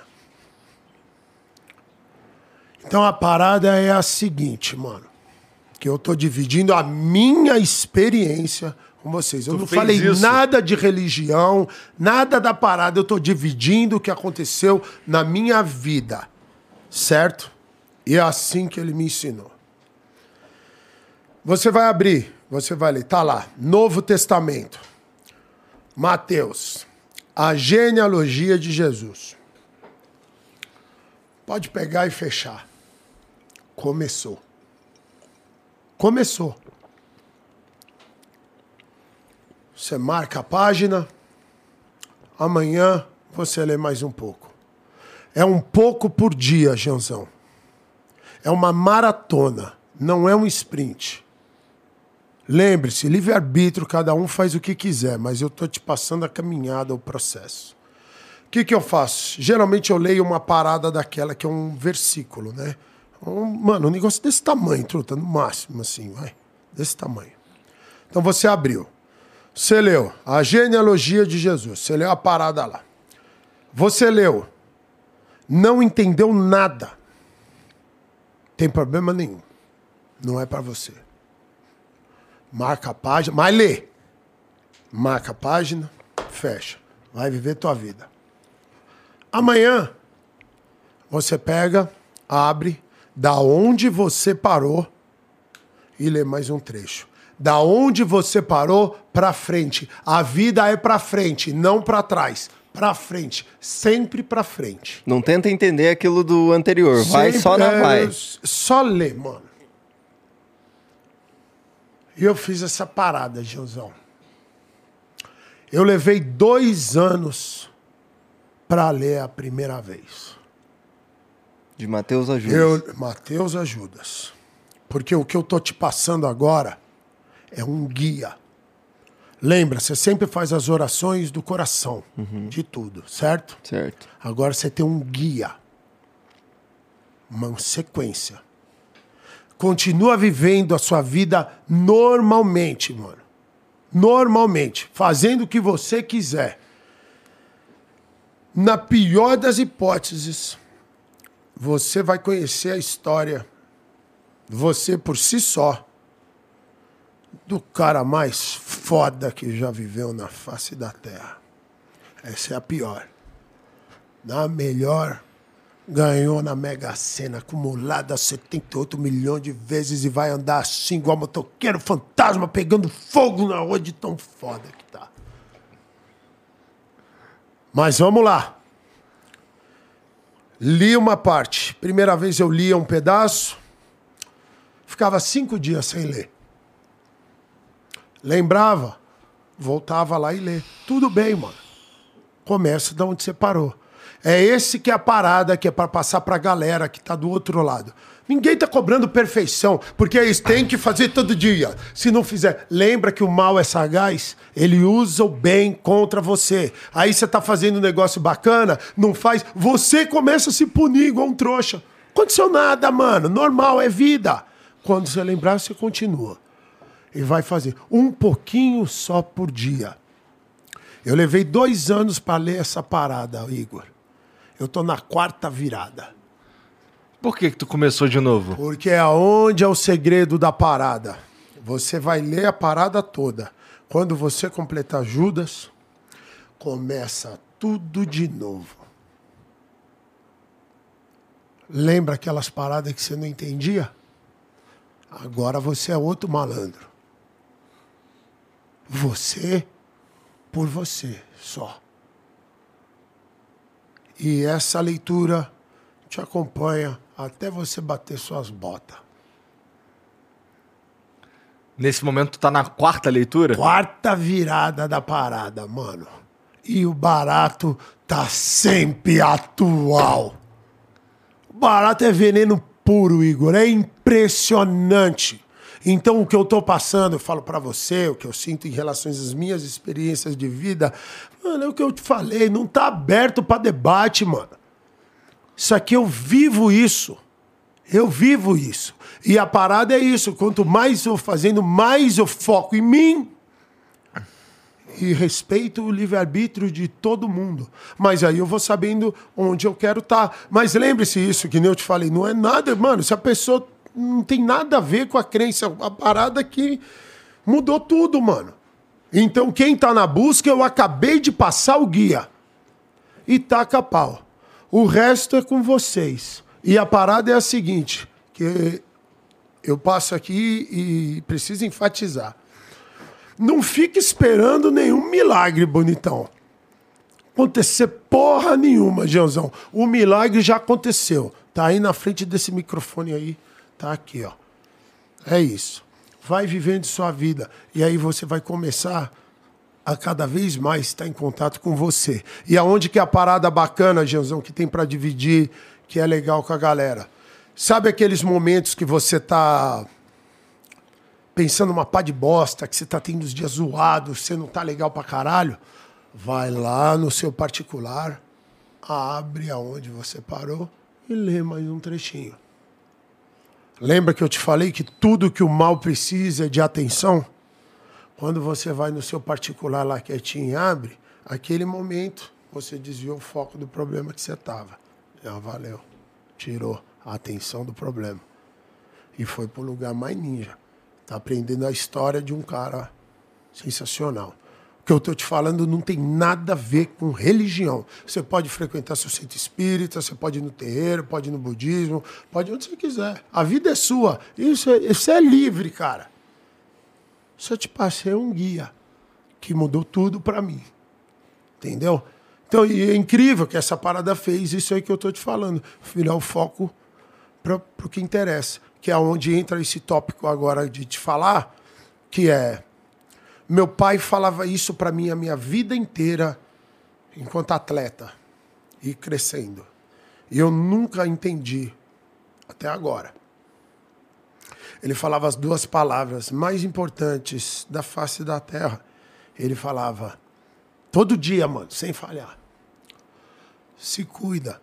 Speaker 3: Então a parada é a seguinte, mano. que eu tô dividindo a minha experiência com vocês. Eu tu não falei isso? nada de religião, nada da parada. Eu tô dividindo o que aconteceu na minha vida. Certo? E é assim que ele me ensinou. Você vai abrir, você vai ler, tá lá, Novo Testamento. Mateus, a genealogia de Jesus. Pode pegar e fechar. Começou. Começou. Você marca a página. Amanhã você lê mais um pouco. É um pouco por dia, Janzão. É uma maratona, não é um sprint. Lembre-se, livre-arbítrio, cada um faz o que quiser, mas eu estou te passando a caminhada, o processo. O que, que eu faço? Geralmente eu leio uma parada daquela que é um versículo, né? Um, mano, um negócio desse tamanho, truta, no máximo, assim, vai. Desse tamanho. Então você abriu. Você leu a genealogia de Jesus. Você leu a parada lá. Você leu. Não entendeu nada. Tem problema nenhum. Não é para você. Marca a página, mas lê. Marca a página, fecha. Vai viver tua vida. Amanhã você pega, abre, da onde você parou e lê mais um trecho. Da onde você parou para frente. A vida é para frente, não para trás. Para frente, sempre para frente.
Speaker 2: Não tenta entender aquilo do anterior, vai só na é, paz.
Speaker 3: Só lê, mano. E eu fiz essa parada, Gilzão. Eu levei dois anos para ler a primeira vez.
Speaker 2: De Mateus a Judas.
Speaker 3: Eu, Mateus a Judas. Porque o que eu tô te passando agora é um guia. Lembra, você sempre faz as orações do coração, uhum. de tudo, certo?
Speaker 2: Certo.
Speaker 3: Agora você tem um guia. Uma sequência. Continua vivendo a sua vida normalmente, mano. Normalmente. Fazendo o que você quiser na pior das hipóteses, você vai conhecer a história, você por si só, do cara mais foda que já viveu na face da Terra. Essa é a pior. Na melhor, ganhou na Mega Sena, acumulada 78 milhões de vezes e vai andar assim, igual motoqueiro fantasma, pegando fogo na rua de tão foda que tá. Mas vamos lá. Li uma parte. Primeira vez eu lia um pedaço, ficava cinco dias sem ler. Lembrava, voltava lá e lê. Tudo bem, mano. Começa de onde você parou. É esse que é a parada que é para passar para a galera que tá do outro lado. Ninguém tá cobrando perfeição, porque eles têm que fazer todo dia. Se não fizer, lembra que o mal é sagaz, ele usa o bem contra você. Aí você tá fazendo um negócio bacana, não faz, você começa a se punir igual um trouxa. Aconteceu nada, mano. Normal, é vida. Quando você lembrar, você continua. E vai fazer um pouquinho só por dia. Eu levei dois anos para ler essa parada, Igor. Eu tô na quarta virada.
Speaker 1: Por que, que tu começou de novo?
Speaker 3: Porque é onde é o segredo da parada. Você vai ler a parada toda. Quando você completar Judas, começa tudo de novo. Lembra aquelas paradas que você não entendia? Agora você é outro malandro. Você por você só. E essa leitura te acompanha até você bater suas botas.
Speaker 1: Nesse momento tu tá na quarta leitura?
Speaker 3: Quarta virada da parada, mano. E o barato tá sempre atual. O barato é veneno puro, Igor. É impressionante. Então, o que eu tô passando, eu falo para você, o que eu sinto em relação às minhas experiências de vida, mano, é o que eu te falei, não tá aberto para debate, mano. Isso aqui eu vivo isso. Eu vivo isso. E a parada é isso. Quanto mais eu fazendo, mais eu foco em mim. E respeito o livre-arbítrio de todo mundo. Mas aí eu vou sabendo onde eu quero estar. Tá. Mas lembre-se isso, que nem eu te falei, não é nada, mano. Se a pessoa não tem nada a ver com a crença. A parada que mudou tudo, mano. Então, quem tá na busca, eu acabei de passar o guia. E taca pau. O resto é com vocês. E a parada é a seguinte, que eu passo aqui e preciso enfatizar. Não fique esperando nenhum milagre, bonitão. Acontecer porra nenhuma, Jeanzão. O milagre já aconteceu. Tá aí na frente desse microfone aí. Tá aqui, ó. É isso. Vai vivendo sua vida. E aí você vai começar a cada vez mais estar em contato com você. E aonde que é a parada bacana, Jeanzão, que tem para dividir, que é legal com a galera. Sabe aqueles momentos que você tá pensando uma pá de bosta, que você tá tendo os dias zoados, você não tá legal pra caralho? Vai lá no seu particular, abre aonde você parou e lê mais um trechinho. Lembra que eu te falei que tudo que o mal precisa é de atenção? Quando você vai no seu particular lá quietinho e abre, aquele momento você desviou o foco do problema que você estava. Já valeu. Tirou a atenção do problema. E foi para o lugar mais ninja. Tá aprendendo a história de um cara sensacional. Que eu estou te falando não tem nada a ver com religião. Você pode frequentar seu centro espírita, você pode ir no terreiro, pode ir no budismo, pode ir onde você quiser. A vida é sua. Isso é, isso é livre, cara. Só te passei um guia que mudou tudo para mim. Entendeu? Então, é incrível que essa parada fez isso aí que eu estou te falando. Virar o foco para o que interessa. Que é onde entra esse tópico agora de te falar, que é... Meu pai falava isso para mim a minha vida inteira enquanto atleta e crescendo. E eu nunca entendi até agora. Ele falava as duas palavras mais importantes da face da terra. Ele falava todo dia, mano, sem falhar. Se cuida.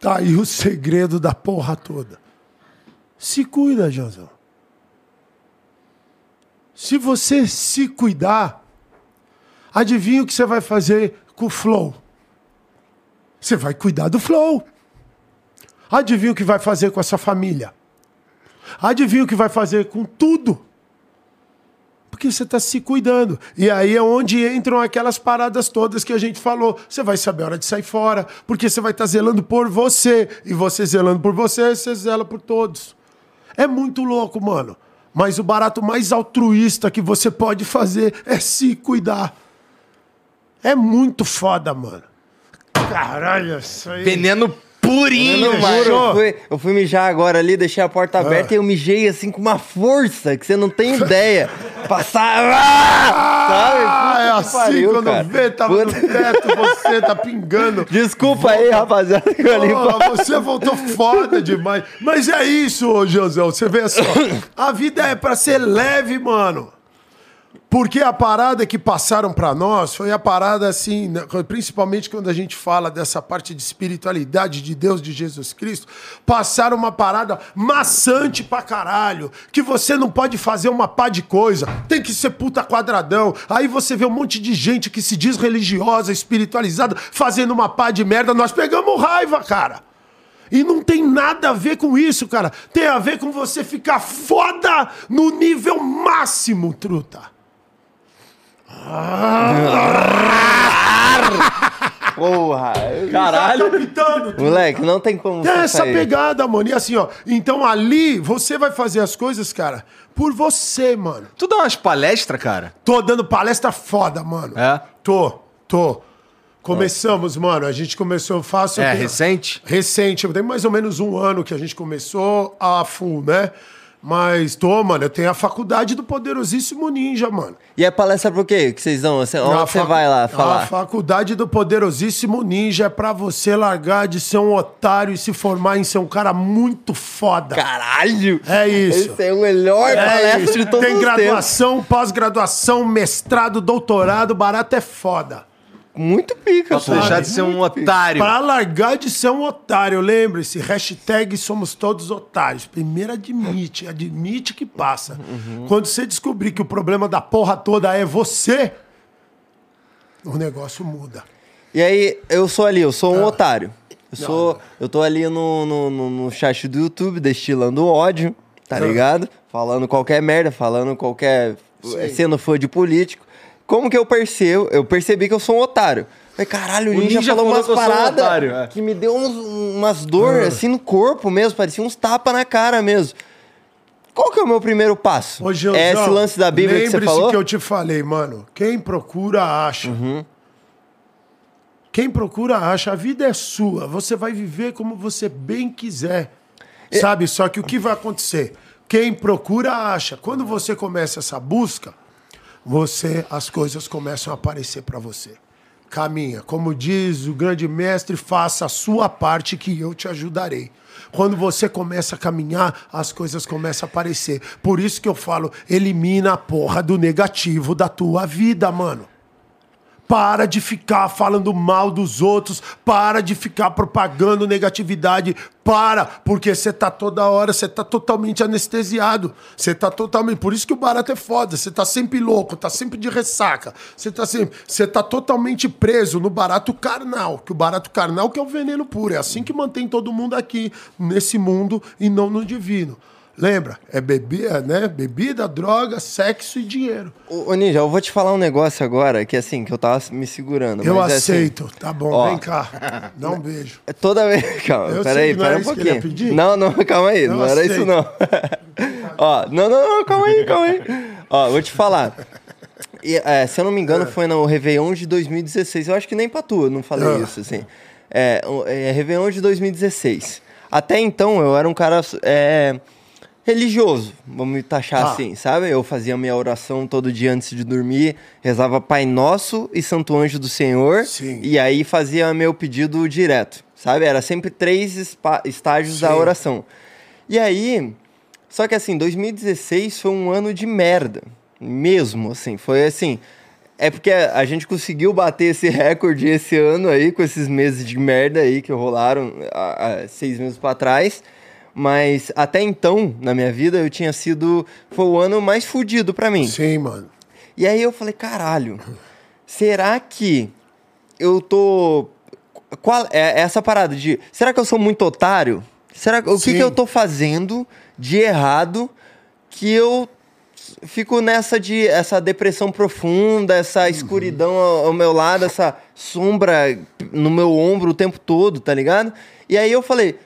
Speaker 3: Tá aí o segredo da porra toda. Se cuida, Janzão. Se você se cuidar, adivinha o que você vai fazer com o flow? Você vai cuidar do flow. Adivinha o que vai fazer com essa família? Adivinha o que vai fazer com tudo? Porque você está se cuidando. E aí é onde entram aquelas paradas todas que a gente falou. Você vai saber a hora de sair fora, porque você vai estar tá zelando por você. E você zelando por você, você zela por todos. É muito louco, mano. Mas o barato mais altruísta que você pode fazer é se cuidar. É muito foda, mano. Caralho, isso aí.
Speaker 1: Veneno purinho,
Speaker 2: mano. Eu fui, eu fui mijar agora ali, deixei a porta aberta ah. e eu mijei assim com uma força que você não tem ideia. (laughs) Passar. Ah,
Speaker 3: sabe? Ah, é assim pariu, quando cara. vê, tava Puta... no teto, você tá pingando. (laughs)
Speaker 2: Desculpa Volta. aí, rapaziada. Que
Speaker 3: Porra, você voltou foda demais. Mas é isso, José. Você vê só. A vida é pra ser leve, mano. Porque a parada que passaram para nós foi a parada assim, né, principalmente quando a gente fala dessa parte de espiritualidade de Deus, de Jesus Cristo, passaram uma parada maçante pra caralho, que você não pode fazer uma pá de coisa, tem que ser puta quadradão. Aí você vê um monte de gente que se diz religiosa, espiritualizada, fazendo uma pá de merda, nós pegamos raiva, cara. E não tem nada a ver com isso, cara. Tem a ver com você ficar foda no nível máximo, truta. (laughs)
Speaker 2: Porra! Caralho! Moleque, não tem como.
Speaker 3: Tem essa sair. pegada, mano. E assim, ó. Então ali, você vai fazer as coisas, cara, por você, mano.
Speaker 1: Tu dá umas palestras, cara?
Speaker 3: Tô dando palestra foda, mano.
Speaker 1: É?
Speaker 3: Tô, tô. Começamos, mano. A gente começou, faço.
Speaker 1: É, recente?
Speaker 3: Recente. Tem mais ou menos um ano que a gente começou a full, né? Mas tô, mano, eu tenho a faculdade do poderosíssimo ninja, mano.
Speaker 2: E a palestra por quê? Que vocês dão? Onde você vai lá falar?
Speaker 3: A faculdade do poderosíssimo ninja é pra você largar de ser um otário e se formar em ser um cara muito foda.
Speaker 2: Caralho!
Speaker 3: É isso.
Speaker 2: Esse é o melhor é palestra isso. de todos
Speaker 3: Tem graduação, pós-graduação, mestrado, doutorado, barato é foda
Speaker 2: muito pica,
Speaker 1: Pra deixar de ser um otário.
Speaker 3: Pra largar de ser um otário, lembre-se, hashtag somos todos otários. Primeiro admite, admite que passa. Uhum. Quando você descobrir que o problema da porra toda é você, o negócio muda.
Speaker 2: E aí, eu sou ali, eu sou um ah. otário. Eu sou. Eu tô ali no, no, no, no chat do YouTube, destilando ódio, tá ligado? Falando qualquer merda, falando qualquer. Sim. sendo fã de político. Como que eu percebo? Eu percebi que eu sou um otário. Falei, caralho, o, Ninja, Ninja falou, umas paradas é. que me deu uns, umas dor ah. assim no corpo mesmo, parecia uns tapas na cara mesmo. Qual que é o meu primeiro passo?
Speaker 3: Ô, Gilzão,
Speaker 2: é esse lance da Bíblia que você falou?
Speaker 3: que eu te falei, mano. Quem procura, acha. Uhum. Quem procura, acha. A vida é sua. Você vai viver como você bem quiser. É... Sabe? Só que o que vai acontecer? Quem procura, acha. Quando você começa essa busca você as coisas começam a aparecer para você. Caminha, como diz o grande mestre, faça a sua parte que eu te ajudarei. Quando você começa a caminhar, as coisas começam a aparecer. Por isso que eu falo, elimina a porra do negativo da tua vida, mano. Para de ficar falando mal dos outros, para de ficar propagando negatividade, para, porque você tá toda hora, você tá totalmente anestesiado. Você tá totalmente, por isso que o barato é foda, você tá sempre louco, tá sempre de ressaca. Você tá sempre, você tá totalmente preso no barato carnal, que o barato carnal que é o veneno puro, é assim que mantém todo mundo aqui nesse mundo e não no divino. Lembra? É bebida, né? Bebida, droga, sexo e dinheiro.
Speaker 2: Ô, ô, Ninja, eu vou te falar um negócio agora que assim, que eu tava me segurando.
Speaker 3: Eu aceito. Assim, tá bom, ó, vem cá. (laughs) Dá um beijo.
Speaker 2: É toda vez. (laughs) Calma, peraí, pera um pouquinho. Não, não, (laughs) calma aí. Não era isso, não. ó, não, não, não, calma aí, calma aí. ó, vou te falar. E, é, se eu não me engano, é. foi no Réveillon de 2016. Eu acho que nem pra tu, eu não falei ah. isso, assim. É, é, Réveillon de 2016. Até então, eu era um cara. É, religioso, vamos me taxar ah. assim, sabe? Eu fazia minha oração todo dia antes de dormir, rezava Pai Nosso e Santo Anjo do Senhor, Sim. e aí fazia meu pedido direto, sabe? Era sempre três estágios Sim. da oração. E aí, só que assim, 2016 foi um ano de merda, mesmo, assim, foi assim. É porque a gente conseguiu bater esse (laughs) recorde esse ano aí, com esses meses de merda aí que rolaram há, há seis meses para trás. Mas até então, na minha vida, eu tinha sido. Foi o ano mais fudido para mim.
Speaker 3: Sim, mano.
Speaker 2: E aí eu falei, caralho, será que eu tô. Qual é essa parada de. Será que eu sou muito otário? Será o que, que eu tô fazendo de errado que eu fico nessa de essa depressão profunda, essa uhum. escuridão ao, ao, meu lado, essa sombra no meu ombro o tempo todo, tá ligado? E aí eu falei,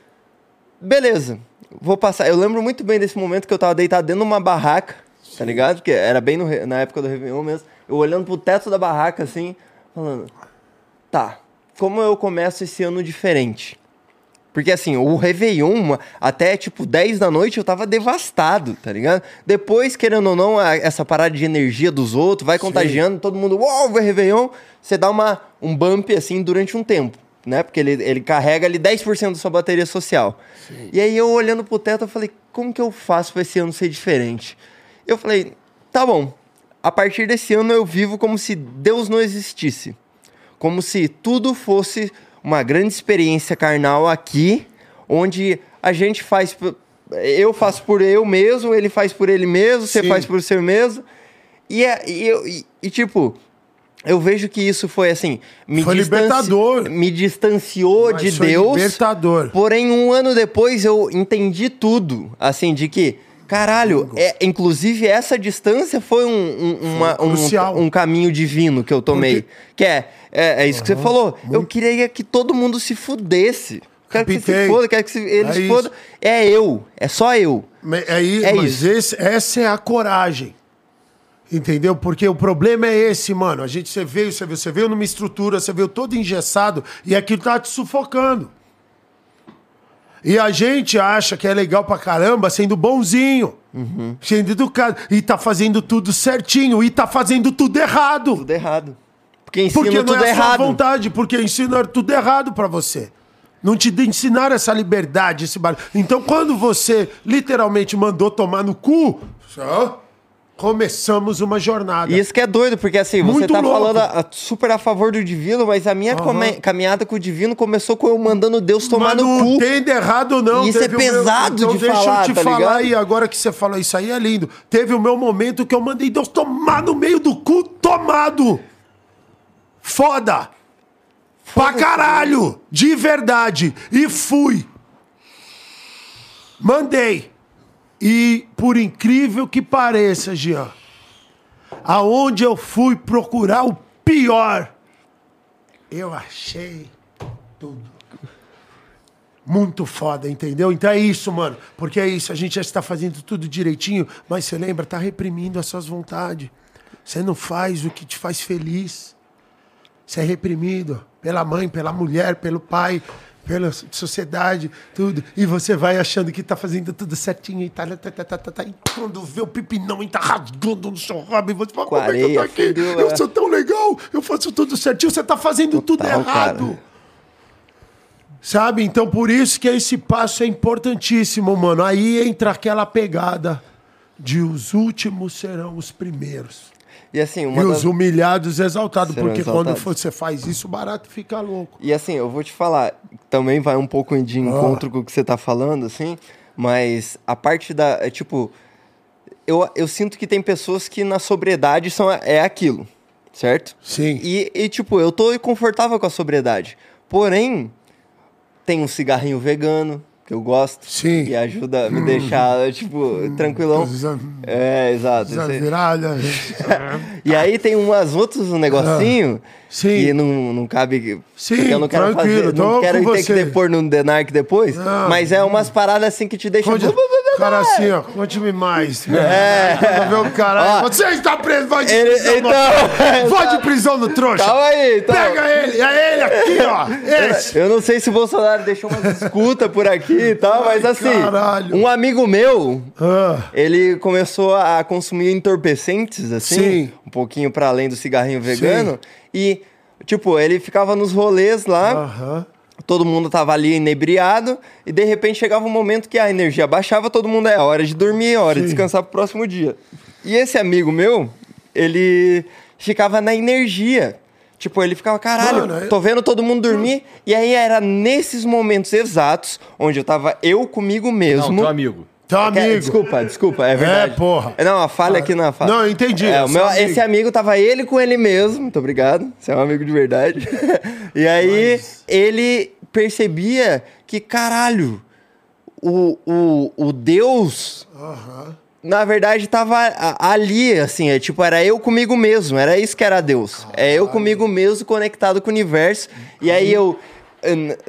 Speaker 2: beleza, vou passar. Eu lembro muito bem desse momento que eu tava deitado dentro de uma barraca, Sim. tá ligado? Porque era bem no, na época do Réveillon mesmo. Eu olhando pro teto da barraca, assim, falando, tá, como eu começo esse ano diferente? Porque assim, o Réveillon, até tipo 10 da noite, eu tava devastado, tá ligado? Depois, querendo ou não, essa parada de energia dos outros vai contagiando, Sim. todo mundo, uau, wow, Réveillon, você dá uma, um bump assim durante um tempo né? Porque ele, ele carrega ali 10% da sua bateria social. Sim. E aí eu olhando pro teto, eu falei, como que eu faço para esse ano ser diferente? Eu falei, tá bom. A partir desse ano eu vivo como se Deus não existisse. Como se tudo fosse uma grande experiência carnal aqui, onde a gente faz eu faço por eu mesmo, ele faz por ele mesmo, Sim. você faz por você mesmo. E, é, e, e, e, tipo, eu vejo que isso foi assim. Me
Speaker 3: foi distanci... libertador.
Speaker 2: Me distanciou Mas de foi Deus.
Speaker 3: Libertador.
Speaker 2: Porém, um ano depois eu entendi tudo. Assim, de que. Caralho, é, inclusive essa distância foi um, um, uma, um, um, caminho divino que eu tomei. Porque... Que é, é, é isso uhum. que você falou. Muito. Eu queria que todo mundo se fudesse. Quero que se foda, quero que se, ele é se foda. É eu, é só eu.
Speaker 3: É, é mas isso. Esse, essa é a coragem. Entendeu? Porque o problema é esse, mano. A gente, você veio, você veio, você veio numa estrutura, você veio todo engessado e aquilo tá te sufocando. E a gente acha que é legal pra caramba sendo bonzinho, uhum. sendo educado, e tá fazendo tudo certinho, e tá fazendo tudo errado.
Speaker 2: Tudo errado. Porque ensina
Speaker 3: porque
Speaker 2: tudo
Speaker 3: não é
Speaker 2: errado.
Speaker 3: Sua vontade, porque ensina tudo errado para você. Não te ensinaram essa liberdade, esse bar. Então, quando você literalmente mandou tomar no cu, só começamos uma jornada.
Speaker 2: E isso que é doido, porque assim, Muito você tá louco. falando a, super a favor do divino, mas a minha uhum. caminhada com o divino começou com eu mandando Deus tomar mas no cu.
Speaker 3: Não tem errado, não.
Speaker 2: E isso é pesado meu... então, de deixa falar, eu te tá falar
Speaker 3: aí, agora que você falou isso aí é lindo. Teve o meu momento que eu mandei Deus tomar no meio do cu, tomado. Foda. Pra caralho! De verdade. E fui. Mandei. E por incrível que pareça, Jean, aonde eu fui procurar o pior, eu achei tudo. Muito foda, entendeu? Então é isso, mano. Porque é isso, a gente já está fazendo tudo direitinho, mas você lembra, tá reprimindo as suas vontades. Você não faz o que te faz feliz. Você é reprimido pela mãe, pela mulher, pelo pai, pela sociedade, tudo. E você vai achando que tá fazendo tudo certinho e tá, tá, tá, tá, tá, tá e quando vê o pipinão e tá rasgando no seu rabo e você fala, como é que eu tô aqui? Eu é. sou tão legal, eu faço tudo certinho, você tá fazendo Total, tudo errado. Cara. Sabe? Então, por isso que esse passo é importantíssimo, mano. Aí entra aquela pegada de os últimos serão os primeiros.
Speaker 2: E assim,
Speaker 3: uma e das... os humilhados exaltados, porque exaltados. quando você faz isso, o barato fica louco.
Speaker 2: E assim, eu vou te falar, também vai um pouco de encontro com o que você tá falando, assim, mas a parte da. É, tipo, eu, eu sinto que tem pessoas que na sobriedade são, é aquilo, certo?
Speaker 3: Sim.
Speaker 2: E, e tipo, eu tô confortável com a sobriedade. Porém, tem um cigarrinho vegano, que eu gosto.
Speaker 3: Sim.
Speaker 2: Que ajuda a me deixar, tipo, tranquilão. É, exato.
Speaker 3: Viralha. (laughs)
Speaker 2: e aí tem umas outros negocinho
Speaker 3: Sim.
Speaker 2: que não, não cabe.
Speaker 3: Sim,
Speaker 2: eu não quero fazer. Não quero ter que depor no Denark depois. Não. Mas é umas paradas assim que te deixam. Conte,
Speaker 3: cara assim, ó, conte-me mais. (laughs) É. Quando o cara. Você está preso, vai de
Speaker 2: ele, prisão. Então,
Speaker 3: no... (laughs) Vai de prisão no trouxa.
Speaker 2: Calma aí, então.
Speaker 3: Pega ele, é ele aqui, ó. Esse.
Speaker 2: Eu não sei se o Bolsonaro deixou uma escuta por aqui e tal, mas assim. Caralho. Um amigo meu, ah. ele começou a consumir entorpecentes, assim. Sim. Um pouquinho para além do cigarrinho vegano. Sim. E, tipo, ele ficava nos rolês lá. Uhum. Todo mundo tava ali inebriado e de repente chegava um momento que a energia baixava, todo mundo é hora de dormir, é hora Sim. de descansar pro próximo dia. E esse amigo meu, ele ficava na energia. Tipo, ele ficava, caralho, Mano, tô vendo todo mundo dormir. E aí era nesses momentos exatos onde eu tava eu comigo mesmo. Não,
Speaker 1: teu amigo.
Speaker 3: Teu é amigo.
Speaker 2: Desculpa, desculpa, é verdade.
Speaker 3: É, porra.
Speaker 2: Não, a falha aqui na falha.
Speaker 3: Não, eu entendi.
Speaker 2: É, o meu, amigo. Esse amigo tava ele com ele mesmo, muito obrigado. Você é um amigo de verdade. (laughs) e aí Mas... ele percebia que, caralho, o, o, o Deus. Uhum. Na verdade, tava ali, assim, é, tipo, era eu comigo mesmo, era isso que era Deus. Caralho. É eu comigo mesmo conectado com o universo. E aí eu,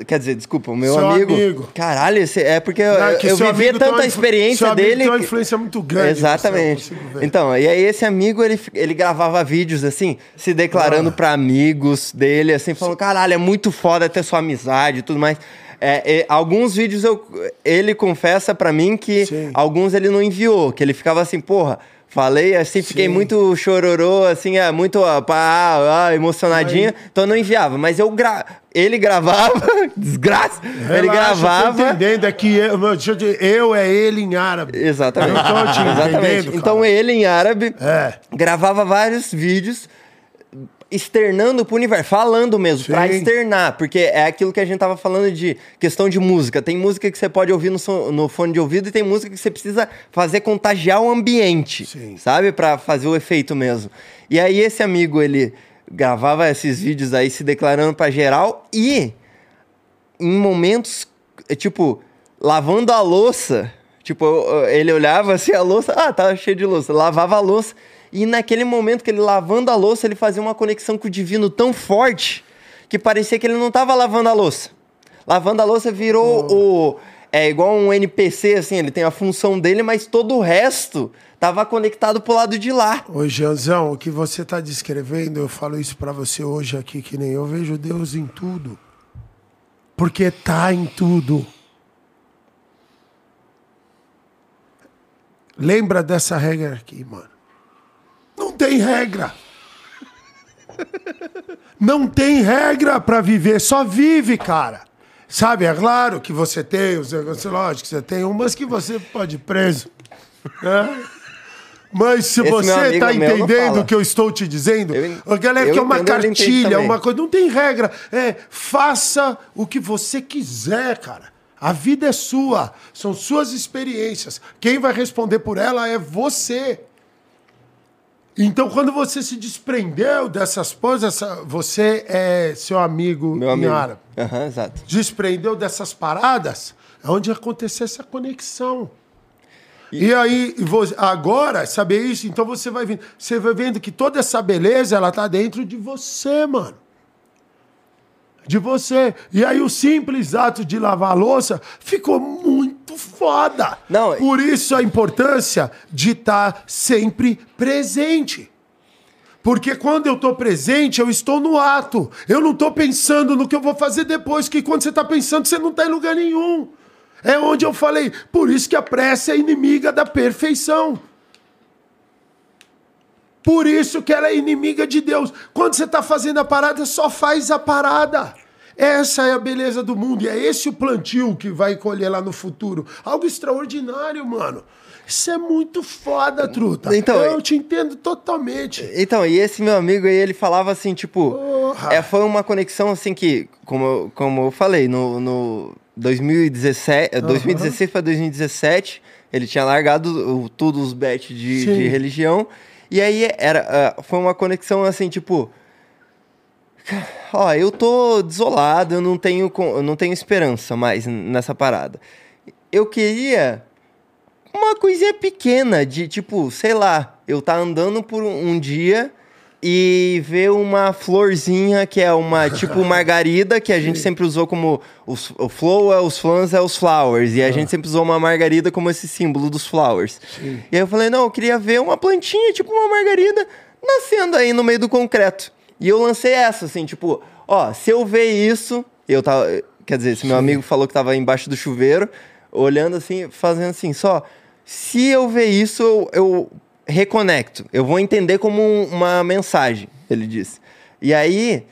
Speaker 2: Quer dizer, desculpa, o meu amigo, amigo. Caralho, esse, é porque não, é eu, eu vivia tanta experiência seu dele.
Speaker 3: Tem uma influência muito grande.
Speaker 2: Exatamente. Você, então, e aí esse amigo, ele, ele gravava vídeos assim, se declarando ah. para amigos dele, assim, falando: caralho, é muito foda ter sua amizade e tudo mais. É, é, alguns vídeos eu, ele confessa para mim que Sim. alguns ele não enviou, que ele ficava assim, porra Falei assim, fiquei Sim. muito chororô, assim, é, muito ah, pá, ah, emocionadinho, Aí. então não enviava. Mas eu gra... ele gravava, (laughs) desgraça, Relaxa, ele gravava.
Speaker 3: Eu entendendo, é que eu, eu é ele em árabe.
Speaker 2: Exatamente. Eu tô te (laughs) Exatamente. Então ele em árabe é. gravava vários vídeos externando pro universo, falando mesmo, para externar, porque é aquilo que a gente tava falando de questão de música. Tem música que você pode ouvir no, som, no fone de ouvido e tem música que você precisa fazer contagiar o ambiente, Sim. sabe? para fazer o efeito mesmo. E aí esse amigo, ele gravava esses vídeos aí se declarando para geral e em momentos, é, tipo, lavando a louça, tipo, ele olhava assim a louça, ah, tá cheio de louça, lavava a louça e naquele momento que ele lavando a louça, ele fazia uma conexão com o divino tão forte que parecia que ele não estava lavando a louça. Lavando a louça virou oh. o. É igual um NPC, assim, ele tem a função dele, mas todo o resto estava conectado pro lado de lá.
Speaker 3: Ô, Janzão, o que você está descrevendo, eu falo isso para você hoje aqui, que nem eu vejo Deus em tudo. Porque tá em tudo. Lembra dessa regra aqui, mano. Não tem regra. Não tem regra para viver, só vive, cara. Sabe, é claro que você tem lógico que você tem umas que você pode ir preso. Né? Mas se Esse você está entendendo o que eu estou te dizendo, eu, galera, que é uma cartilha, uma coisa. Não tem regra. É, faça o que você quiser, cara. A vida é sua, são suas experiências. Quem vai responder por ela é você. Então, quando você se desprendeu dessas coisas, você é seu amigo
Speaker 2: Meu amigo.
Speaker 3: Yara.
Speaker 2: Aham, exato.
Speaker 3: Desprendeu dessas paradas, é onde aconteceu essa conexão. E, e aí, você, agora, saber isso, então você vai vendo. Você vai vendo que toda essa beleza, ela tá dentro de você, mano. De você. E aí o simples ato de lavar a louça ficou muito foda.
Speaker 2: Não,
Speaker 3: Por isso a importância de estar sempre presente. Porque quando eu estou presente, eu estou no ato. Eu não estou pensando no que eu vou fazer depois, que quando você está pensando, você não está em lugar nenhum. É onde eu falei, por isso que a pressa é inimiga da perfeição. Por isso que ela é inimiga de Deus. Quando você está fazendo a parada, só faz a parada. Essa é a beleza do mundo. E é esse o plantio que vai colher lá no futuro. Algo extraordinário, mano. Isso é muito foda, truta.
Speaker 2: Então,
Speaker 3: eu te entendo totalmente.
Speaker 2: Então, e esse meu amigo aí, ele falava assim, tipo, é, foi uma conexão assim que, como, eu- como eu falei, no, no 2017, 2016 para 2017, ele tinha largado o- tudo os bets de, de religião. E aí era, ah, foi uma conexão assim, tipo, ó, eu tô desolado, eu não tenho, eu não tenho esperança mais nessa parada. Eu queria uma coisinha pequena de tipo, sei lá, eu tá andando por um dia e ver uma florzinha que é uma tipo (laughs) margarida que a gente sempre usou como os, o flow é os flans é os flowers e a gente sempre usou uma margarida como esse símbolo dos flowers. E aí eu falei, não, eu queria ver uma plantinha tipo uma margarida nascendo aí no meio do concreto. E eu lancei essa assim, tipo, ó, se eu ver isso, eu tava, quer dizer, esse meu amigo falou que tava embaixo do chuveiro, olhando assim, fazendo assim, só se eu ver isso, eu, eu reconecto. Eu vou entender como um- uma mensagem, ele disse. E aí,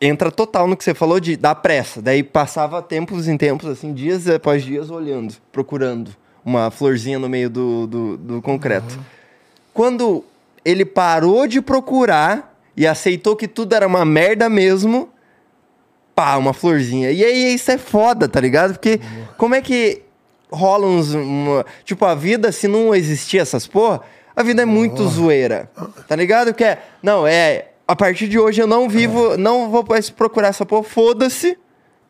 Speaker 2: entra total no que você falou de, da pressa. Daí passava tempos em tempos, assim, dias após dias, olhando, procurando uma florzinha no meio do, do, do concreto. Quando ele parou de procurar e aceitou que tudo era uma merda mesmo, pá, uma florzinha. E aí isso é foda, tá ligado? Porque como é que rola uns. uma- tipo, a vida, se não existir essas porra, a vida é muito zoeira. Tá ligado? Porque é. Não, é. A partir de hoje eu não vivo, não vou mais procurar essa porra, foda-se.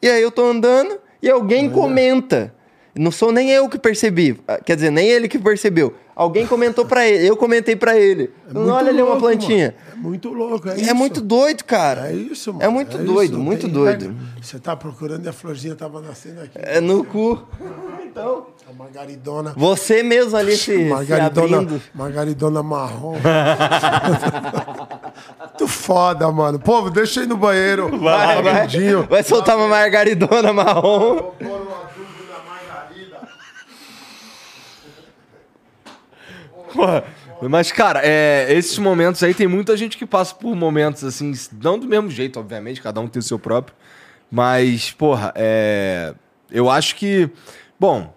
Speaker 2: E aí eu tô andando e alguém comenta. Não sou nem eu que percebi. Ah, Quer dizer, nem ele que percebeu. Alguém comentou pra ele, eu comentei pra ele.
Speaker 3: muito
Speaker 2: Olha ali uma
Speaker 3: louco,
Speaker 2: plantinha.
Speaker 3: mano. É muito louco, é
Speaker 2: É
Speaker 3: isso.
Speaker 2: muito doido, cara.
Speaker 3: É isso, mano.
Speaker 2: É muito
Speaker 3: isso,
Speaker 2: doido,
Speaker 3: não
Speaker 2: muito
Speaker 3: tem
Speaker 2: doido.
Speaker 3: Você tá procurando e a florzinha tava nascendo aqui.
Speaker 2: É no cu. (laughs) Então,
Speaker 3: A margaridona.
Speaker 2: você mesmo ali se, se
Speaker 3: Margaridona,
Speaker 2: abrindo.
Speaker 3: margaridona marrom. (laughs) Muito foda, mano. Povo, deixa eu ir no banheiro.
Speaker 2: Vai, vai,
Speaker 3: rapidinho.
Speaker 2: vai soltar uma margaridona marrom.
Speaker 3: Vou pôr um adubo na margarida.
Speaker 1: Mas, cara, é, esses momentos aí tem muita gente que passa por momentos assim, não do mesmo jeito, obviamente, cada um tem o seu próprio. Mas, porra, é, eu acho que. Bom,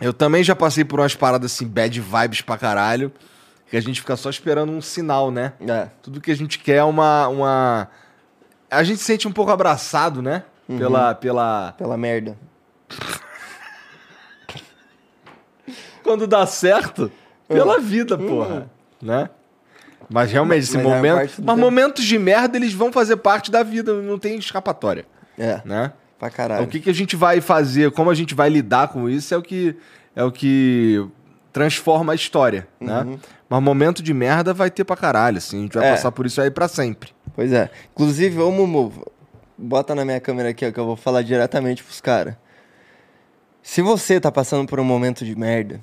Speaker 1: eu também já passei por umas paradas assim, bad vibes pra caralho, que a gente fica só esperando um sinal, né?
Speaker 2: É.
Speaker 1: Tudo que a gente quer é uma. uma... A gente se sente um pouco abraçado, né? Pela, pela.
Speaker 2: Pela merda.
Speaker 1: Quando dá certo, pela vida, porra. Né? Mas realmente, esse
Speaker 2: Mas é
Speaker 1: momento. Mas
Speaker 2: tempo.
Speaker 1: momentos de merda, eles vão fazer parte da vida, não tem escapatória.
Speaker 2: É,
Speaker 1: Né?
Speaker 2: pra caralho.
Speaker 1: O que, que a gente vai fazer, como a gente vai lidar com isso, é o que, é o que transforma a história, né? Mas momento de merda vai ter pra caralho, assim. A gente vai
Speaker 2: Uhum. É.
Speaker 1: passar por isso aí pra sempre.
Speaker 2: Pois é. Inclusive, ô Mumu, bota na minha câmera aqui, ó, que eu vou falar diretamente pros caras. Se você tá passando por um momento de merda,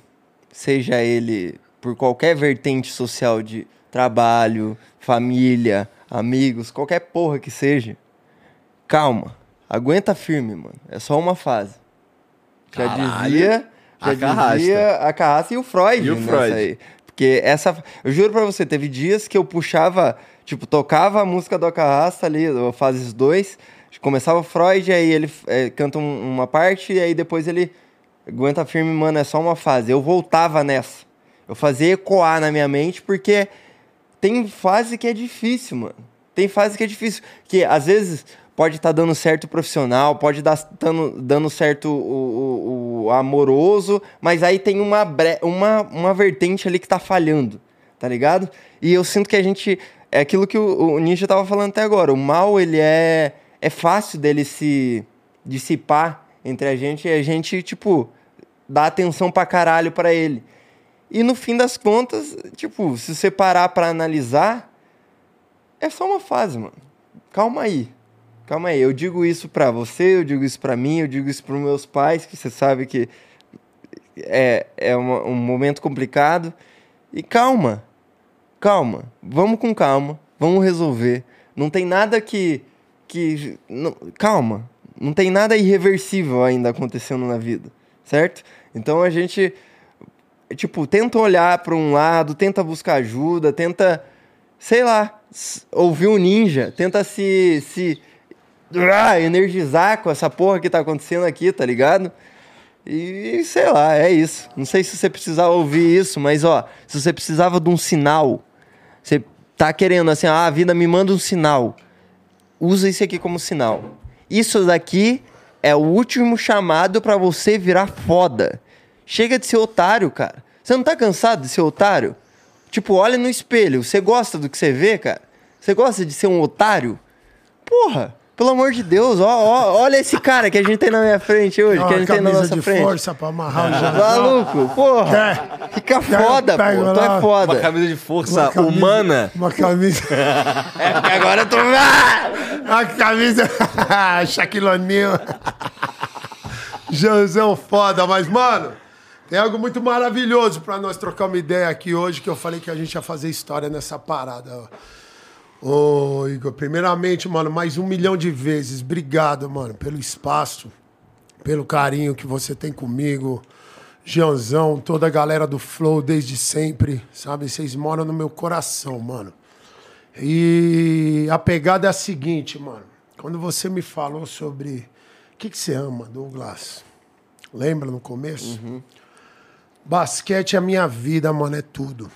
Speaker 2: seja ele por qualquer vertente social de trabalho, família, amigos, qualquer porra que seja, calma. Aguenta firme, mano. É só uma fase. Já
Speaker 1: Caralho.
Speaker 2: dizia, já
Speaker 1: A Carrasta.
Speaker 2: dizia a Carrasta e o Freud.
Speaker 1: E o Freud.
Speaker 2: aí. Porque essa. Eu juro pra você, teve dias que eu puxava, tipo, tocava a música do Acarrasta ali, Fases 2, começava o Freud, aí ele é, canta um- uma parte, e aí depois ele aguenta firme, mano, é só uma fase. Eu voltava nessa. Eu fazia ecoar na minha mente, porque tem fase que é difícil, mano. Tem fase que é difícil. Que às vezes pode estar dando certo profissional, pode dar dando, dando certo o, o- o amoroso, mas aí tem uma, bre- uma, uma vertente ali que tá falhando. tá ligado? E eu sinto que a gente. É aquilo que o, o Ninja tava falando até agora. O mal, ele é. É fácil dele se dissipar entre a gente e a gente, tipo, dá atenção pra caralho pra ele. E no fim das contas, tipo, se você parar pra analisar, é só uma fase, mano. Calma aí. Calma aí. Eu digo isso pra você, eu digo isso pra mim, eu digo isso pros meus pais, que você sabe que é, é uma, um momento complicado. E calma. Calma. Vamos com calma. Vamos resolver. Não tem nada que. que não, calma. Não tem nada irreversível ainda acontecendo na vida. Certo? Então a gente tipo, tenta olhar para um lado, tenta buscar ajuda, tenta, sei lá, ouvir um ninja, tenta se, se ah, energizar com essa porra que tá acontecendo aqui, tá ligado? E sei lá, é isso. Não sei se você precisava ouvir isso, mas ó, se você precisava de um sinal, você tá querendo assim, ah, a vida me manda um sinal. Usa isso aqui como sinal. Isso daqui é o último chamado para você virar foda. Chega de ser otário, cara. Você não tá cansado de ser otário? Tipo, olha no espelho. Você gosta do que você vê, cara? Você gosta de ser um otário? Porra, pelo amor de Deus, ó, ó, olha esse cara que a gente tem na minha frente hoje, que a gente tem na nossa
Speaker 3: de
Speaker 2: frente.
Speaker 3: força pra amarrar o
Speaker 2: ah, Maluco, porra. Fica foda, pô. Tu é foda.
Speaker 1: Uma camisa de força camisa, humana.
Speaker 3: Uma camisa. (laughs)
Speaker 2: é porque agora eu tô.
Speaker 3: A camisa. (laughs) Shaquille O'Neal. Janzão foda, mas, mano. Tem algo muito maravilhoso para nós trocar uma ideia aqui hoje, que eu falei que a gente ia fazer história nessa parada. Ô, Igor, primeiramente, mano, mais um milhão de vezes, obrigado, mano, pelo espaço, pelo carinho que você tem comigo. Gianzão, toda a galera do Flow desde sempre, sabe? Vocês moram no meu coração, mano. E a pegada é a seguinte, mano. Quando você me falou sobre o que, que você ama, Douglas, lembra no começo? Uhum. Basquete é a minha vida, mano, é tudo.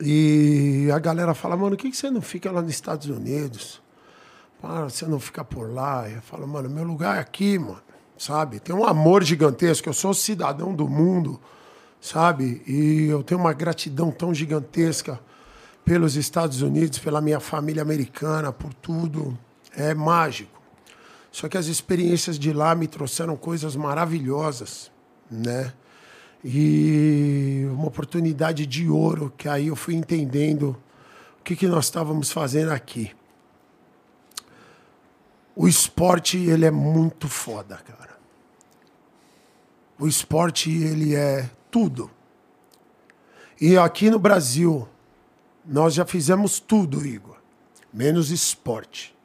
Speaker 3: E a galera fala, mano, por que, você não fica lá nos Estados Unidos? Para, você não fica por lá. Eu falo, mano, meu lugar é aqui, mano, sabe? Tem um amor gigantesco. Eu sou cidadão do mundo, sabe? E eu tenho uma gratidão tão gigantesca pelos Estados Unidos, pela minha família americana, por tudo. É mágico. Só que as experiências de lá me trouxeram coisas maravilhosas, né? E uma oportunidade de ouro que aí eu fui entendendo o que, que nós estávamos fazendo aqui. O esporte ele é muito foda, cara. O esporte ele é tudo. E aqui no Brasil nós já fizemos tudo, Igor, menos esporte.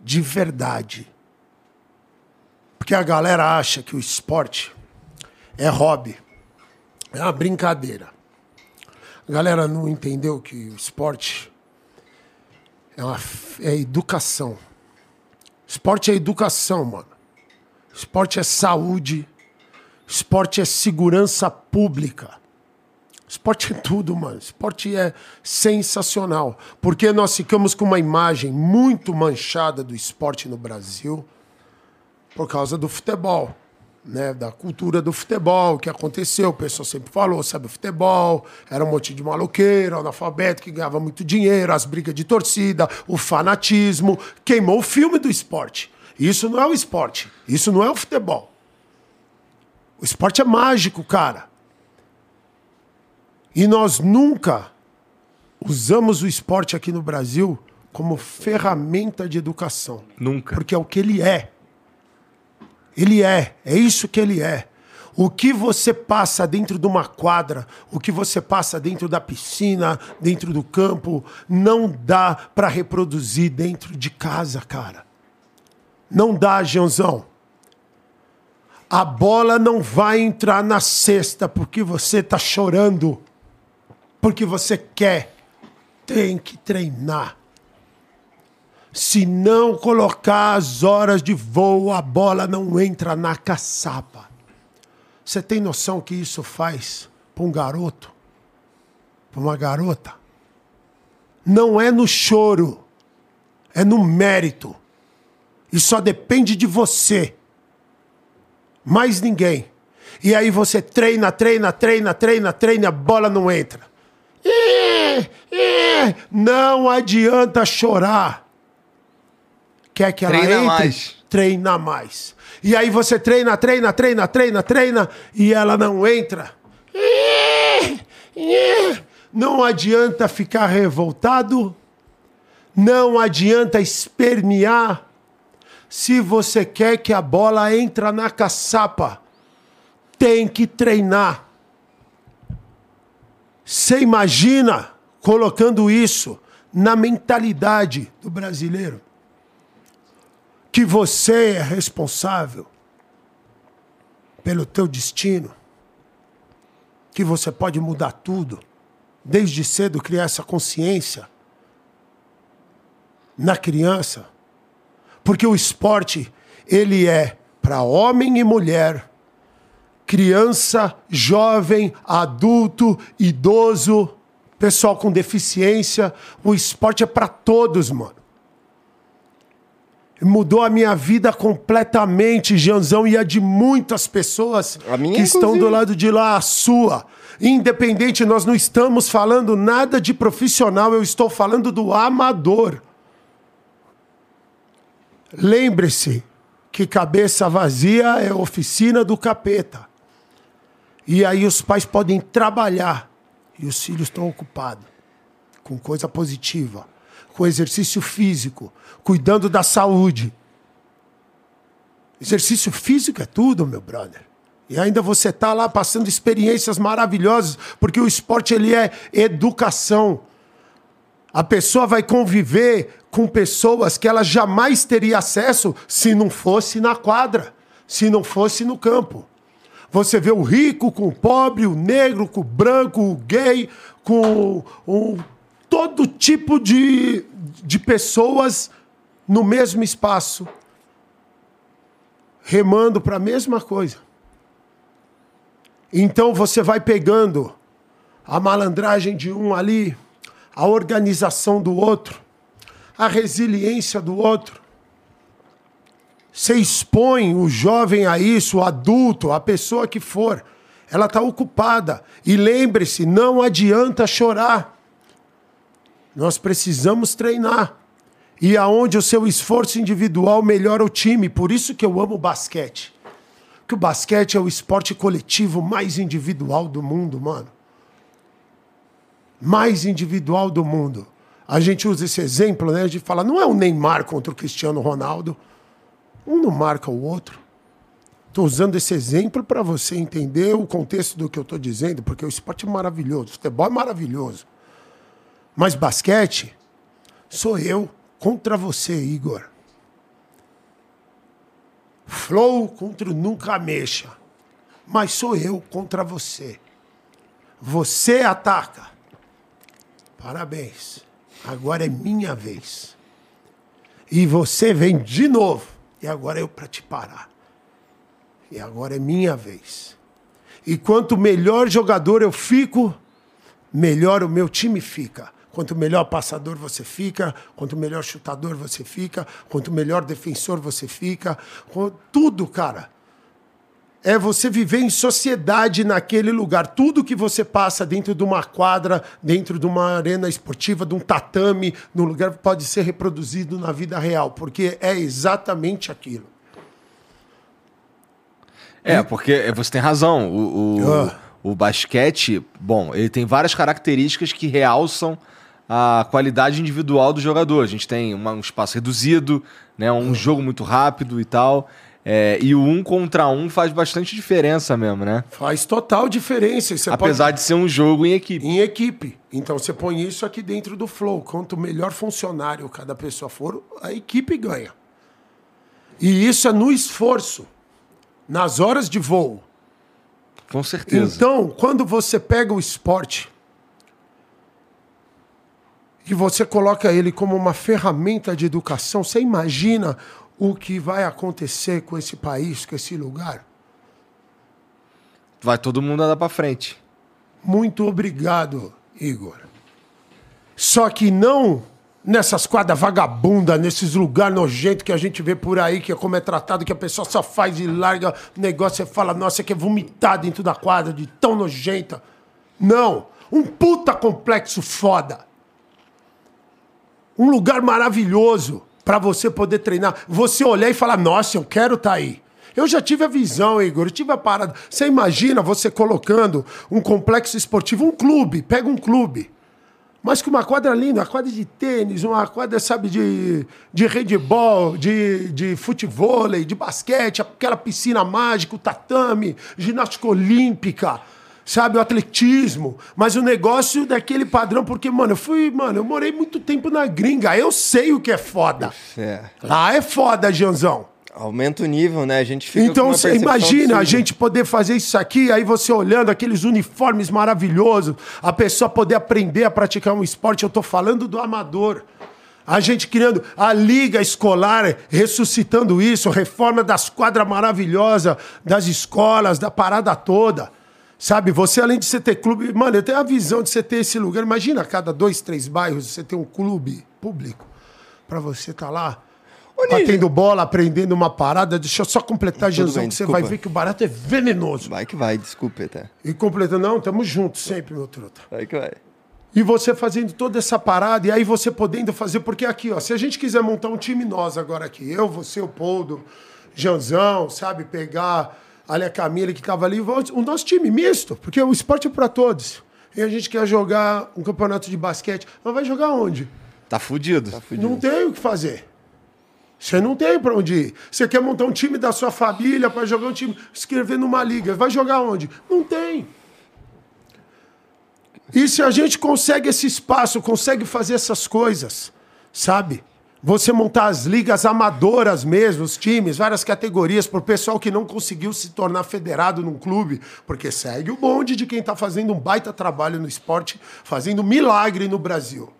Speaker 3: De verdade. Porque a galera acha que o esporte é hobby. É uma brincadeira. A galera não entendeu que o esporte é, uma, é educação. Esporte é educação, mano. Esporte é saúde. Esporte é segurança pública. Esporte é tudo, mano. Esporte é sensacional. Porque nós ficamos com uma imagem muito manchada do esporte no Brasil por causa do futebol né, da cultura do futebol, que aconteceu, o pessoal sempre falou, sabe, o futebol era um monte de maloqueiro, analfabeto, que ganhava muito dinheiro, as brigas de torcida, o fanatismo, queimou o filme do esporte. Isso não é o esporte, isso não é o futebol. O esporte é mágico, cara. E nós nunca usamos o esporte aqui no Brasil como ferramenta de educação.
Speaker 1: Nunca.
Speaker 3: Porque é o que ele é. Ele é, é isso que ele é. O que você passa dentro de uma quadra, o que você passa dentro da piscina, dentro do campo, não dá para reproduzir dentro de casa, cara. Não dá, Joãozão. A bola não vai entrar na cesta porque você tá chorando, porque você quer. Tem que treinar. Se não colocar as horas de voo, a bola não entra na caçapa. Você tem noção que isso faz para um garoto? Para uma garota? Não é no choro, é no mérito. E só depende de você. Mais ninguém. E aí você treina, treina, treina, treina, treina, a bola não entra. Não adianta chorar. Quer que ela treina entre? mais. Treina mais. E aí você treina, treina, treina, treina, treina e ela não entra. Não adianta ficar revoltado. Não adianta espernear. Se você quer que a bola entre na caçapa, tem que treinar. Você imagina colocando isso na mentalidade do brasileiro? Que você é responsável pelo teu destino, que você pode mudar tudo, desde cedo criar essa consciência na criança, porque o esporte ele é para homem e mulher criança, jovem, adulto, idoso, pessoal com deficiência. O esporte é para todos, mano. Mudou a minha vida completamente, Janzão, e a de muitas pessoas que inclusive. estão do lado de lá, a sua. Independente, nós não estamos falando nada de profissional, eu estou falando do amador. Lembre-se que cabeça vazia é oficina do capeta. E aí os pais podem trabalhar e os filhos estão ocupados com coisa positiva, com exercício físico, cuidando da saúde. Exercício físico é tudo, meu brother. E ainda você tá lá passando experiências maravilhosas, porque o esporte ele é educação. A pessoa vai conviver com pessoas que ela jamais teria acesso se não fosse na quadra, se não fosse no campo. Você vê o rico com o pobre, o negro com o branco, o gay, com o, todo tipo de, de pessoas no mesmo espaço, remando para a mesma coisa. Então você vai pegando a malandragem de um ali, a organização do outro, a resiliência do outro. Você expõe o jovem a isso, o adulto, a pessoa que for. Ela está ocupada. E lembre-se, não adianta chorar. Nós precisamos treinar. E aonde o seu esforço individual melhora o time. Por isso que eu amo basquete. Que o basquete é o esporte coletivo mais individual do mundo, mano. Mais individual do mundo. A gente usa esse exemplo, né? A gente fala, não é o Neymar contra o Cristiano Ronaldo. Um não marca o outro. Estou usando esse exemplo para você entender o contexto do que eu estou dizendo, porque o esporte é maravilhoso, o futebol é maravilhoso. Mas basquete, sou eu contra você, Igor. Flow contra o Nunca Mexa. Mas sou eu contra você. Você ataca. Parabéns. Agora é minha vez. E você vem de novo. E agora é eu para te parar. E agora é minha vez. E quanto melhor jogador eu fico, melhor o meu time fica. Quanto melhor passador você fica, quanto melhor chutador você fica, quanto melhor defensor você fica, tudo, cara é você viver em sociedade naquele lugar. Tudo que você passa dentro de uma quadra, dentro de uma arena esportiva, de um tatame, num lugar pode ser reproduzido na vida real, porque é exatamente aquilo.
Speaker 1: É, porque você tem razão. O, o, uh. o basquete, bom, ele tem várias características que realçam a qualidade individual do jogador. A gente tem uma, um espaço reduzido, né, um uh. jogo muito rápido e tal. É, e o um contra um faz bastante diferença mesmo, né?
Speaker 3: Faz total diferença.
Speaker 1: Você Apesar pode... de ser um jogo em equipe.
Speaker 3: Em equipe. Então você põe isso aqui dentro do flow. Quanto melhor funcionário cada pessoa for, a equipe ganha. E isso é no esforço, nas horas de voo.
Speaker 1: Com certeza.
Speaker 3: Então, quando você pega o esporte e você coloca ele como uma ferramenta de educação, você imagina o que vai acontecer com esse país, com esse lugar?
Speaker 1: Vai todo mundo andar para frente.
Speaker 3: Muito obrigado, Igor. Só que não nessas quadras vagabundas, nesses lugares nojentos que a gente vê por aí, que é como é tratado, que a pessoa só faz e larga o negócio e fala, nossa, que é vomitar dentro da quadra, de tão nojenta. Não. Um puta complexo foda. Um lugar maravilhoso para você poder treinar. Você olhar e falar, nossa, eu quero estar tá aí. Eu já tive a visão, Igor, eu tive a parada. Você imagina você colocando um complexo esportivo, um clube, pega um clube. Mas com uma quadra linda, uma quadra de tênis, uma quadra, sabe, de, de handball, de, de futebol, de basquete, aquela piscina mágica, o tatame, ginástica olímpica, sabe, o atletismo. Mas o negócio daquele padrão, porque, mano, eu fui, mano, eu morei muito tempo na gringa, eu sei o que é foda. É. Lá é foda, Janzão.
Speaker 2: Aumenta o nível, né? A gente fica
Speaker 3: Então, você imagina a gente poder fazer isso aqui, aí você olhando aqueles uniformes maravilhosos, a pessoa poder aprender a praticar um esporte. Eu tô falando do amador. A gente criando a liga escolar, ressuscitando isso, reforma das quadras maravilhosas, das escolas, da parada toda. Sabe, você além de você ter clube, mano, eu tenho a visão de você ter esse lugar. Imagina, a cada dois, três bairros você tem um clube público para você estar tá lá batendo bola, aprendendo uma parada. Deixa eu só completar, Janzão, que você vai ver que o barato é venenoso.
Speaker 2: Vai que vai, desculpe até.
Speaker 3: E completando, não, tamo juntos sempre, meu truta.
Speaker 2: Vai que vai.
Speaker 3: E você fazendo toda essa parada, e aí você podendo fazer, porque aqui, ó, se a gente quiser montar um time nós agora aqui, eu, você, o Poldo, Janzão, sabe, pegar ali a Camila que tava ali, o nosso time misto, porque o esporte é para todos. E a gente quer jogar um campeonato de basquete, mas vai jogar onde?
Speaker 1: Tá fudido. Tá
Speaker 3: fudido. Não tem o que fazer. Você não tem para onde ir. Você quer montar um time da sua família para jogar um time, escrever numa liga. Vai jogar onde? Não tem. E se a gente consegue esse espaço, consegue fazer essas coisas, sabe? Você montar as ligas amadoras mesmo, os times, várias categorias, para o pessoal que não conseguiu se tornar federado num clube, porque segue o bonde de quem está fazendo um baita trabalho no esporte, fazendo milagre no Brasil.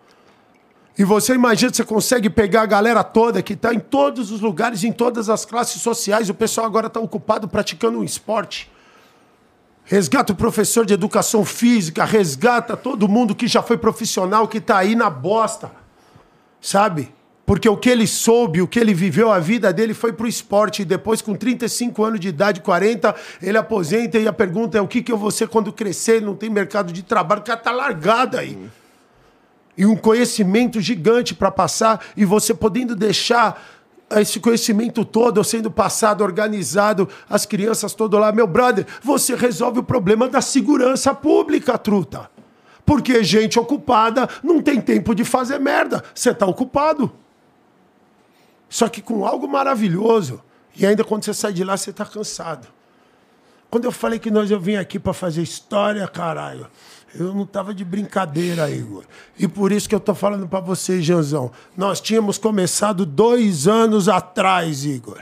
Speaker 3: E você imagina, você consegue pegar a galera toda que está em todos os lugares, em todas as classes sociais, o pessoal agora está ocupado praticando um esporte. Resgata o professor de educação física, resgata todo mundo que já foi profissional, que está aí na bosta. Sabe? Porque o que ele soube, o que ele viveu, a vida dele foi pro esporte. E depois, com 35 anos de idade, 40, ele aposenta e a pergunta é: o que, que eu vou ser quando crescer? Não tem mercado de trabalho. O cara tá largado aí. E um conhecimento gigante para passar e você podendo deixar esse conhecimento todo sendo passado, organizado, as crianças todo lá, meu brother, você resolve o problema da segurança pública, truta. Porque gente ocupada não tem tempo de fazer merda. Você está ocupado. Só que com algo maravilhoso. E ainda quando você sai de lá, você está cansado. Quando eu falei que nós eu vim aqui para fazer história, caralho, eu não estava de brincadeira, Igor. E por isso que eu estou falando para você, Janzão. Nós tínhamos começado dois anos atrás, Igor.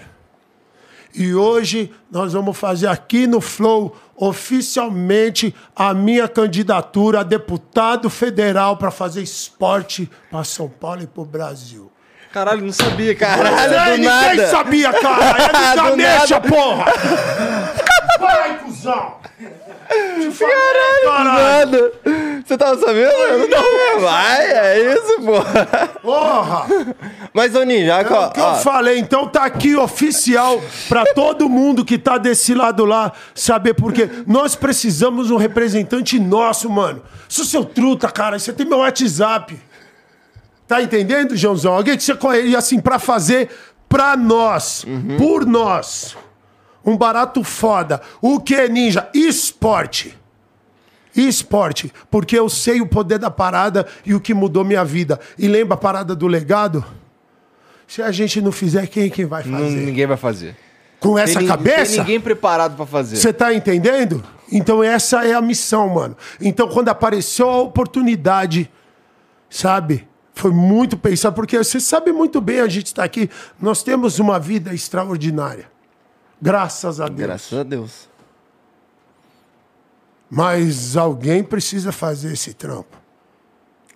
Speaker 3: E hoje nós vamos fazer aqui no Flow oficialmente a minha candidatura a deputado federal para fazer esporte para São Paulo e para o Brasil.
Speaker 1: Caralho, não sabia,
Speaker 3: Caralho, do ninguém nada. sabia, cara. (laughs) É de porra. Vai, cuzão.
Speaker 2: Caralho, nada. Você tava sabendo? Eu não. Vai, é isso, porra.
Speaker 3: Porra!
Speaker 2: Mas, ô Ninja,
Speaker 3: é o que eu falei, então tá aqui oficial pra todo mundo que tá desse lado lá saber por quê. Nós precisamos de um representante nosso, mano. Sou seu truta, cara. Você tem meu WhatsApp. Tá entendendo, Joãozão? Alguém que você assim, pra fazer pra nós, uhum. por nós. Um barato foda. O que é ninja? Esporte. Esporte. Porque eu sei o poder da parada e o que mudou minha vida. E lembra a parada do legado? Se a gente não fizer, quem é que vai fazer?
Speaker 1: Ninguém vai fazer.
Speaker 3: Com essa
Speaker 1: tem,
Speaker 3: cabeça?
Speaker 1: Tem ninguém preparado para fazer.
Speaker 3: Você tá entendendo? Então essa é a missão, mano. Então quando apareceu a oportunidade, sabe? Foi muito pensado, porque você sabe muito bem, a gente está aqui, nós temos uma vida extraordinária. Graças a Deus.
Speaker 2: Graças a Deus.
Speaker 3: Mas alguém precisa fazer esse trampo.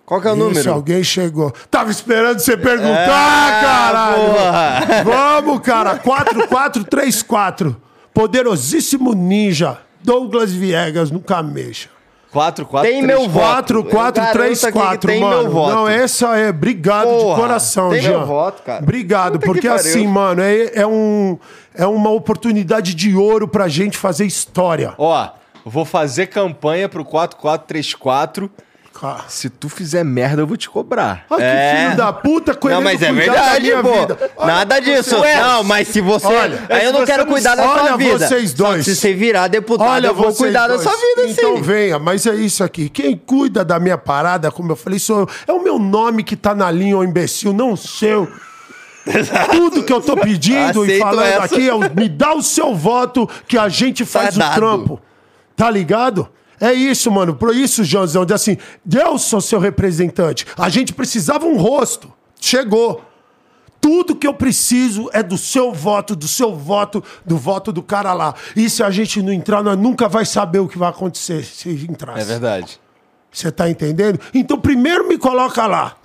Speaker 2: Qual que é o Isso, número?
Speaker 3: alguém chegou. Tava esperando você perguntar, é, caralho. Porra. Vamos, cara. 4434. Poderosíssimo ninja. Douglas Viegas no Camecha.
Speaker 1: 4, 4,
Speaker 2: tem 3, meu 4,
Speaker 3: voto. 4, 3, 4, tem mano. Meu voto. Não, essa é. Obrigado Porra, de coração, tem Jean. Tem meu voto, cara. Obrigado, Puta porque assim, mano, é, é, um, é uma oportunidade de ouro pra gente fazer história.
Speaker 1: Ó, Vou fazer campanha pro 4434 Cara. Se tu fizer merda, eu vou te cobrar.
Speaker 3: Olha é... que filho da puta
Speaker 2: com Não, mas é verdade, pô. Nada disso. Você... Não, mas se você. Olha, aí eu não quero cuidar da sua vida.
Speaker 3: Olha vocês dois.
Speaker 2: se você virar deputado, olha eu vou cuidar dois. da sua vida,
Speaker 3: então sim. Então venha, mas é isso aqui. Quem cuida da minha parada, como eu falei, sou eu. É o meu nome que tá na linha, ô imbecil, não o seu. Tudo que eu tô pedindo Aceito e falando essa. aqui é me dá o seu voto que a gente faz tá o dado. trampo. Tá ligado? É isso, mano. Por isso, Joãozão, assim, Deus sou seu representante. A gente precisava um rosto. Chegou. Tudo que eu preciso é do seu voto, do seu voto, do voto do cara lá. E se a gente não entrar, nós nunca vai saber o que vai acontecer se entrar.
Speaker 1: É verdade.
Speaker 3: Você tá entendendo? Então, primeiro me coloca lá.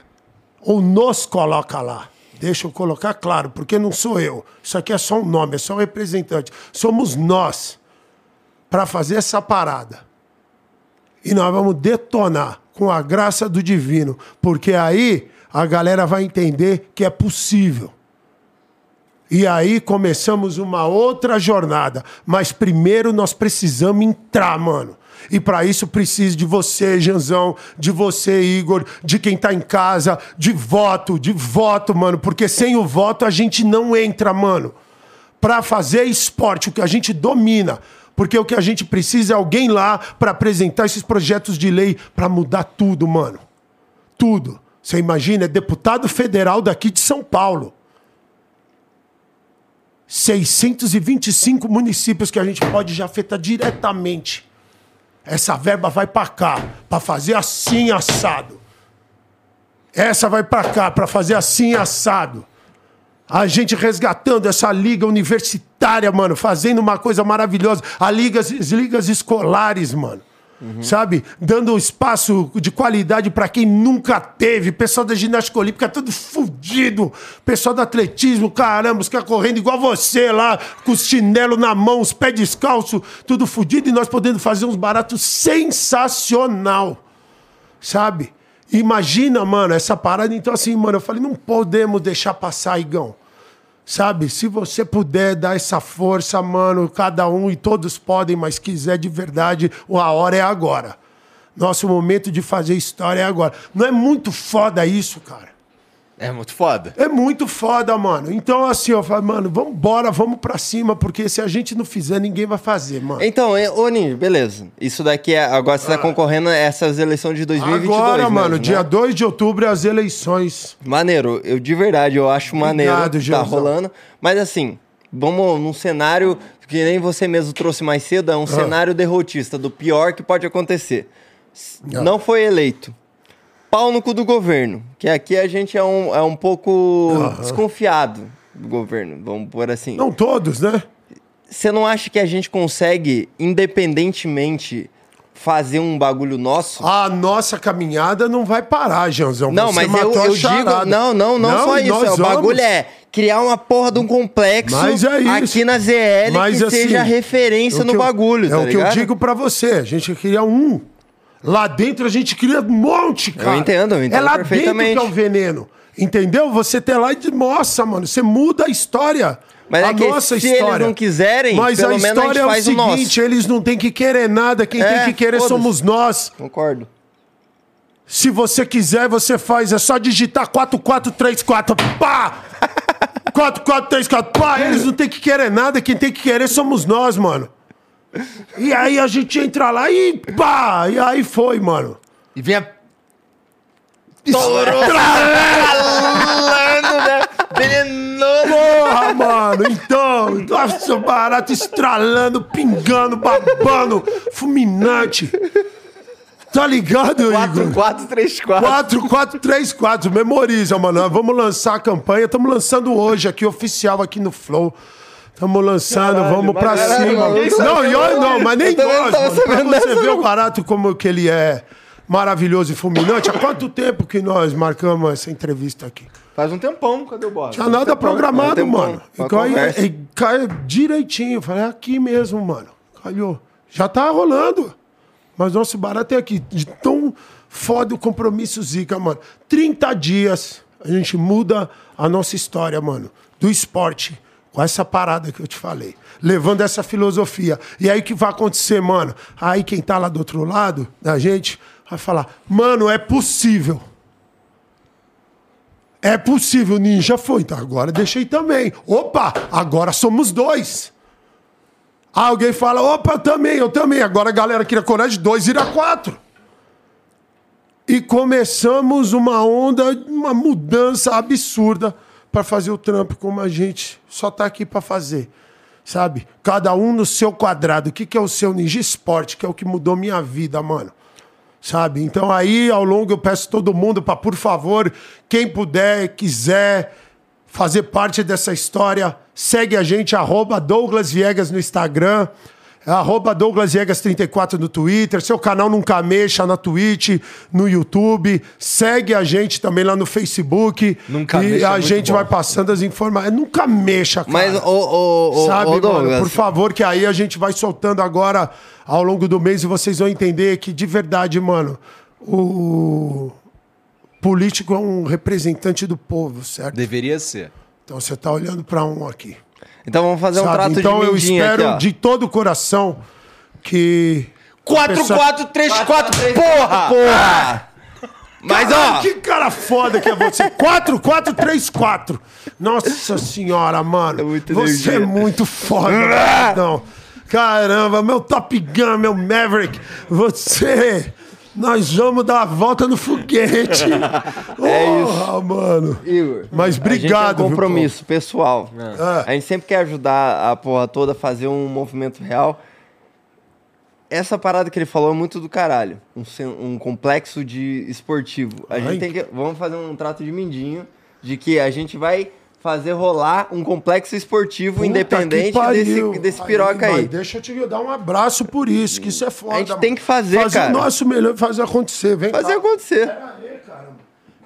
Speaker 3: Ou nos coloca lá. Deixa eu colocar claro, porque não sou eu. Isso aqui é só um nome, é só um representante. Somos nós para fazer essa parada. E nós vamos detonar com a graça do divino, porque aí a galera vai entender que é possível. E aí começamos uma outra jornada. Mas primeiro nós precisamos entrar, mano. E para isso preciso de você, Janzão, de você, Igor, de quem tá em casa, de voto, de voto, mano. Porque sem o voto a gente não entra, mano. Para fazer esporte, o que a gente domina, porque o que a gente precisa é alguém lá para apresentar esses projetos de lei para mudar tudo, mano. Tudo. Você imagina, é deputado federal daqui de São Paulo. 625 municípios que a gente pode já afetar diretamente. Essa verba vai para cá, para fazer assim assado. Essa vai para cá, para fazer assim assado. A gente resgatando essa liga universitária, mano, fazendo uma coisa maravilhosa. A ligas, as ligas escolares, mano. Uhum. Sabe? Dando espaço de qualidade para quem nunca teve. Pessoal da ginástica olímpica tudo fudido. Pessoal do atletismo, caramba, os caras correndo igual você lá, com os chinelo na mão, os pés descalços, tudo fudido. E nós podendo fazer uns baratos sensacional. Sabe? Imagina, mano, essa parada. Então, assim, mano, eu falei, não podemos deixar passar, Igão. Sabe? Se você puder dar essa força, mano, cada um e todos podem, mas quiser de verdade, a hora é agora. Nosso momento de fazer história é agora. Não é muito foda isso, cara?
Speaker 1: É muito foda.
Speaker 3: É muito foda, mano. Então, assim, eu falo, mano, vamos embora, vamos pra cima, porque se a gente não fizer, ninguém vai fazer, mano.
Speaker 2: Então, ô Ninja, beleza. Isso daqui é. Agora você tá ah. concorrendo a essas eleições de 2022. Agora, mesmo,
Speaker 3: mano, né? dia 2 de outubro é as eleições.
Speaker 2: Maneiro. Eu, de verdade, eu acho maneiro. Obrigado, tá rolando. Mas assim, vamos num cenário que nem você mesmo trouxe mais cedo, é um ah. cenário derrotista, do pior que pode acontecer. Ah. Não foi eleito pau no cu do governo. Que aqui a gente é um, é um pouco uhum. desconfiado do governo, vamos por assim.
Speaker 3: Não todos, né?
Speaker 2: Você não acha que a gente consegue, independentemente, fazer um bagulho nosso?
Speaker 3: A nossa caminhada não vai parar, Janzão.
Speaker 2: Não, Você mas eu, eu digo. Não, não, não, não só isso. É, o bagulho é criar uma porra de um complexo é aqui na ZL mas, que assim, seja referência no bagulho.
Speaker 3: É
Speaker 2: tá
Speaker 3: o que eu digo para você. A gente queria um Lá dentro a gente cria um monte, cara.
Speaker 2: Eu entendo, eu entendo
Speaker 3: É lá dentro que é o veneno. Entendeu? Você tem lá e nossa, mano, você muda a história.
Speaker 2: Mas a é que nossa se história. eles não quiserem,
Speaker 3: Mas a história a é o seguinte, o eles não têm que querer nada, quem é, tem que querer somos nós.
Speaker 2: Concordo.
Speaker 3: Se você quiser, você faz, é só digitar 4434, pá! (laughs) 4434, pá! Eles não têm que querer nada, quem tem que querer somos nós, mano. E aí a gente entra lá e pá! E aí foi, mano.
Speaker 1: E vem a.
Speaker 2: Estourou! Estralando, né?
Speaker 3: Venenoso! Porra, mano! Então, nossa, barato estralando, pingando, babando, fulminante. Tá ligado, 4, Igor?
Speaker 2: 4434.
Speaker 3: 4434, memoriza, mano. Vamos lançar a campanha. Estamos lançando hoje aqui, oficial, aqui no Flow. Estamos lançando, caralho, vamos pra cima. Não, e olha, não, mas nem nós, mano. Pra você ver o barato como que ele é maravilhoso e fulminante. Há quanto tempo que nós marcamos essa entrevista aqui?
Speaker 1: Faz um tempão, cadê o boss?
Speaker 3: Tinha nada programado, um mano. E cai, e cai direitinho. Falei, é aqui mesmo, mano. Calhou. Já tá rolando. Mas nosso barato é aqui. De tão foda o compromisso Zica, mano. 30 dias a gente muda a nossa história, mano. Do esporte Com essa parada que eu te falei. Levando essa filosofia. E aí o que vai acontecer, mano? Aí quem tá lá do outro lado da gente vai falar: mano, é possível. É possível, Ninja foi. Então agora deixei também. Opa, agora somos dois. alguém fala: opa, também, eu também. Agora a galera queria coragem, dois vira quatro. E começamos uma onda, uma mudança absurda para fazer o trampo como a gente só tá aqui para fazer. Sabe? Cada um no seu quadrado. O que, que é o seu Ninja Esporte, que é o que mudou minha vida, mano. Sabe? Então aí, ao longo, eu peço todo mundo para, por favor, quem puder, quiser fazer parte dessa história, segue a gente, arroba Douglas Viegas no Instagram. Arroba Douglas Viegas34 no Twitter, seu canal Nunca Mexa na Twitch, no YouTube. Segue a gente também lá no Facebook. Nunca e mexa. a é gente bom. vai passando as informações. Nunca mexa, cara.
Speaker 2: Mas, ô, ô, ô,
Speaker 3: Sabe, ô, Douglas. Mano, por favor, que aí a gente vai soltando agora ao longo do mês e vocês vão entender que, de verdade, mano, o político é um representante do povo, certo?
Speaker 1: Deveria ser.
Speaker 3: Então você tá olhando para um aqui.
Speaker 2: Então vamos fazer Sabe? um trato
Speaker 3: então,
Speaker 2: de
Speaker 3: Então eu espero aqui, de todo o coração que.
Speaker 2: 4, 4, 3, 4, porra! Porra! Mas ó.
Speaker 3: Que cara foda que é você. 4, 4, 3, 4. Nossa senhora, mano. É você energia. é muito foda. (laughs) não. Caramba, meu Top Gun, meu Maverick. Você. Nós vamos dar a volta no foguete. (laughs) é isso. mano. Igor. Mas obrigado.
Speaker 2: Um compromisso viu, pessoal. É. A gente sempre quer ajudar a porra toda a fazer um movimento real. Essa parada que ele falou é muito do caralho. Um, um complexo de esportivo. A Ai. gente tem que. Vamos fazer um trato de mindinho de que a gente vai fazer rolar um complexo esportivo Puta independente desse, desse piroca aí. aí.
Speaker 3: Deixa eu te dar um abraço por isso, que isso é foda.
Speaker 2: A gente tem que fazer,
Speaker 3: fazer
Speaker 2: cara.
Speaker 3: Fazer o nosso melhor fazer acontecer. Vem
Speaker 2: fazer
Speaker 3: cá.
Speaker 2: acontecer. Pera
Speaker 3: aí.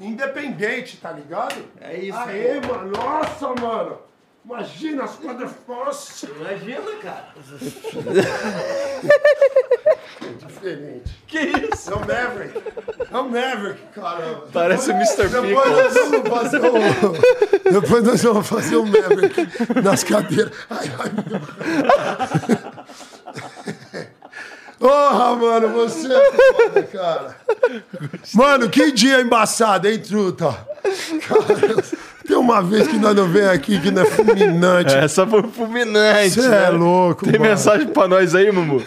Speaker 3: Independente, tá ligado?
Speaker 2: É isso.
Speaker 3: Aê, mano. Nossa, mano. Imagina as quadras fortes.
Speaker 2: Imagina, cara.
Speaker 3: é (laughs) diferente. Que isso? É o Maverick. É o Maverick, caramba.
Speaker 1: Parece o Mr.
Speaker 3: Depois nós vamos fazer o... Depois nós vamos fazer o Maverick nas cadeiras. Ai, ai, meu... Porra, mano, você é foda, cara. Mano, que dia embaçado, hein, truta? Cara, tem uma vez que nós não vem aqui que não é fulminante.
Speaker 1: É, só foi fulminante. Você
Speaker 3: né? é louco,
Speaker 1: Tem mano. mensagem pra nós aí, Mumu?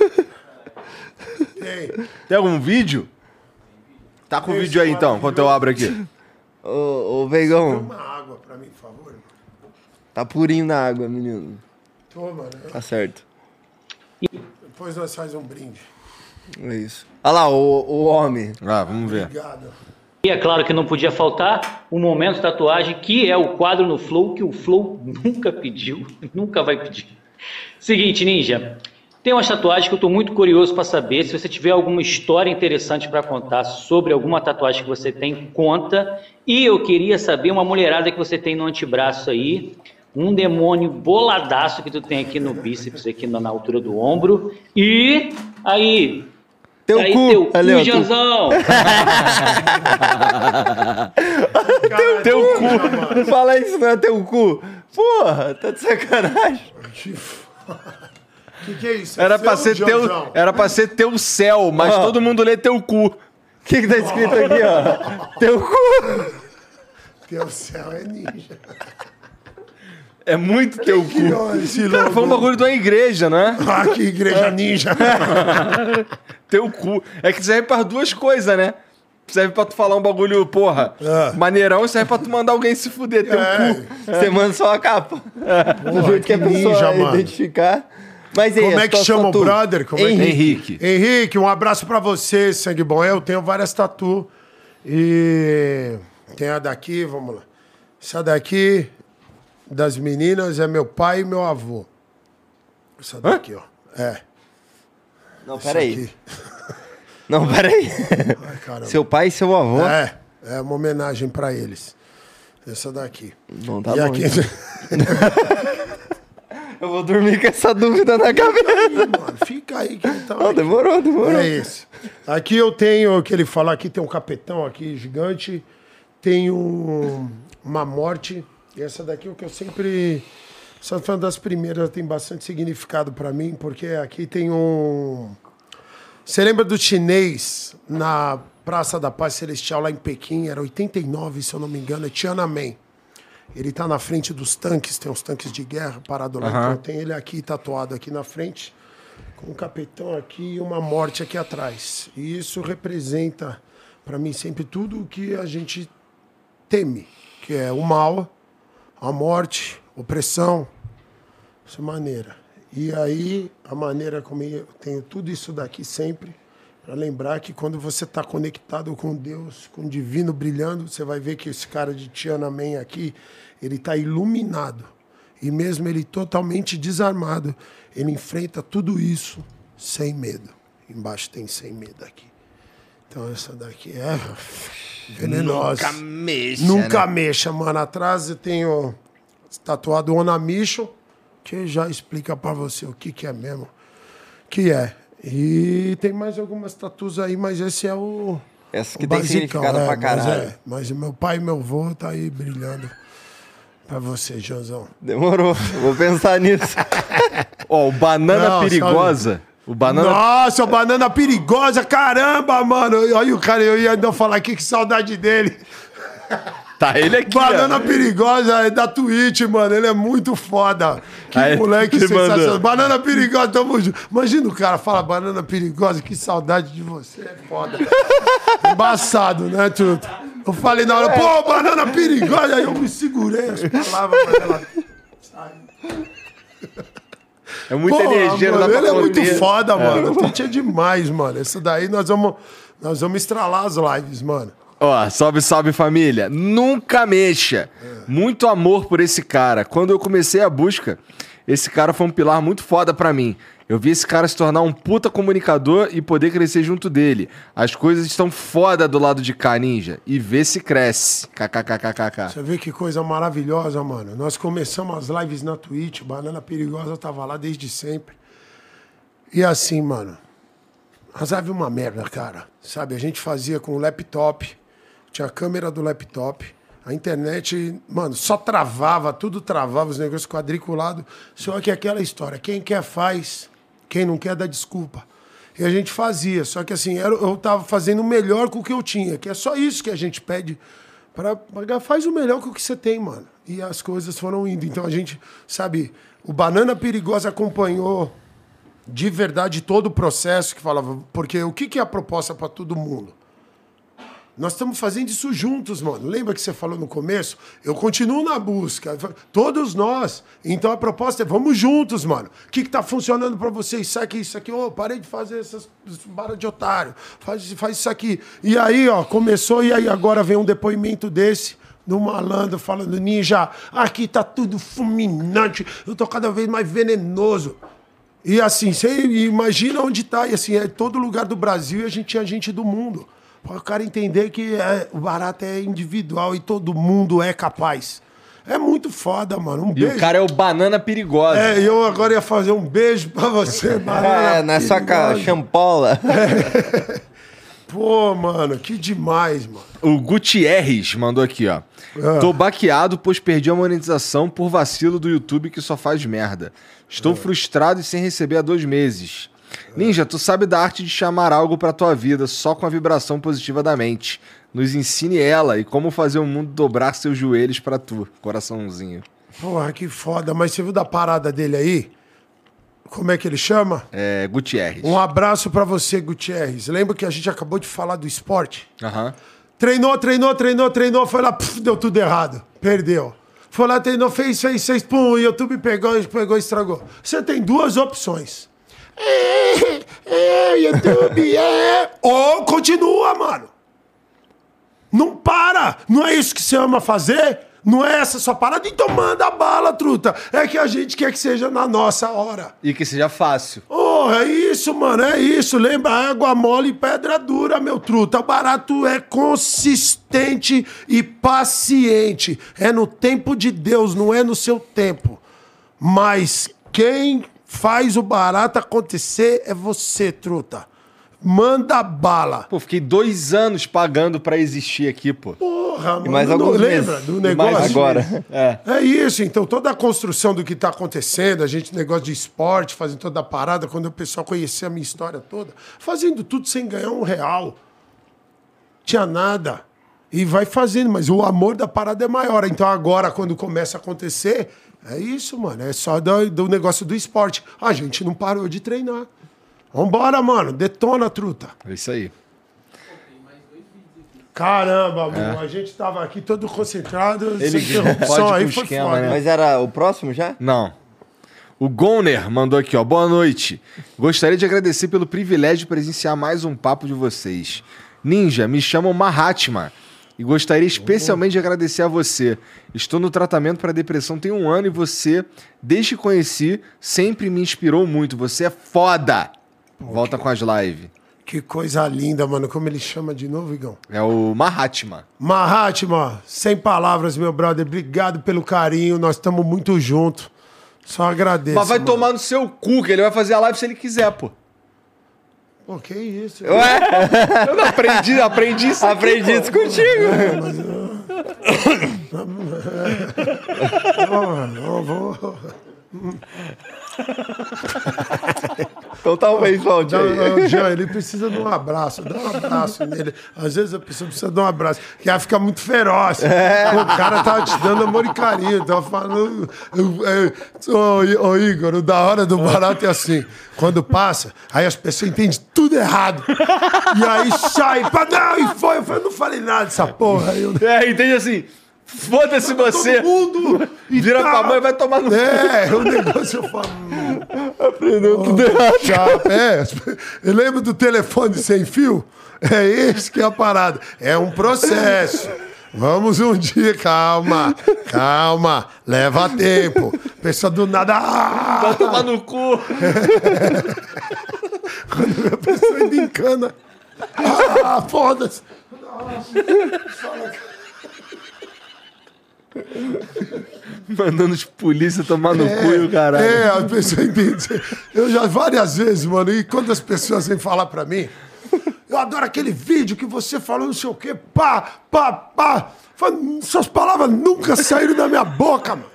Speaker 1: Tem. Tem algum vídeo? Tá com o vídeo aí então, enquanto eu abro aqui.
Speaker 2: Ô, ô Veigão.
Speaker 3: uma água pra mim, por favor.
Speaker 2: Tá purinho na água, menino.
Speaker 3: Toma, né?
Speaker 2: Tá certo.
Speaker 3: Depois nós faz um brinde.
Speaker 2: É isso. Olha lá, o, o homem.
Speaker 1: Ah, vamos ver.
Speaker 3: Obrigado.
Speaker 4: E é claro que não podia faltar o momento tatuagem, que é o quadro no Flow, que o Flow nunca pediu, (laughs) nunca vai pedir. Seguinte, Ninja, tem uma tatuagem que eu estou muito curioso para saber. Se você tiver alguma história interessante para contar sobre alguma tatuagem que você tem, conta. E eu queria saber uma mulherada que você tem no antebraço aí, um demônio boladaço que tu tem aqui no bíceps, aqui na altura do ombro. E aí,
Speaker 2: teu
Speaker 4: aí,
Speaker 2: cu,
Speaker 4: teu cu, Valeu, Janzão.
Speaker 2: teu, teu cu. Fala isso, não é teu cu. Porra, tá de sacanagem.
Speaker 3: Que que é isso?
Speaker 1: Era pra, ser teu, era pra ser teu céu, mas oh. todo mundo lê teu cu. O
Speaker 2: que, que tá escrito aqui, ó? teu cu.
Speaker 3: Teu céu é ninja.
Speaker 1: É muito teu cu. Cara, foi um bagulho de uma igreja, né?
Speaker 3: Ah, que igreja ninja. (laughs)
Speaker 1: teu cu. É que serve para duas coisas, né? Serve pra tu falar um bagulho, porra, é. maneirão, e serve pra tu mandar alguém se fuder, teu é. cu.
Speaker 2: Você manda só a capa. É. Porra, Do jeito que, que a pessoa ninja, mano. identificar. Mas
Speaker 3: aí, Como é que chama o brother? Como
Speaker 1: Henrique. É que... Henrique.
Speaker 3: Henrique, um abraço pra você, sangue bom. Eu tenho várias tatu. E tem a daqui, vamos lá. Essa daqui das meninas é meu pai e meu avô. Essa daqui, Hã? ó. É.
Speaker 2: Não, peraí. (laughs) Não, peraí. Ai, seu pai e seu avô?
Speaker 3: É, é uma homenagem pra eles. Essa daqui.
Speaker 2: Não tá e bom. Aqui... Então. (laughs) Eu vou dormir com essa dúvida na cabeça. Fica
Speaker 3: aí, mano. Fica aí que então.
Speaker 2: Não, demorou, demorou.
Speaker 3: É esse. Aqui eu tenho, que ele fala aqui, tem um capetão aqui gigante. Tem um, uma morte e essa daqui é o que eu sempre Essa foi uma das primeiras, tem bastante significado para mim, porque aqui tem um. Você lembra do chinês na Praça da Paz Celestial lá em Pequim? Era 89, se eu não me engano, é Tiananmen. Ele tá na frente dos tanques, tem uns tanques de guerra parado lá. Uhum. Então tem ele aqui tatuado aqui na frente, com um capetão aqui e uma morte aqui atrás. E isso representa para mim sempre tudo o que a gente teme, que é o mal, a morte, opressão, essa maneira. E aí, a maneira como eu tenho tudo isso daqui sempre, para lembrar que quando você está conectado com Deus, com o divino brilhando, você vai ver que esse cara de Tiananmen aqui, ele está iluminado. E mesmo ele totalmente desarmado, ele enfrenta tudo isso sem medo. Embaixo tem sem medo aqui. Então essa daqui é venenosa.
Speaker 1: Nunca mexa.
Speaker 3: Nunca
Speaker 1: né?
Speaker 3: mexa, mano. Atrás eu tenho tatuado Onamicho, que já explica para você o que, que é mesmo. Que é. E tem mais algumas tatus aí, mas esse é o.
Speaker 2: Essa que o tem basicão, significado é, pra caralho.
Speaker 3: Mas, é, mas meu pai e meu avô tá aí brilhando. Pra você, Joãozão.
Speaker 2: Demorou. Vou pensar nisso. (laughs)
Speaker 1: Ó, oh, o Banana Não, Perigosa. O banana...
Speaker 3: Nossa, o banana perigosa, caramba, mano. Olha o cara, eu ia ainda falar aqui que saudade dele.
Speaker 1: Tá ele aqui.
Speaker 3: Banana ó. perigosa é da Twitch, mano. Ele é muito foda. Que Aí, moleque (laughs) sensacional. Mandou. Banana perigosa, tamo junto. Imagina o cara fala banana perigosa, que saudade de você. É foda. Embaçado, né, Tuto? Eu falei na hora, pô, banana perigosa. Aí eu me segurei as palavras pra ela.
Speaker 1: É muita Pô, energia,
Speaker 3: mano, Ele é muito foda, é. mano. Twitch é demais, mano. Isso daí nós vamos, nós vamos estralar as lives, mano.
Speaker 1: Ó, salve, salve família. Nunca mexa. Muito amor por esse cara. Quando eu comecei a busca, esse cara foi um pilar muito foda para mim. Eu vi esse cara se tornar um puta comunicador e poder crescer junto dele. As coisas estão foda do lado de cá, ninja. E vê se cresce. KKKKK.
Speaker 3: Você vê que coisa maravilhosa, mano. Nós começamos as lives na Twitch, Banana Perigosa tava lá desde sempre. E assim, mano. As lives é uma merda, cara. Sabe, a gente fazia com o laptop tinha a câmera do laptop, a internet, mano, só travava, tudo travava, os negócios quadriculados. Só que aquela história, quem quer faz, quem não quer dá desculpa. E a gente fazia, só que assim, eu tava fazendo o melhor com o que eu tinha, que é só isso que a gente pede para pagar. Faz o melhor com o que você tem, mano. E as coisas foram indo. Então a gente, sabe, o Banana Perigosa acompanhou de verdade todo o processo que falava, porque o que, que é a proposta para todo mundo? Nós estamos fazendo isso juntos, mano. Lembra que você falou no começo? Eu continuo na busca. Todos nós. Então a proposta é vamos juntos, mano. O que, que tá funcionando para vocês? Isso aqui, isso aqui. Ô, oh, parei de fazer essas barras de otário. Faz, faz isso aqui. E aí, ó, começou e aí agora vem um depoimento desse do malandro falando, ninja, aqui tá tudo fulminante, eu tô cada vez mais venenoso. E assim, você imagina onde tá, e assim, é todo lugar do Brasil e a gente tinha gente do mundo. Para o cara entender que é, o barato é individual e todo mundo é capaz. É muito foda, mano. Um
Speaker 1: e
Speaker 3: beijo.
Speaker 1: o cara é o banana perigosa.
Speaker 3: É, eu agora ia fazer um beijo pra você, (laughs) banana.
Speaker 2: É, nessa cara, champola. É. (laughs)
Speaker 3: Pô, mano, que demais, mano.
Speaker 1: O Gutierrez mandou aqui, ó. Ah. Tô baqueado, pois perdi a monetização por vacilo do YouTube que só faz merda. Estou ah. frustrado e sem receber há dois meses. Ninja, tu sabe da arte de chamar algo pra tua vida só com a vibração positiva da mente. Nos ensine ela e como fazer o mundo dobrar seus joelhos para tu. Coraçãozinho.
Speaker 3: Porra, que foda. Mas você viu da parada dele aí? Como é que ele chama?
Speaker 1: É, Gutierrez.
Speaker 3: Um abraço para você, Gutierrez. Lembra que a gente acabou de falar do esporte?
Speaker 1: Aham. Uhum.
Speaker 3: Treinou, treinou, treinou, treinou, foi lá, puf, deu tudo errado. Perdeu. Foi lá, treinou, fez, fez, fez, pum, o YouTube pegou, pegou, estragou. Você tem duas opções. É, é, YouTube, é. Ou continua, mano. Não para. Não é isso que você ama fazer? Não é essa sua parada? Então manda bala, truta. É que a gente quer que seja na nossa hora.
Speaker 1: E que seja fácil.
Speaker 3: Oh, é isso, mano, é isso. Lembra, água mole e pedra dura, meu truta. O barato é consistente e paciente. É no tempo de Deus, não é no seu tempo. Mas quem faz o barato acontecer é você, truta. Manda bala.
Speaker 1: Pô, fiquei dois anos pagando para existir aqui, pô.
Speaker 3: Porra, mano.
Speaker 2: mais
Speaker 3: não
Speaker 2: alguns
Speaker 3: lembra
Speaker 2: meses.
Speaker 3: do
Speaker 2: E mais
Speaker 3: negócio?
Speaker 2: agora. (laughs)
Speaker 1: É.
Speaker 3: É isso, então toda a construção do que está acontecendo, a gente, negócio de esporte, fazendo toda a parada, quando o pessoal conhecia a minha história toda, fazendo tudo sem ganhar um real. Tinha nada. E vai fazendo, mas o amor da parada é maior. Então agora, quando começa a acontecer, é isso, mano. É só do, do negócio do esporte. A gente não parou de treinar. Vambora, mano. Detona, truta.
Speaker 1: É isso aí.
Speaker 3: Caramba, mano. A gente tava aqui todo concentrado.
Speaker 1: Ele pode
Speaker 3: aí foi
Speaker 1: esquema,
Speaker 3: foda.
Speaker 1: né?
Speaker 2: Mas era o próximo já?
Speaker 1: Não. O Goner mandou aqui, ó. Boa noite. Gostaria de agradecer pelo privilégio de presenciar mais um papo de vocês. Ninja, me chamam Mahatma. E gostaria especialmente de agradecer a você. Estou no tratamento para depressão tem um ano e você, desde que conheci, sempre me inspirou muito. Você é foda! Volta com as lives.
Speaker 3: Que coisa linda, mano. Como ele chama de novo, Igão?
Speaker 1: É o Mahatma.
Speaker 3: Mahatma, sem palavras, meu brother. Obrigado pelo carinho. Nós estamos muito juntos. Só agradeço.
Speaker 1: Mas vai
Speaker 3: mano.
Speaker 1: tomar no seu cu, que ele vai fazer a live se ele quiser, pô.
Speaker 3: Pô, que isso?
Speaker 1: Ué? Eu não aprendi, aprendi isso. aqui,
Speaker 2: Aprendi
Speaker 1: pô.
Speaker 2: isso contigo.
Speaker 3: Não, não vou.
Speaker 2: Então talvez volte
Speaker 3: Não, Jean, ele precisa de um abraço. Dá um abraço nele. Às vezes a pessoa precisa de um abraço. Que ela fica muito feroz. O cara tava te dando amor e carinho. Tava falando. é, Ô, ô, Igor, o da hora do barato é assim. Quando passa, aí as pessoas entendem tudo errado. E aí sai. pá, Não, e foi. Eu falei, não falei nada dessa porra. Aí eu,
Speaker 1: É, entende assim? Foda-se você.
Speaker 3: Todo mundo.
Speaker 1: Vira
Speaker 3: tá-
Speaker 1: pra mãe e vai tomar no cu.
Speaker 3: É, o negócio eu falo. Aprendeu tudo errado. É, eu lembro do telefone sem fio? É esse que é a parada. É um processo. Vamos um dia, calma, calma, leva tempo. Pessoa do nada. Ah,
Speaker 1: Vai tomar no cu. (laughs)
Speaker 3: quando a pessoa ainda encana. Ah, foda-se. (laughs)
Speaker 1: Mandando os polícia tomar no cu e o caralho.
Speaker 3: É, a pessoa entende. Eu já várias vezes, mano, e quando as pessoas vêm falar pra mim, eu adoro aquele vídeo que você falou não sei o quê, pá, pá, pá. Suas palavras nunca saíram da minha boca, mano.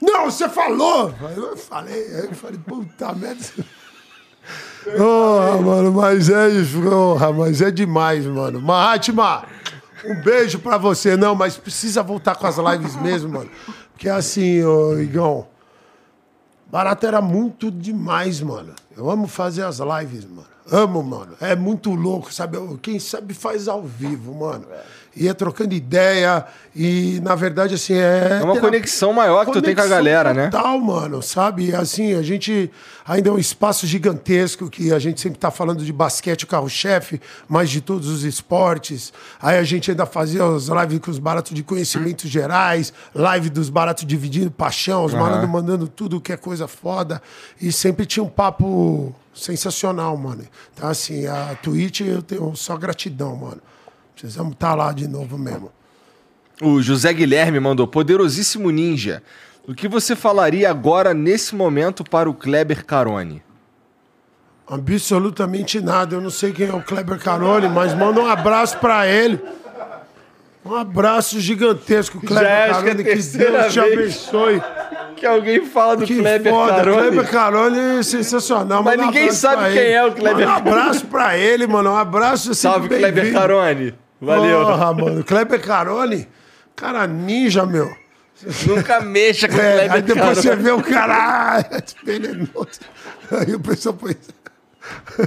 Speaker 3: Não, você falou. Eu falei, eu falei, puta merda. Oh, mano, mas é isso, mas é demais, mano. Mahatma, um beijo pra você. Não, mas precisa voltar com as lives mesmo, mano. Porque assim, ô Igão, barato era muito demais, mano. Eu amo fazer as lives, mano. Amo, mano. É muito louco, sabe? Quem sabe faz ao vivo, mano. Ia trocando ideia e, na verdade, assim, é...
Speaker 1: É uma conexão maior que tu tem com a
Speaker 3: Conexão
Speaker 1: galera, né?
Speaker 3: total, mano, sabe? Assim, a gente ainda é um espaço gigantesco que a gente sempre tá falando de basquete, o carro-chefe, mas de todos os esportes. Aí a gente ainda fazia as lives com os baratos de conhecimentos gerais, live dos baratos dividindo paixão, os malandros mandando tudo que é coisa foda. E sempre tinha um papo sensacional, mano. Então, assim, a Twitch eu tenho só gratidão, mano. Precisamos estar lá de novo mesmo.
Speaker 1: O José Guilherme mandou: Poderosíssimo Ninja, o que você falaria agora, nesse momento, para o Kleber Carone?
Speaker 3: Absolutamente nada. Eu não sei quem é o Kleber Carone, mas manda um abraço pra ele. Um abraço gigantesco, Kleber
Speaker 1: Já que é
Speaker 3: Carone. Que,
Speaker 1: terceira
Speaker 3: Deus te abençoe.
Speaker 1: Que alguém fala do
Speaker 3: Que
Speaker 1: Kleber
Speaker 3: foda.
Speaker 1: Carone.
Speaker 3: Kleber Carone é sensacional.
Speaker 1: Mas
Speaker 3: Manda um
Speaker 1: ninguém
Speaker 3: abraço
Speaker 1: sabe quem
Speaker 3: ele.
Speaker 1: é o Kleber
Speaker 3: Manda Um abraço pra ele, mano. Um abraço assim.
Speaker 1: Salve, Kleber Carone. Valeu.
Speaker 3: Porra, mano. Kleber Carone, cara ninja, meu.
Speaker 1: Nunca mexa com o
Speaker 3: É,
Speaker 1: Kleber
Speaker 3: aí depois
Speaker 1: Carone.
Speaker 3: você vê o cara, ah, é venenoso. Aí o pessoal põe.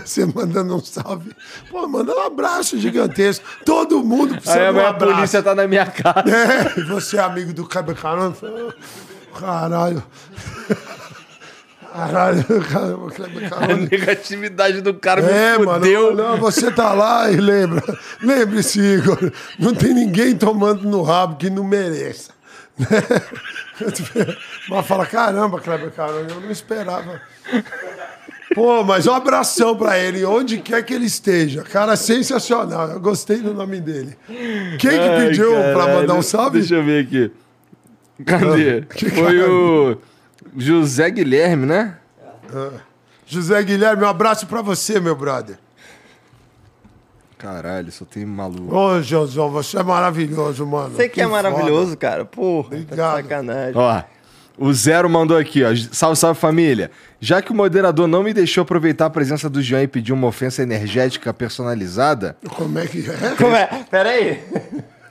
Speaker 3: Você mandando um salve. Pô, manda um abraço gigantesco. Todo mundo precisa
Speaker 1: Aí
Speaker 3: de um
Speaker 1: amanhã a
Speaker 3: abraço.
Speaker 1: polícia tá na minha casa.
Speaker 3: É, e você é amigo do Kleber Carone? Caralho. Caralho, (laughs) caramba, Kleber
Speaker 1: A negatividade do cara
Speaker 3: É,
Speaker 1: me
Speaker 3: mano,
Speaker 1: fudeu.
Speaker 3: não, você tá lá e lembra. Lembre-se, Igor, não tem ninguém tomando no rabo que não mereça. (laughs) Mas fala, caramba, Kleber Carone, eu não esperava. Pô, mas um abração pra ele, onde quer que ele esteja. Cara, sensacional. Eu gostei do nome dele. Quem que pediu pra
Speaker 1: caralho.
Speaker 3: mandar um salve?
Speaker 1: Deixa eu ver aqui. Cadê?
Speaker 3: Que
Speaker 1: Foi o José Guilherme, né?
Speaker 3: José Guilherme, um abraço pra você, meu brother.
Speaker 1: Caralho, só tem maluco.
Speaker 3: Ô, Josão, você é maravilhoso, mano.
Speaker 2: Você que, que é maravilhoso, foda. cara. Porra, tá
Speaker 3: Obrigado.
Speaker 2: Tá sacanagem.
Speaker 1: Ó, o Zero mandou aqui, ó. Salve, salve família. Já que o moderador não me deixou aproveitar a presença do Jean e pedir uma ofensa energética personalizada.
Speaker 3: Como é que é?
Speaker 2: Como é? Pera aí.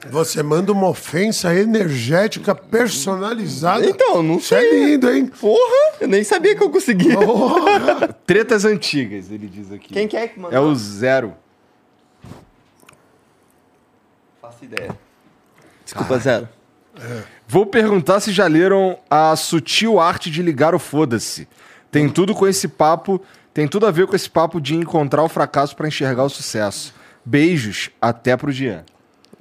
Speaker 3: Você manda uma ofensa energética personalizada.
Speaker 2: Então, não
Speaker 3: sei. Isso é lindo, hein?
Speaker 2: Porra, eu nem sabia que eu conseguia. (laughs)
Speaker 1: Tretas antigas, ele diz aqui.
Speaker 2: Quem quer que
Speaker 1: mandou? É o Zero.
Speaker 2: Faço ideia. Desculpa, Zero.
Speaker 1: É. Vou perguntar se já leram a sutil arte de ligar o foda-se. Tem tudo com esse papo, tem tudo a ver com esse papo de encontrar o fracasso para enxergar o sucesso. Beijos, até pro dia.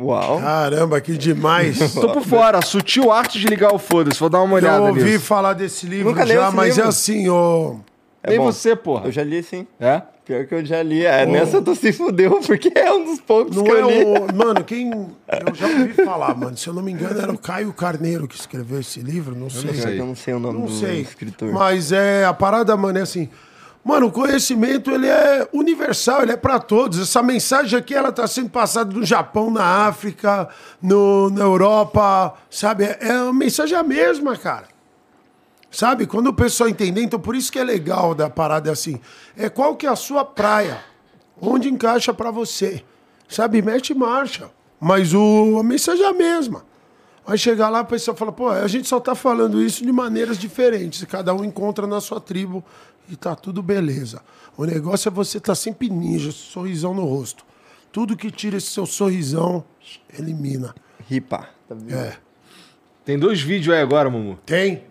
Speaker 2: Uau.
Speaker 3: Caramba, que demais. (laughs)
Speaker 1: Tô por fora, sutil arte de ligar o foda-se. Vou dar uma olhada
Speaker 3: Eu ouvi
Speaker 1: nisso.
Speaker 3: falar desse livro Nunca já, mas livro. é assim, ô...
Speaker 1: É Nem bom. você, porra.
Speaker 2: Eu já li sim.
Speaker 1: É?
Speaker 2: Pior que eu já li. É, oh. Nessa tu se fudeu, (laughs) porque é um dos poucos
Speaker 3: não
Speaker 2: que
Speaker 3: é
Speaker 2: eu li.
Speaker 3: O... Mano, quem. Eu já ouvi falar, mano. Se eu não me engano, era o Caio Carneiro que escreveu esse livro. Não sei.
Speaker 2: Eu não sei, eu não sei o nome não do sei. escritor.
Speaker 3: Mas é a parada, mano, é assim. Mano, o conhecimento ele é universal, ele é para todos. Essa mensagem aqui ela tá sendo passada no Japão, na África, no, na Europa, sabe? É, é a mensagem a mesma, cara. Sabe? Quando o pessoal entender, então por isso que é legal da parada é assim. É qual que é a sua praia? Onde encaixa para você? Sabe? Mete marcha. Mas o, a mensagem é a mesma. Vai chegar lá, a pessoa fala, pô, a gente só tá falando isso de maneiras diferentes. Cada um encontra na sua tribo e tá tudo beleza. O negócio é você estar tá sempre ninja, sorrisão no rosto. Tudo que tira esse seu sorrisão, elimina.
Speaker 2: Ripa.
Speaker 3: Tá é.
Speaker 1: Tem dois vídeos aí agora, Mumu.
Speaker 3: Tem.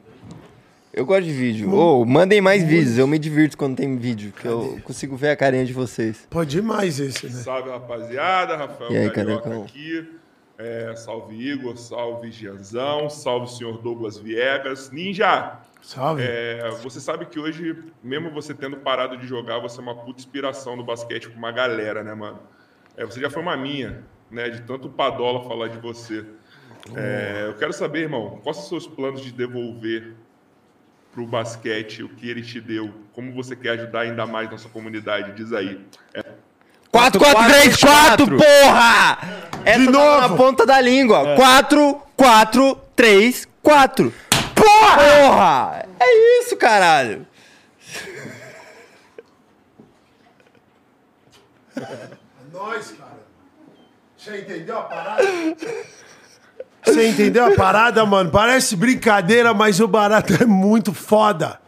Speaker 2: Eu gosto de vídeo. Ô, oh, mandem mais Muito. vídeos. Eu me divirto quando tem vídeo, que eu consigo ver a carinha de vocês.
Speaker 3: Pode ir mais esse, né?
Speaker 5: Salve, rapaziada. Rafael e aí, Carioca aqui. É, salve, Igor. Salve, Gianzão. Salve, senhor Douglas Viegas. Ninja!
Speaker 3: Salve.
Speaker 5: É, você sabe que hoje, mesmo você tendo parado de jogar, você é uma puta inspiração no basquete com uma galera, né, mano? É, você já foi uma minha, né? De tanto Padola falar de você. É, eu quero saber, irmão, quais são os seus planos de devolver para o basquete, o que ele te deu, como você quer ajudar ainda mais nossa comunidade, diz aí. É.
Speaker 2: 4, 4, 3, 4, porra! Essa
Speaker 3: De
Speaker 2: tá
Speaker 3: novo.
Speaker 2: na ponta da língua. 4, 4, 3, 4. Porra! Porra! É isso, caralho.
Speaker 3: Nós, cara. Você entendeu a parada? Você entendeu a parada, mano? Parece brincadeira, mas o barato é muito foda.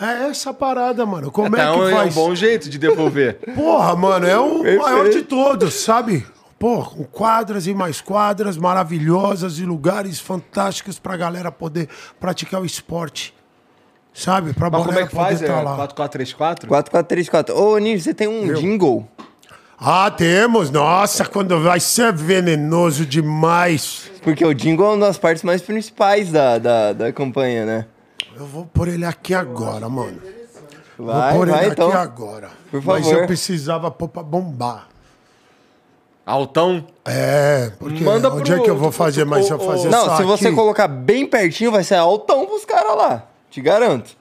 Speaker 3: É essa parada, mano. Como é, é que faz?
Speaker 1: É um bom jeito de devolver.
Speaker 3: Porra, mano, é o Perfeito. maior de todos, sabe? Pô, com quadras e mais quadras maravilhosas e lugares fantásticos pra galera poder praticar o esporte. Sabe? Pra
Speaker 1: Mas como é que faz?
Speaker 3: Tá
Speaker 1: é 4434?
Speaker 2: 4434. Ô, Ninja, você tem um Eu. jingle?
Speaker 3: Ah, temos. Nossa, quando vai ser venenoso demais.
Speaker 2: Porque o jingle é uma das partes mais principais da, da, da campanha, né?
Speaker 3: Eu vou pôr ele aqui agora, mano.
Speaker 2: Vai,
Speaker 3: vou pôr
Speaker 2: vai,
Speaker 3: ele
Speaker 2: então.
Speaker 3: aqui agora.
Speaker 2: Por favor.
Speaker 3: Mas eu precisava pôr pra bombar.
Speaker 1: Altão?
Speaker 3: É, porque Manda onde pro, é que eu vou fazer? Mas se eu fazer
Speaker 2: Não,
Speaker 3: só
Speaker 2: se você
Speaker 3: aqui...
Speaker 2: colocar bem pertinho, vai ser altão pros caras lá. Te garanto.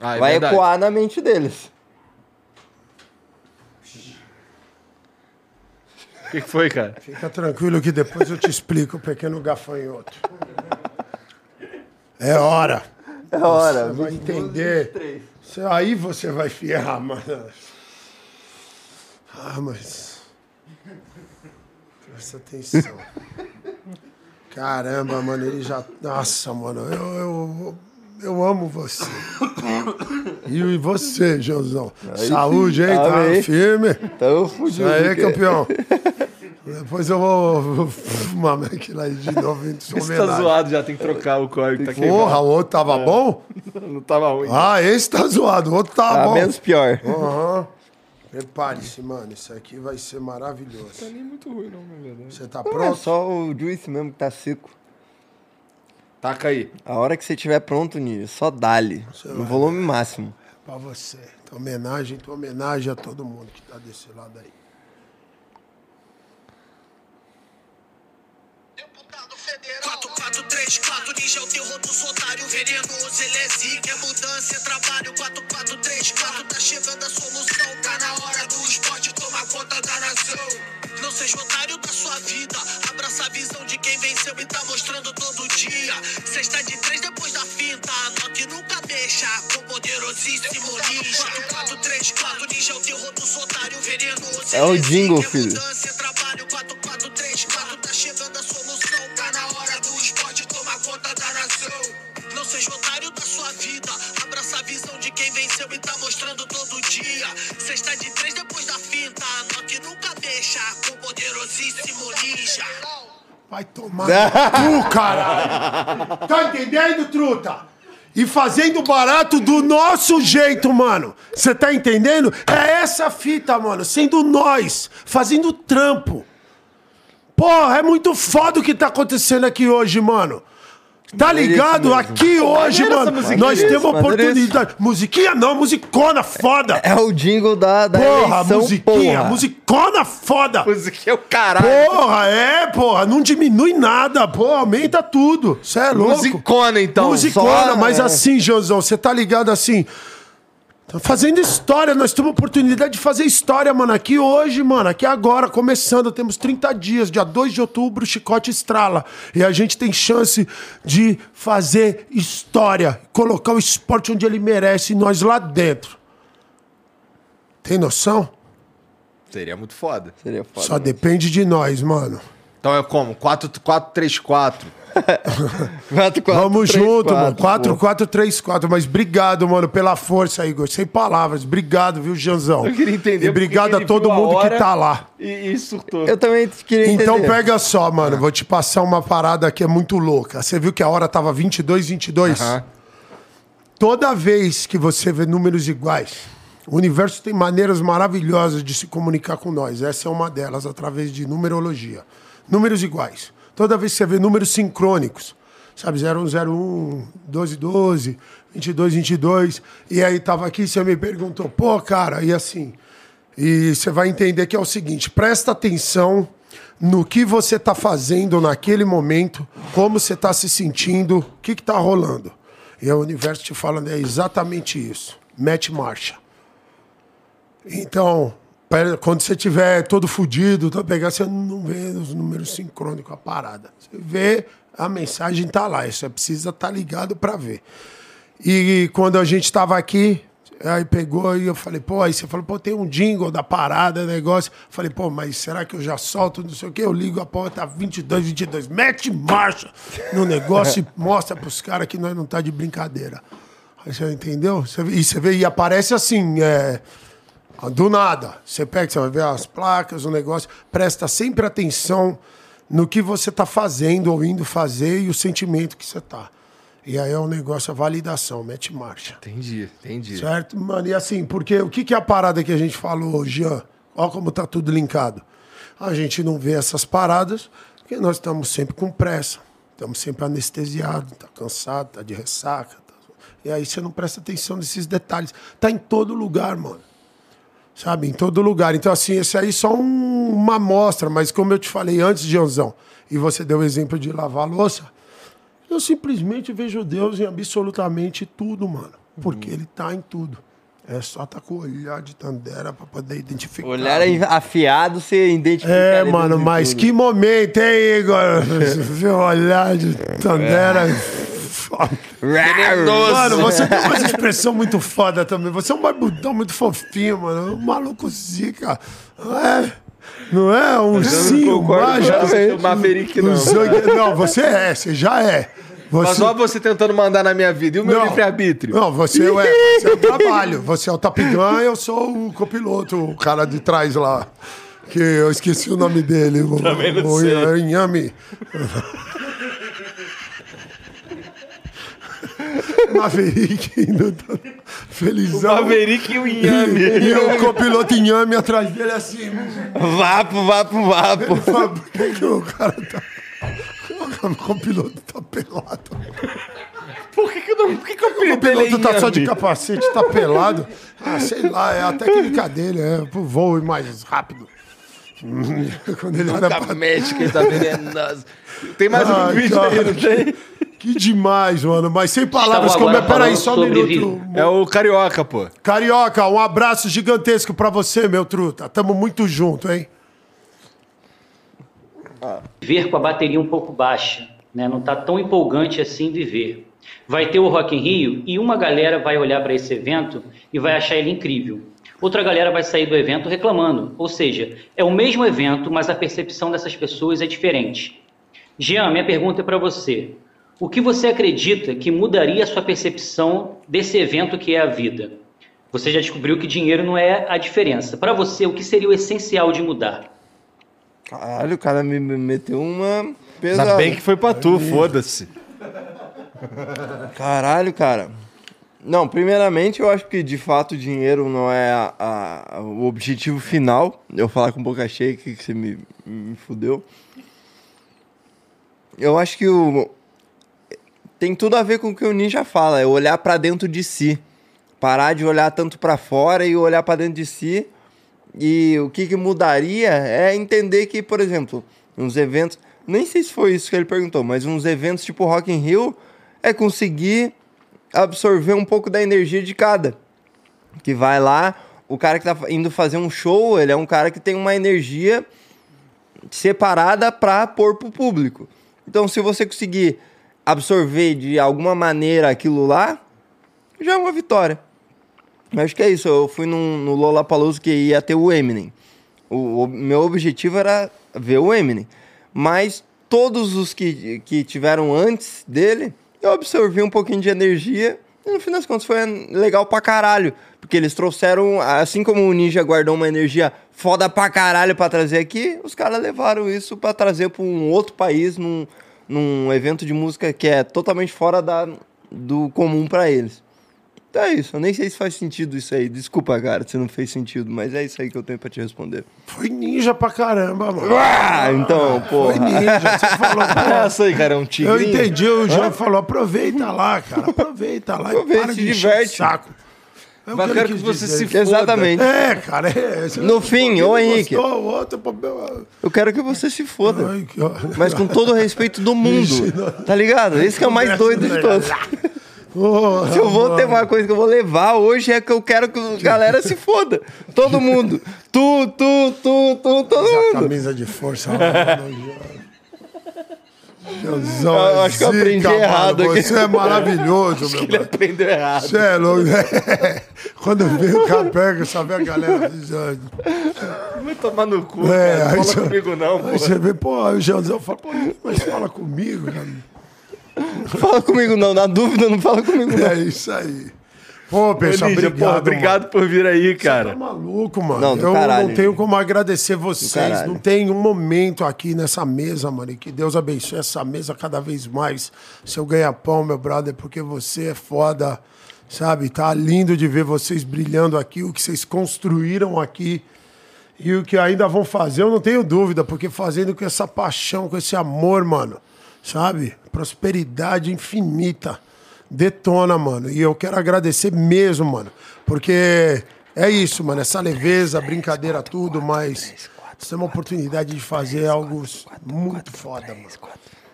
Speaker 1: Ah, é
Speaker 2: vai
Speaker 1: verdade.
Speaker 2: ecoar na mente deles.
Speaker 1: O que, que foi, cara?
Speaker 3: Fica tranquilo que depois eu te explico, pequeno gafanhoto. É hora.
Speaker 2: É hora.
Speaker 3: Você vai entender. Aí você vai ferrar, mano. Ah, mas. Presta atenção. (laughs) Caramba, mano, ele já. Nossa, mano, eu, eu, eu amo você. (coughs) E você, Josão. Saúde, hein? Tá
Speaker 2: Amém.
Speaker 3: firme.
Speaker 2: Então,
Speaker 3: Isso
Speaker 2: fudiu.
Speaker 3: aí, campeão. (laughs) Depois eu vou fumar aquilo aí de novo
Speaker 1: Esse tá zoado, já tem que trocar o código. Tá
Speaker 3: Porra, o outro tava bom?
Speaker 1: queimado. (laughs) Não tava ruim.
Speaker 3: Ah, esse tá zoado, o outro tá
Speaker 2: Tá
Speaker 3: bom.
Speaker 2: menos pior.
Speaker 3: Aham. Prepare-se, mano. Isso aqui vai ser maravilhoso.
Speaker 1: nem muito ruim, não, na verdade.
Speaker 3: Você tá
Speaker 2: Não, é
Speaker 3: pronto?
Speaker 2: só o juice mesmo que tá seco.
Speaker 1: Taca aí.
Speaker 2: A hora que você estiver pronto, Nil, só dale. No volume máximo.
Speaker 3: Pra você. Tua homenagem, tua homenagem a todo mundo que tá desse lado aí.
Speaker 6: 4, 4, 3, 4, ninja é o terror dos otários Venenoso, ele é zica, é mudança, é trabalho. 4, 4, 3, 4, tá chegando a solução. Tá na hora do esporte tomar conta da nação. Não seja otário da sua vida Abraça a visão de
Speaker 2: quem venceu e tá
Speaker 6: mostrando todo dia. Sexta de três depois da finta Anote nunca deixa com poderosíssimo ninja. 4, 4, 3, 4, ninja é o terror dos otários Venenoso, é o jingle, filho. É mudança, é trabalho. Todo dia. Sexta de três depois da finta. Anote nunca deixa com poderosíssimo ninja.
Speaker 3: Vai tomar no cu, caralho. Tá entendendo, truta? E fazendo barato do nosso jeito, mano. Você tá entendendo? É essa fita, mano. Sendo nós, fazendo trampo. Porra, é muito foda o que tá acontecendo aqui hoje, mano. Tá ligado? Aqui hoje,
Speaker 2: Maneiro essa
Speaker 3: mano,
Speaker 2: musiquinha.
Speaker 3: nós temos oportunidade. Musiquinha não, musicona foda.
Speaker 2: É o jingle da, da
Speaker 3: Porra,
Speaker 2: eleição,
Speaker 3: musiquinha,
Speaker 2: porra.
Speaker 3: musicona foda.
Speaker 1: Musiquinha é o caralho.
Speaker 3: Porra, é, porra, não diminui nada, pô, aumenta tudo. Você é louco.
Speaker 1: Musicona, então.
Speaker 3: Musicona,
Speaker 2: só,
Speaker 3: mas
Speaker 2: é.
Speaker 3: assim, Joãozão, você tá ligado assim. Tá fazendo história, nós temos oportunidade de fazer história, mano. Aqui hoje, mano, aqui agora, começando, temos 30 dias, dia 2 de outubro, Chicote estrala. E a gente tem chance de fazer história, colocar o esporte onde ele merece, e nós lá dentro. Tem noção?
Speaker 1: Seria muito foda.
Speaker 2: Seria foda.
Speaker 3: Só depende de nós, mano.
Speaker 1: Então é como? 4-3-4. (laughs)
Speaker 2: Quatro, quatro,
Speaker 3: Vamos
Speaker 2: três,
Speaker 3: junto, mano.
Speaker 2: quatro,
Speaker 3: 4,
Speaker 2: pô.
Speaker 3: 4, 3, 4. Mas obrigado, mano, pela força, Igor. Sem palavras. Obrigado, viu, Janzão?
Speaker 1: Eu queria entender
Speaker 3: E obrigado a todo
Speaker 1: a
Speaker 3: mundo
Speaker 1: hora
Speaker 3: que tá lá.
Speaker 1: E, e surtou.
Speaker 2: Eu também queria entender.
Speaker 3: Então pega só, mano. Vou te passar uma parada que é muito louca. Você viu que a hora tava 22, 22?
Speaker 1: Aham.
Speaker 3: Toda vez que você vê números iguais, o universo tem maneiras maravilhosas de se comunicar com nós. Essa é uma delas, através de numerologia. Números iguais. Toda vez que você vê números sincrônicos, sabe, 0101, 1212, 2222, e aí tava aqui, você me perguntou, pô, cara, e assim, e você vai entender que é o seguinte: presta atenção no que você está fazendo naquele momento, como você está se sentindo, o que está rolando. E o universo te falando, é exatamente isso. Mete marcha. Então, quando você tiver todo fudido, todo pegar, você não vê os números sincrônicos, a parada. Você vê, a mensagem tá lá. Você precisa estar ligado para ver. E quando a gente estava aqui, aí pegou e eu falei, pô, aí você falou, pô, tem um jingle da parada, negócio. Falei, pô, mas será que eu já solto, não sei o quê? Eu ligo a porra, tá 22, 22. Mete marcha no negócio e (laughs) mostra pros caras que nós não tá de brincadeira. Aí você entendeu? E você vê, e aparece assim, é... Do nada. Você pega, você vai ver as placas, o negócio. Presta sempre atenção no que você está fazendo ou indo fazer e o sentimento que você tá. E aí é o negócio, a validação, mete marcha.
Speaker 1: Entendi, entendi.
Speaker 3: Certo? Mano, e assim, porque o que, que é a parada que a gente falou, Jean? Olha como tá tudo linkado. A gente não vê essas paradas porque nós estamos sempre com pressa. Estamos sempre anestesiados, tá cansado, tá de ressaca. tá- E aí você não presta atenção nesses detalhes. Tá em todo lugar, mano. Sabe? Em todo lugar. Então, assim, esse aí é só um- uma amostra, mas como eu te falei antes, Jeanzão, e você deu o exemplo de lavar a louça, eu simplesmente vejo Deus em absolutamente tudo, mano. Porque ele tá em tudo. É só tá com o olhar de Tandera pra poder identificar.
Speaker 2: Olhar afiado, você identifica.
Speaker 3: É, mano, mas que momento, hein, Igor? (laughs) Olhar de Tandera. Foda. Mano, você tem uma (laughs) expressão muito foda também. Você é um barbudão muito fofinho, mano. Um maluco zica. Não é? Não é? Um ursinho mágico.
Speaker 1: O Maverick não.
Speaker 3: Um zogue- Não, você é, você já é.
Speaker 1: Mas
Speaker 3: Você...
Speaker 1: olha você tentando mandar na minha vida. E o meu
Speaker 3: Não.
Speaker 1: livre-arbítrio?
Speaker 3: Não, você é, você é o (laughs) trabalho. Você é o Top Gun, eu sou o copiloto, o cara de trás lá. Que eu esqueci o nome dele. O,
Speaker 1: Também não
Speaker 3: o
Speaker 1: sei.
Speaker 3: Inhame. (laughs) Maverick indo todo felizão.
Speaker 1: Maverick e o Inhame.
Speaker 3: E o copiloto Inhame atrás dele assim.
Speaker 2: Vapo, vapo, vapo.
Speaker 3: Fala, Por que, que o cara tá. O copiloto tá pelado.
Speaker 1: Por que, que, eu não, por que, que eu
Speaker 3: O piloto tá só de capacete, tá pelado. Ah, sei lá, é a técnica dele, é pro voo ir mais rápido. (laughs) Quando ele olha pra...
Speaker 1: Da médica, ele tá venenoso. Tem mais um
Speaker 3: Ai,
Speaker 1: vídeo aí, não tem?
Speaker 3: Que demais, mano. Mas sem palavras, como é. Peraí, só um minuto.
Speaker 1: É o Carioca, pô.
Speaker 3: Carioca, um abraço gigantesco pra você, meu truta. Tamo muito junto, hein?
Speaker 4: Viver com a bateria um pouco baixa, né? não está tão empolgante assim viver. Vai ter o Rock in Rio e uma galera vai olhar para esse evento e vai achar ele incrível. Outra galera vai sair do evento reclamando. Ou seja, é o mesmo evento, mas a percepção dessas pessoas é diferente. Jean, minha pergunta é para você. O que você acredita que mudaria a sua percepção desse evento que é a vida? Você já descobriu que dinheiro não é a diferença. Para você, o que seria o essencial de mudar?
Speaker 2: Caralho, o cara me meteu uma pesada.
Speaker 1: Ainda bem que foi pra tu, foda-se.
Speaker 2: Caralho, cara. Não, primeiramente eu acho que de fato o dinheiro não é a, a, o objetivo final. Eu falar com boca cheia que você me, me fudeu. Eu acho que o, tem tudo a ver com o que o ninja fala, é olhar para dentro de si. Parar de olhar tanto para fora e olhar para dentro de si. E o que, que mudaria é entender que, por exemplo, uns eventos, nem sei se foi isso que ele perguntou, mas uns eventos tipo Rock in Rio é conseguir absorver um pouco da energia de cada. Que vai lá, o cara que tá indo fazer um show, ele é um cara que tem uma energia separada para pôr pro público. Então, se você conseguir absorver de alguma maneira aquilo lá, já é uma vitória. Acho que é isso. Eu fui num, no Lollapalooza que ia ter o Eminem. O, o, meu objetivo era ver o Eminem. Mas todos os que, que tiveram antes dele, eu absorvi um pouquinho de energia. E no fim das contas foi legal pra caralho. Porque eles trouxeram, assim como o Ninja guardou uma energia foda pra caralho pra trazer aqui, os caras levaram isso pra trazer pra um outro país, num, num evento de música que é totalmente fora da, do comum para eles. Então é isso, eu nem sei se faz sentido isso aí. Desculpa, cara, se não fez sentido, mas é isso aí que eu tenho pra te responder.
Speaker 3: Foi ninja pra caramba, mano.
Speaker 2: Ah, então, pô.
Speaker 3: Foi ninja, você falou. (laughs)
Speaker 1: É essa aí, cara, é um tigre.
Speaker 3: Eu entendi, o Jean falou, aproveita lá, cara, aproveita lá
Speaker 2: Aproveita,
Speaker 3: e para
Speaker 2: se diverte.
Speaker 3: saco. É o
Speaker 1: Mas eu
Speaker 3: ele
Speaker 1: quero que
Speaker 3: quis
Speaker 1: você
Speaker 3: dizer.
Speaker 1: se foda.
Speaker 2: Exatamente.
Speaker 3: É, cara, é. Você-
Speaker 2: No fim, ô, Henrique.
Speaker 3: gostou, o outro,
Speaker 2: Eu quero que você se foda.
Speaker 3: ai, que
Speaker 2: Mas com todo o respeito do mundo. Tá ligado? Esse que é o mais doido de todos.
Speaker 3: Porra, (laughs)
Speaker 2: Se eu vou ter
Speaker 3: mano.
Speaker 2: uma coisa que eu vou levar hoje é que eu quero que a galera se foda. Todo mundo. Tu, tu, tu, tu, todo
Speaker 3: Essa
Speaker 2: mundo.
Speaker 3: camisa de força. mano, Deusão,
Speaker 2: Eu
Speaker 3: é
Speaker 2: acho que eu aprendi
Speaker 3: zica, mano.
Speaker 2: errado aqui.
Speaker 3: Você é maravilhoso, (laughs) meu
Speaker 2: Ele
Speaker 3: mano.
Speaker 2: aprendeu errado.
Speaker 3: Você é louco. (laughs) Quando vem o cara pega, só vê a galera dizendo.
Speaker 1: Vai tomar no cu,
Speaker 3: É,
Speaker 1: cara. Não fala comigo não,
Speaker 3: Aí
Speaker 1: pô.
Speaker 3: você vê, pô, o Jeanzão fala, pô, mas fala comigo, cara.
Speaker 2: Fala comigo não, na dúvida não fala comigo (laughs) não.
Speaker 3: É isso aí. Pô, pessoal, obrigado.
Speaker 1: porra, obrigado por vir aí,
Speaker 3: Tá
Speaker 1: cara.
Speaker 3: maluco, mano.
Speaker 2: Não,
Speaker 3: eu
Speaker 2: caralho,
Speaker 3: não tenho como agradecer vocês. Não tem um momento aqui nessa mesa, mano. E que Deus abençoe essa mesa cada vez mais. Seu ganha-pão, meu brother, porque você é foda, sabe? Tá lindo de ver vocês brilhando aqui, o que vocês construíram aqui. E o que ainda vão fazer, eu não tenho dúvida, porque fazendo com essa paixão, com esse amor, mano, sabe? Prosperidade infinita. Detona, mano. E eu quero agradecer mesmo, mano. Porque é isso, mano. Essa leveza, brincadeira, tudo, mas. Isso é uma oportunidade de fazer algo muito foda, mano.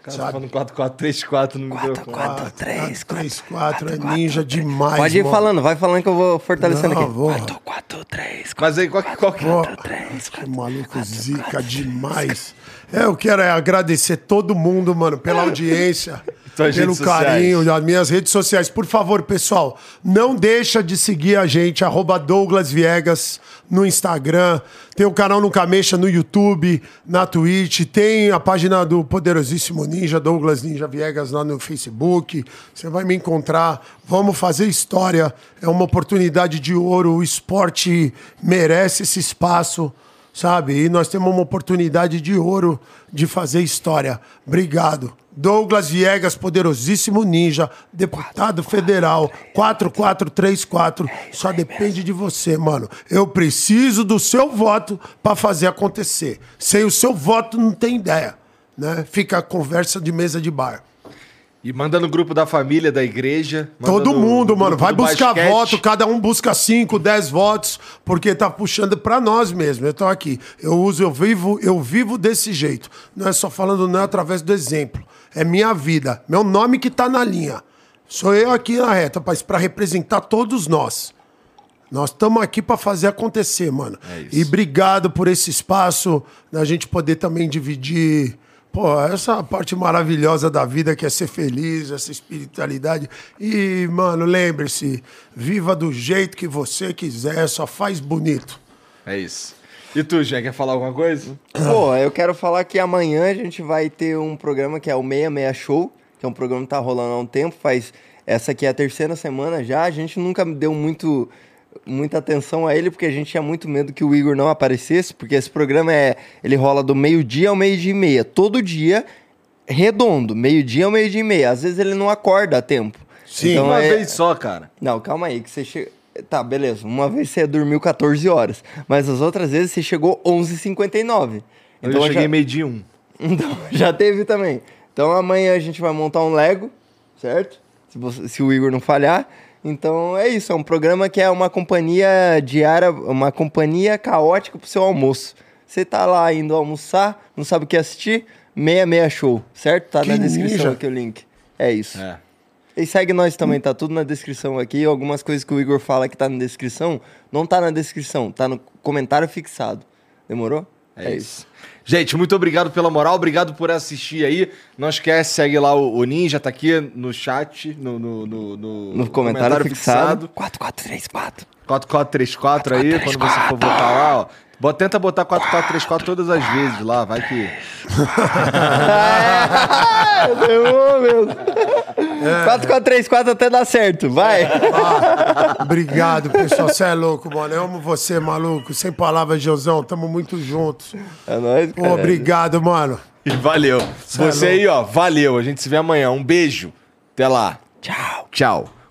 Speaker 1: Cara, tá falando 4434 no microfone.
Speaker 2: 4, 3,
Speaker 3: 3, 4, é ninja demais,
Speaker 2: Pode ir
Speaker 3: mano.
Speaker 2: falando, vai falando que eu vou fortalecendo
Speaker 3: Não,
Speaker 2: aqui.
Speaker 3: vou.
Speaker 2: 4, 4, 3,
Speaker 1: Mas aí, qual que, qual que...
Speaker 3: Pô,
Speaker 2: 3,
Speaker 3: que maluco zica demais. É, eu quero é agradecer todo mundo, mano, pela audiência, (laughs)
Speaker 1: Tuas
Speaker 3: pelo carinho das minhas redes sociais. Por favor, pessoal, não deixa de seguir a gente, arroba Douglas Viegas no Instagram. Tem o canal Nunca Mexa no YouTube, na Twitch. Tem a página do Poderosíssimo Ninja, Douglas Ninja Viegas, lá no Facebook. Você vai me encontrar. Vamos fazer história. É uma oportunidade de ouro. O esporte merece esse espaço sabe? E nós temos uma oportunidade de ouro de fazer história. Obrigado. Douglas Viegas, poderosíssimo ninja, deputado federal, 4434. Só depende de você, mano. Eu preciso do seu voto para fazer acontecer. Sem o seu voto, não tem ideia. Né? Fica a conversa de mesa de bar.
Speaker 1: E manda no grupo da família, da igreja.
Speaker 3: Todo
Speaker 1: no-
Speaker 3: mundo,
Speaker 1: no
Speaker 3: mano. Vai buscar
Speaker 1: basquete.
Speaker 3: voto, cada um busca 5, 10 votos, porque tá puxando pra nós mesmo. Eu tô aqui. Eu uso, eu vivo, eu vivo desse jeito. Não é só falando não é através do exemplo. É minha vida, meu nome que tá na linha. Sou eu aqui na reta, rapaz, pra representar todos nós. Nós estamos aqui para fazer acontecer, mano.
Speaker 1: É isso.
Speaker 3: E obrigado por esse espaço, da gente poder também dividir Pô, essa parte maravilhosa da vida que é ser feliz, essa espiritualidade. E, mano, lembre-se, viva do jeito que você quiser, só faz bonito.
Speaker 1: É isso. E tu, já quer falar alguma coisa?
Speaker 2: Pô, eu quero falar que amanhã a gente vai ter um programa que é o 66 Show, que é um programa que tá rolando há um tempo, faz. Essa aqui é a terceira semana já. A gente nunca deu muito muita atenção a ele, porque a gente tinha muito medo que o Igor não aparecesse, porque esse programa é. Ele rola do meio-dia ao meio-dia e meia. Todo dia, redondo, meio-dia ao meio-dia e meia. Às vezes ele não acorda a tempo.
Speaker 1: Sim, então, uma é... vez só, cara.
Speaker 2: Não, calma aí, que você chega. Tá, beleza. Uma vez você dormiu 14 horas, mas as outras vezes você chegou 11h59.
Speaker 1: Então eu cheguei já... meio-dia um. (laughs)
Speaker 2: Então, já teve também. Então amanhã a gente vai montar um Lego, certo? Se, você, se o Igor não falhar. Então é isso, é um programa que é uma companhia diária, uma companhia caótica pro seu almoço. Você tá lá indo almoçar, não sabe o que assistir? Meia Meia Show, certo? Tá que na descrição ninja. aqui o link. É isso. É. E segue nós também, tá tudo na descrição aqui. Algumas coisas que o Igor fala que tá na descrição, não tá na descrição, tá no comentário fixado. Demorou?
Speaker 1: É, é isso. isso. Gente, muito obrigado pela moral, obrigado por assistir aí. Não esquece, segue lá o, o Ninja, tá aqui no chat, no, no, no, no,
Speaker 2: no comentário, comentário fixado.
Speaker 1: fixado. 4434. 4434 aí, quando você for votar lá, ó. Bota, tenta botar 4434 todas as vezes lá, vai que. (laughs) (laughs)
Speaker 2: Demorou mesmo. É. 4434 até dá certo, vai.
Speaker 3: Ah, obrigado, pessoal. Você é louco, mano. Eu amo você, maluco. Sem palavras, Josão. Tamo muito juntos.
Speaker 2: É nóis, cara.
Speaker 3: Pô, obrigado, mano.
Speaker 1: E valeu. Você, é você aí, ó, valeu. A gente se vê amanhã. Um beijo. Até lá.
Speaker 2: Tchau.
Speaker 1: Tchau.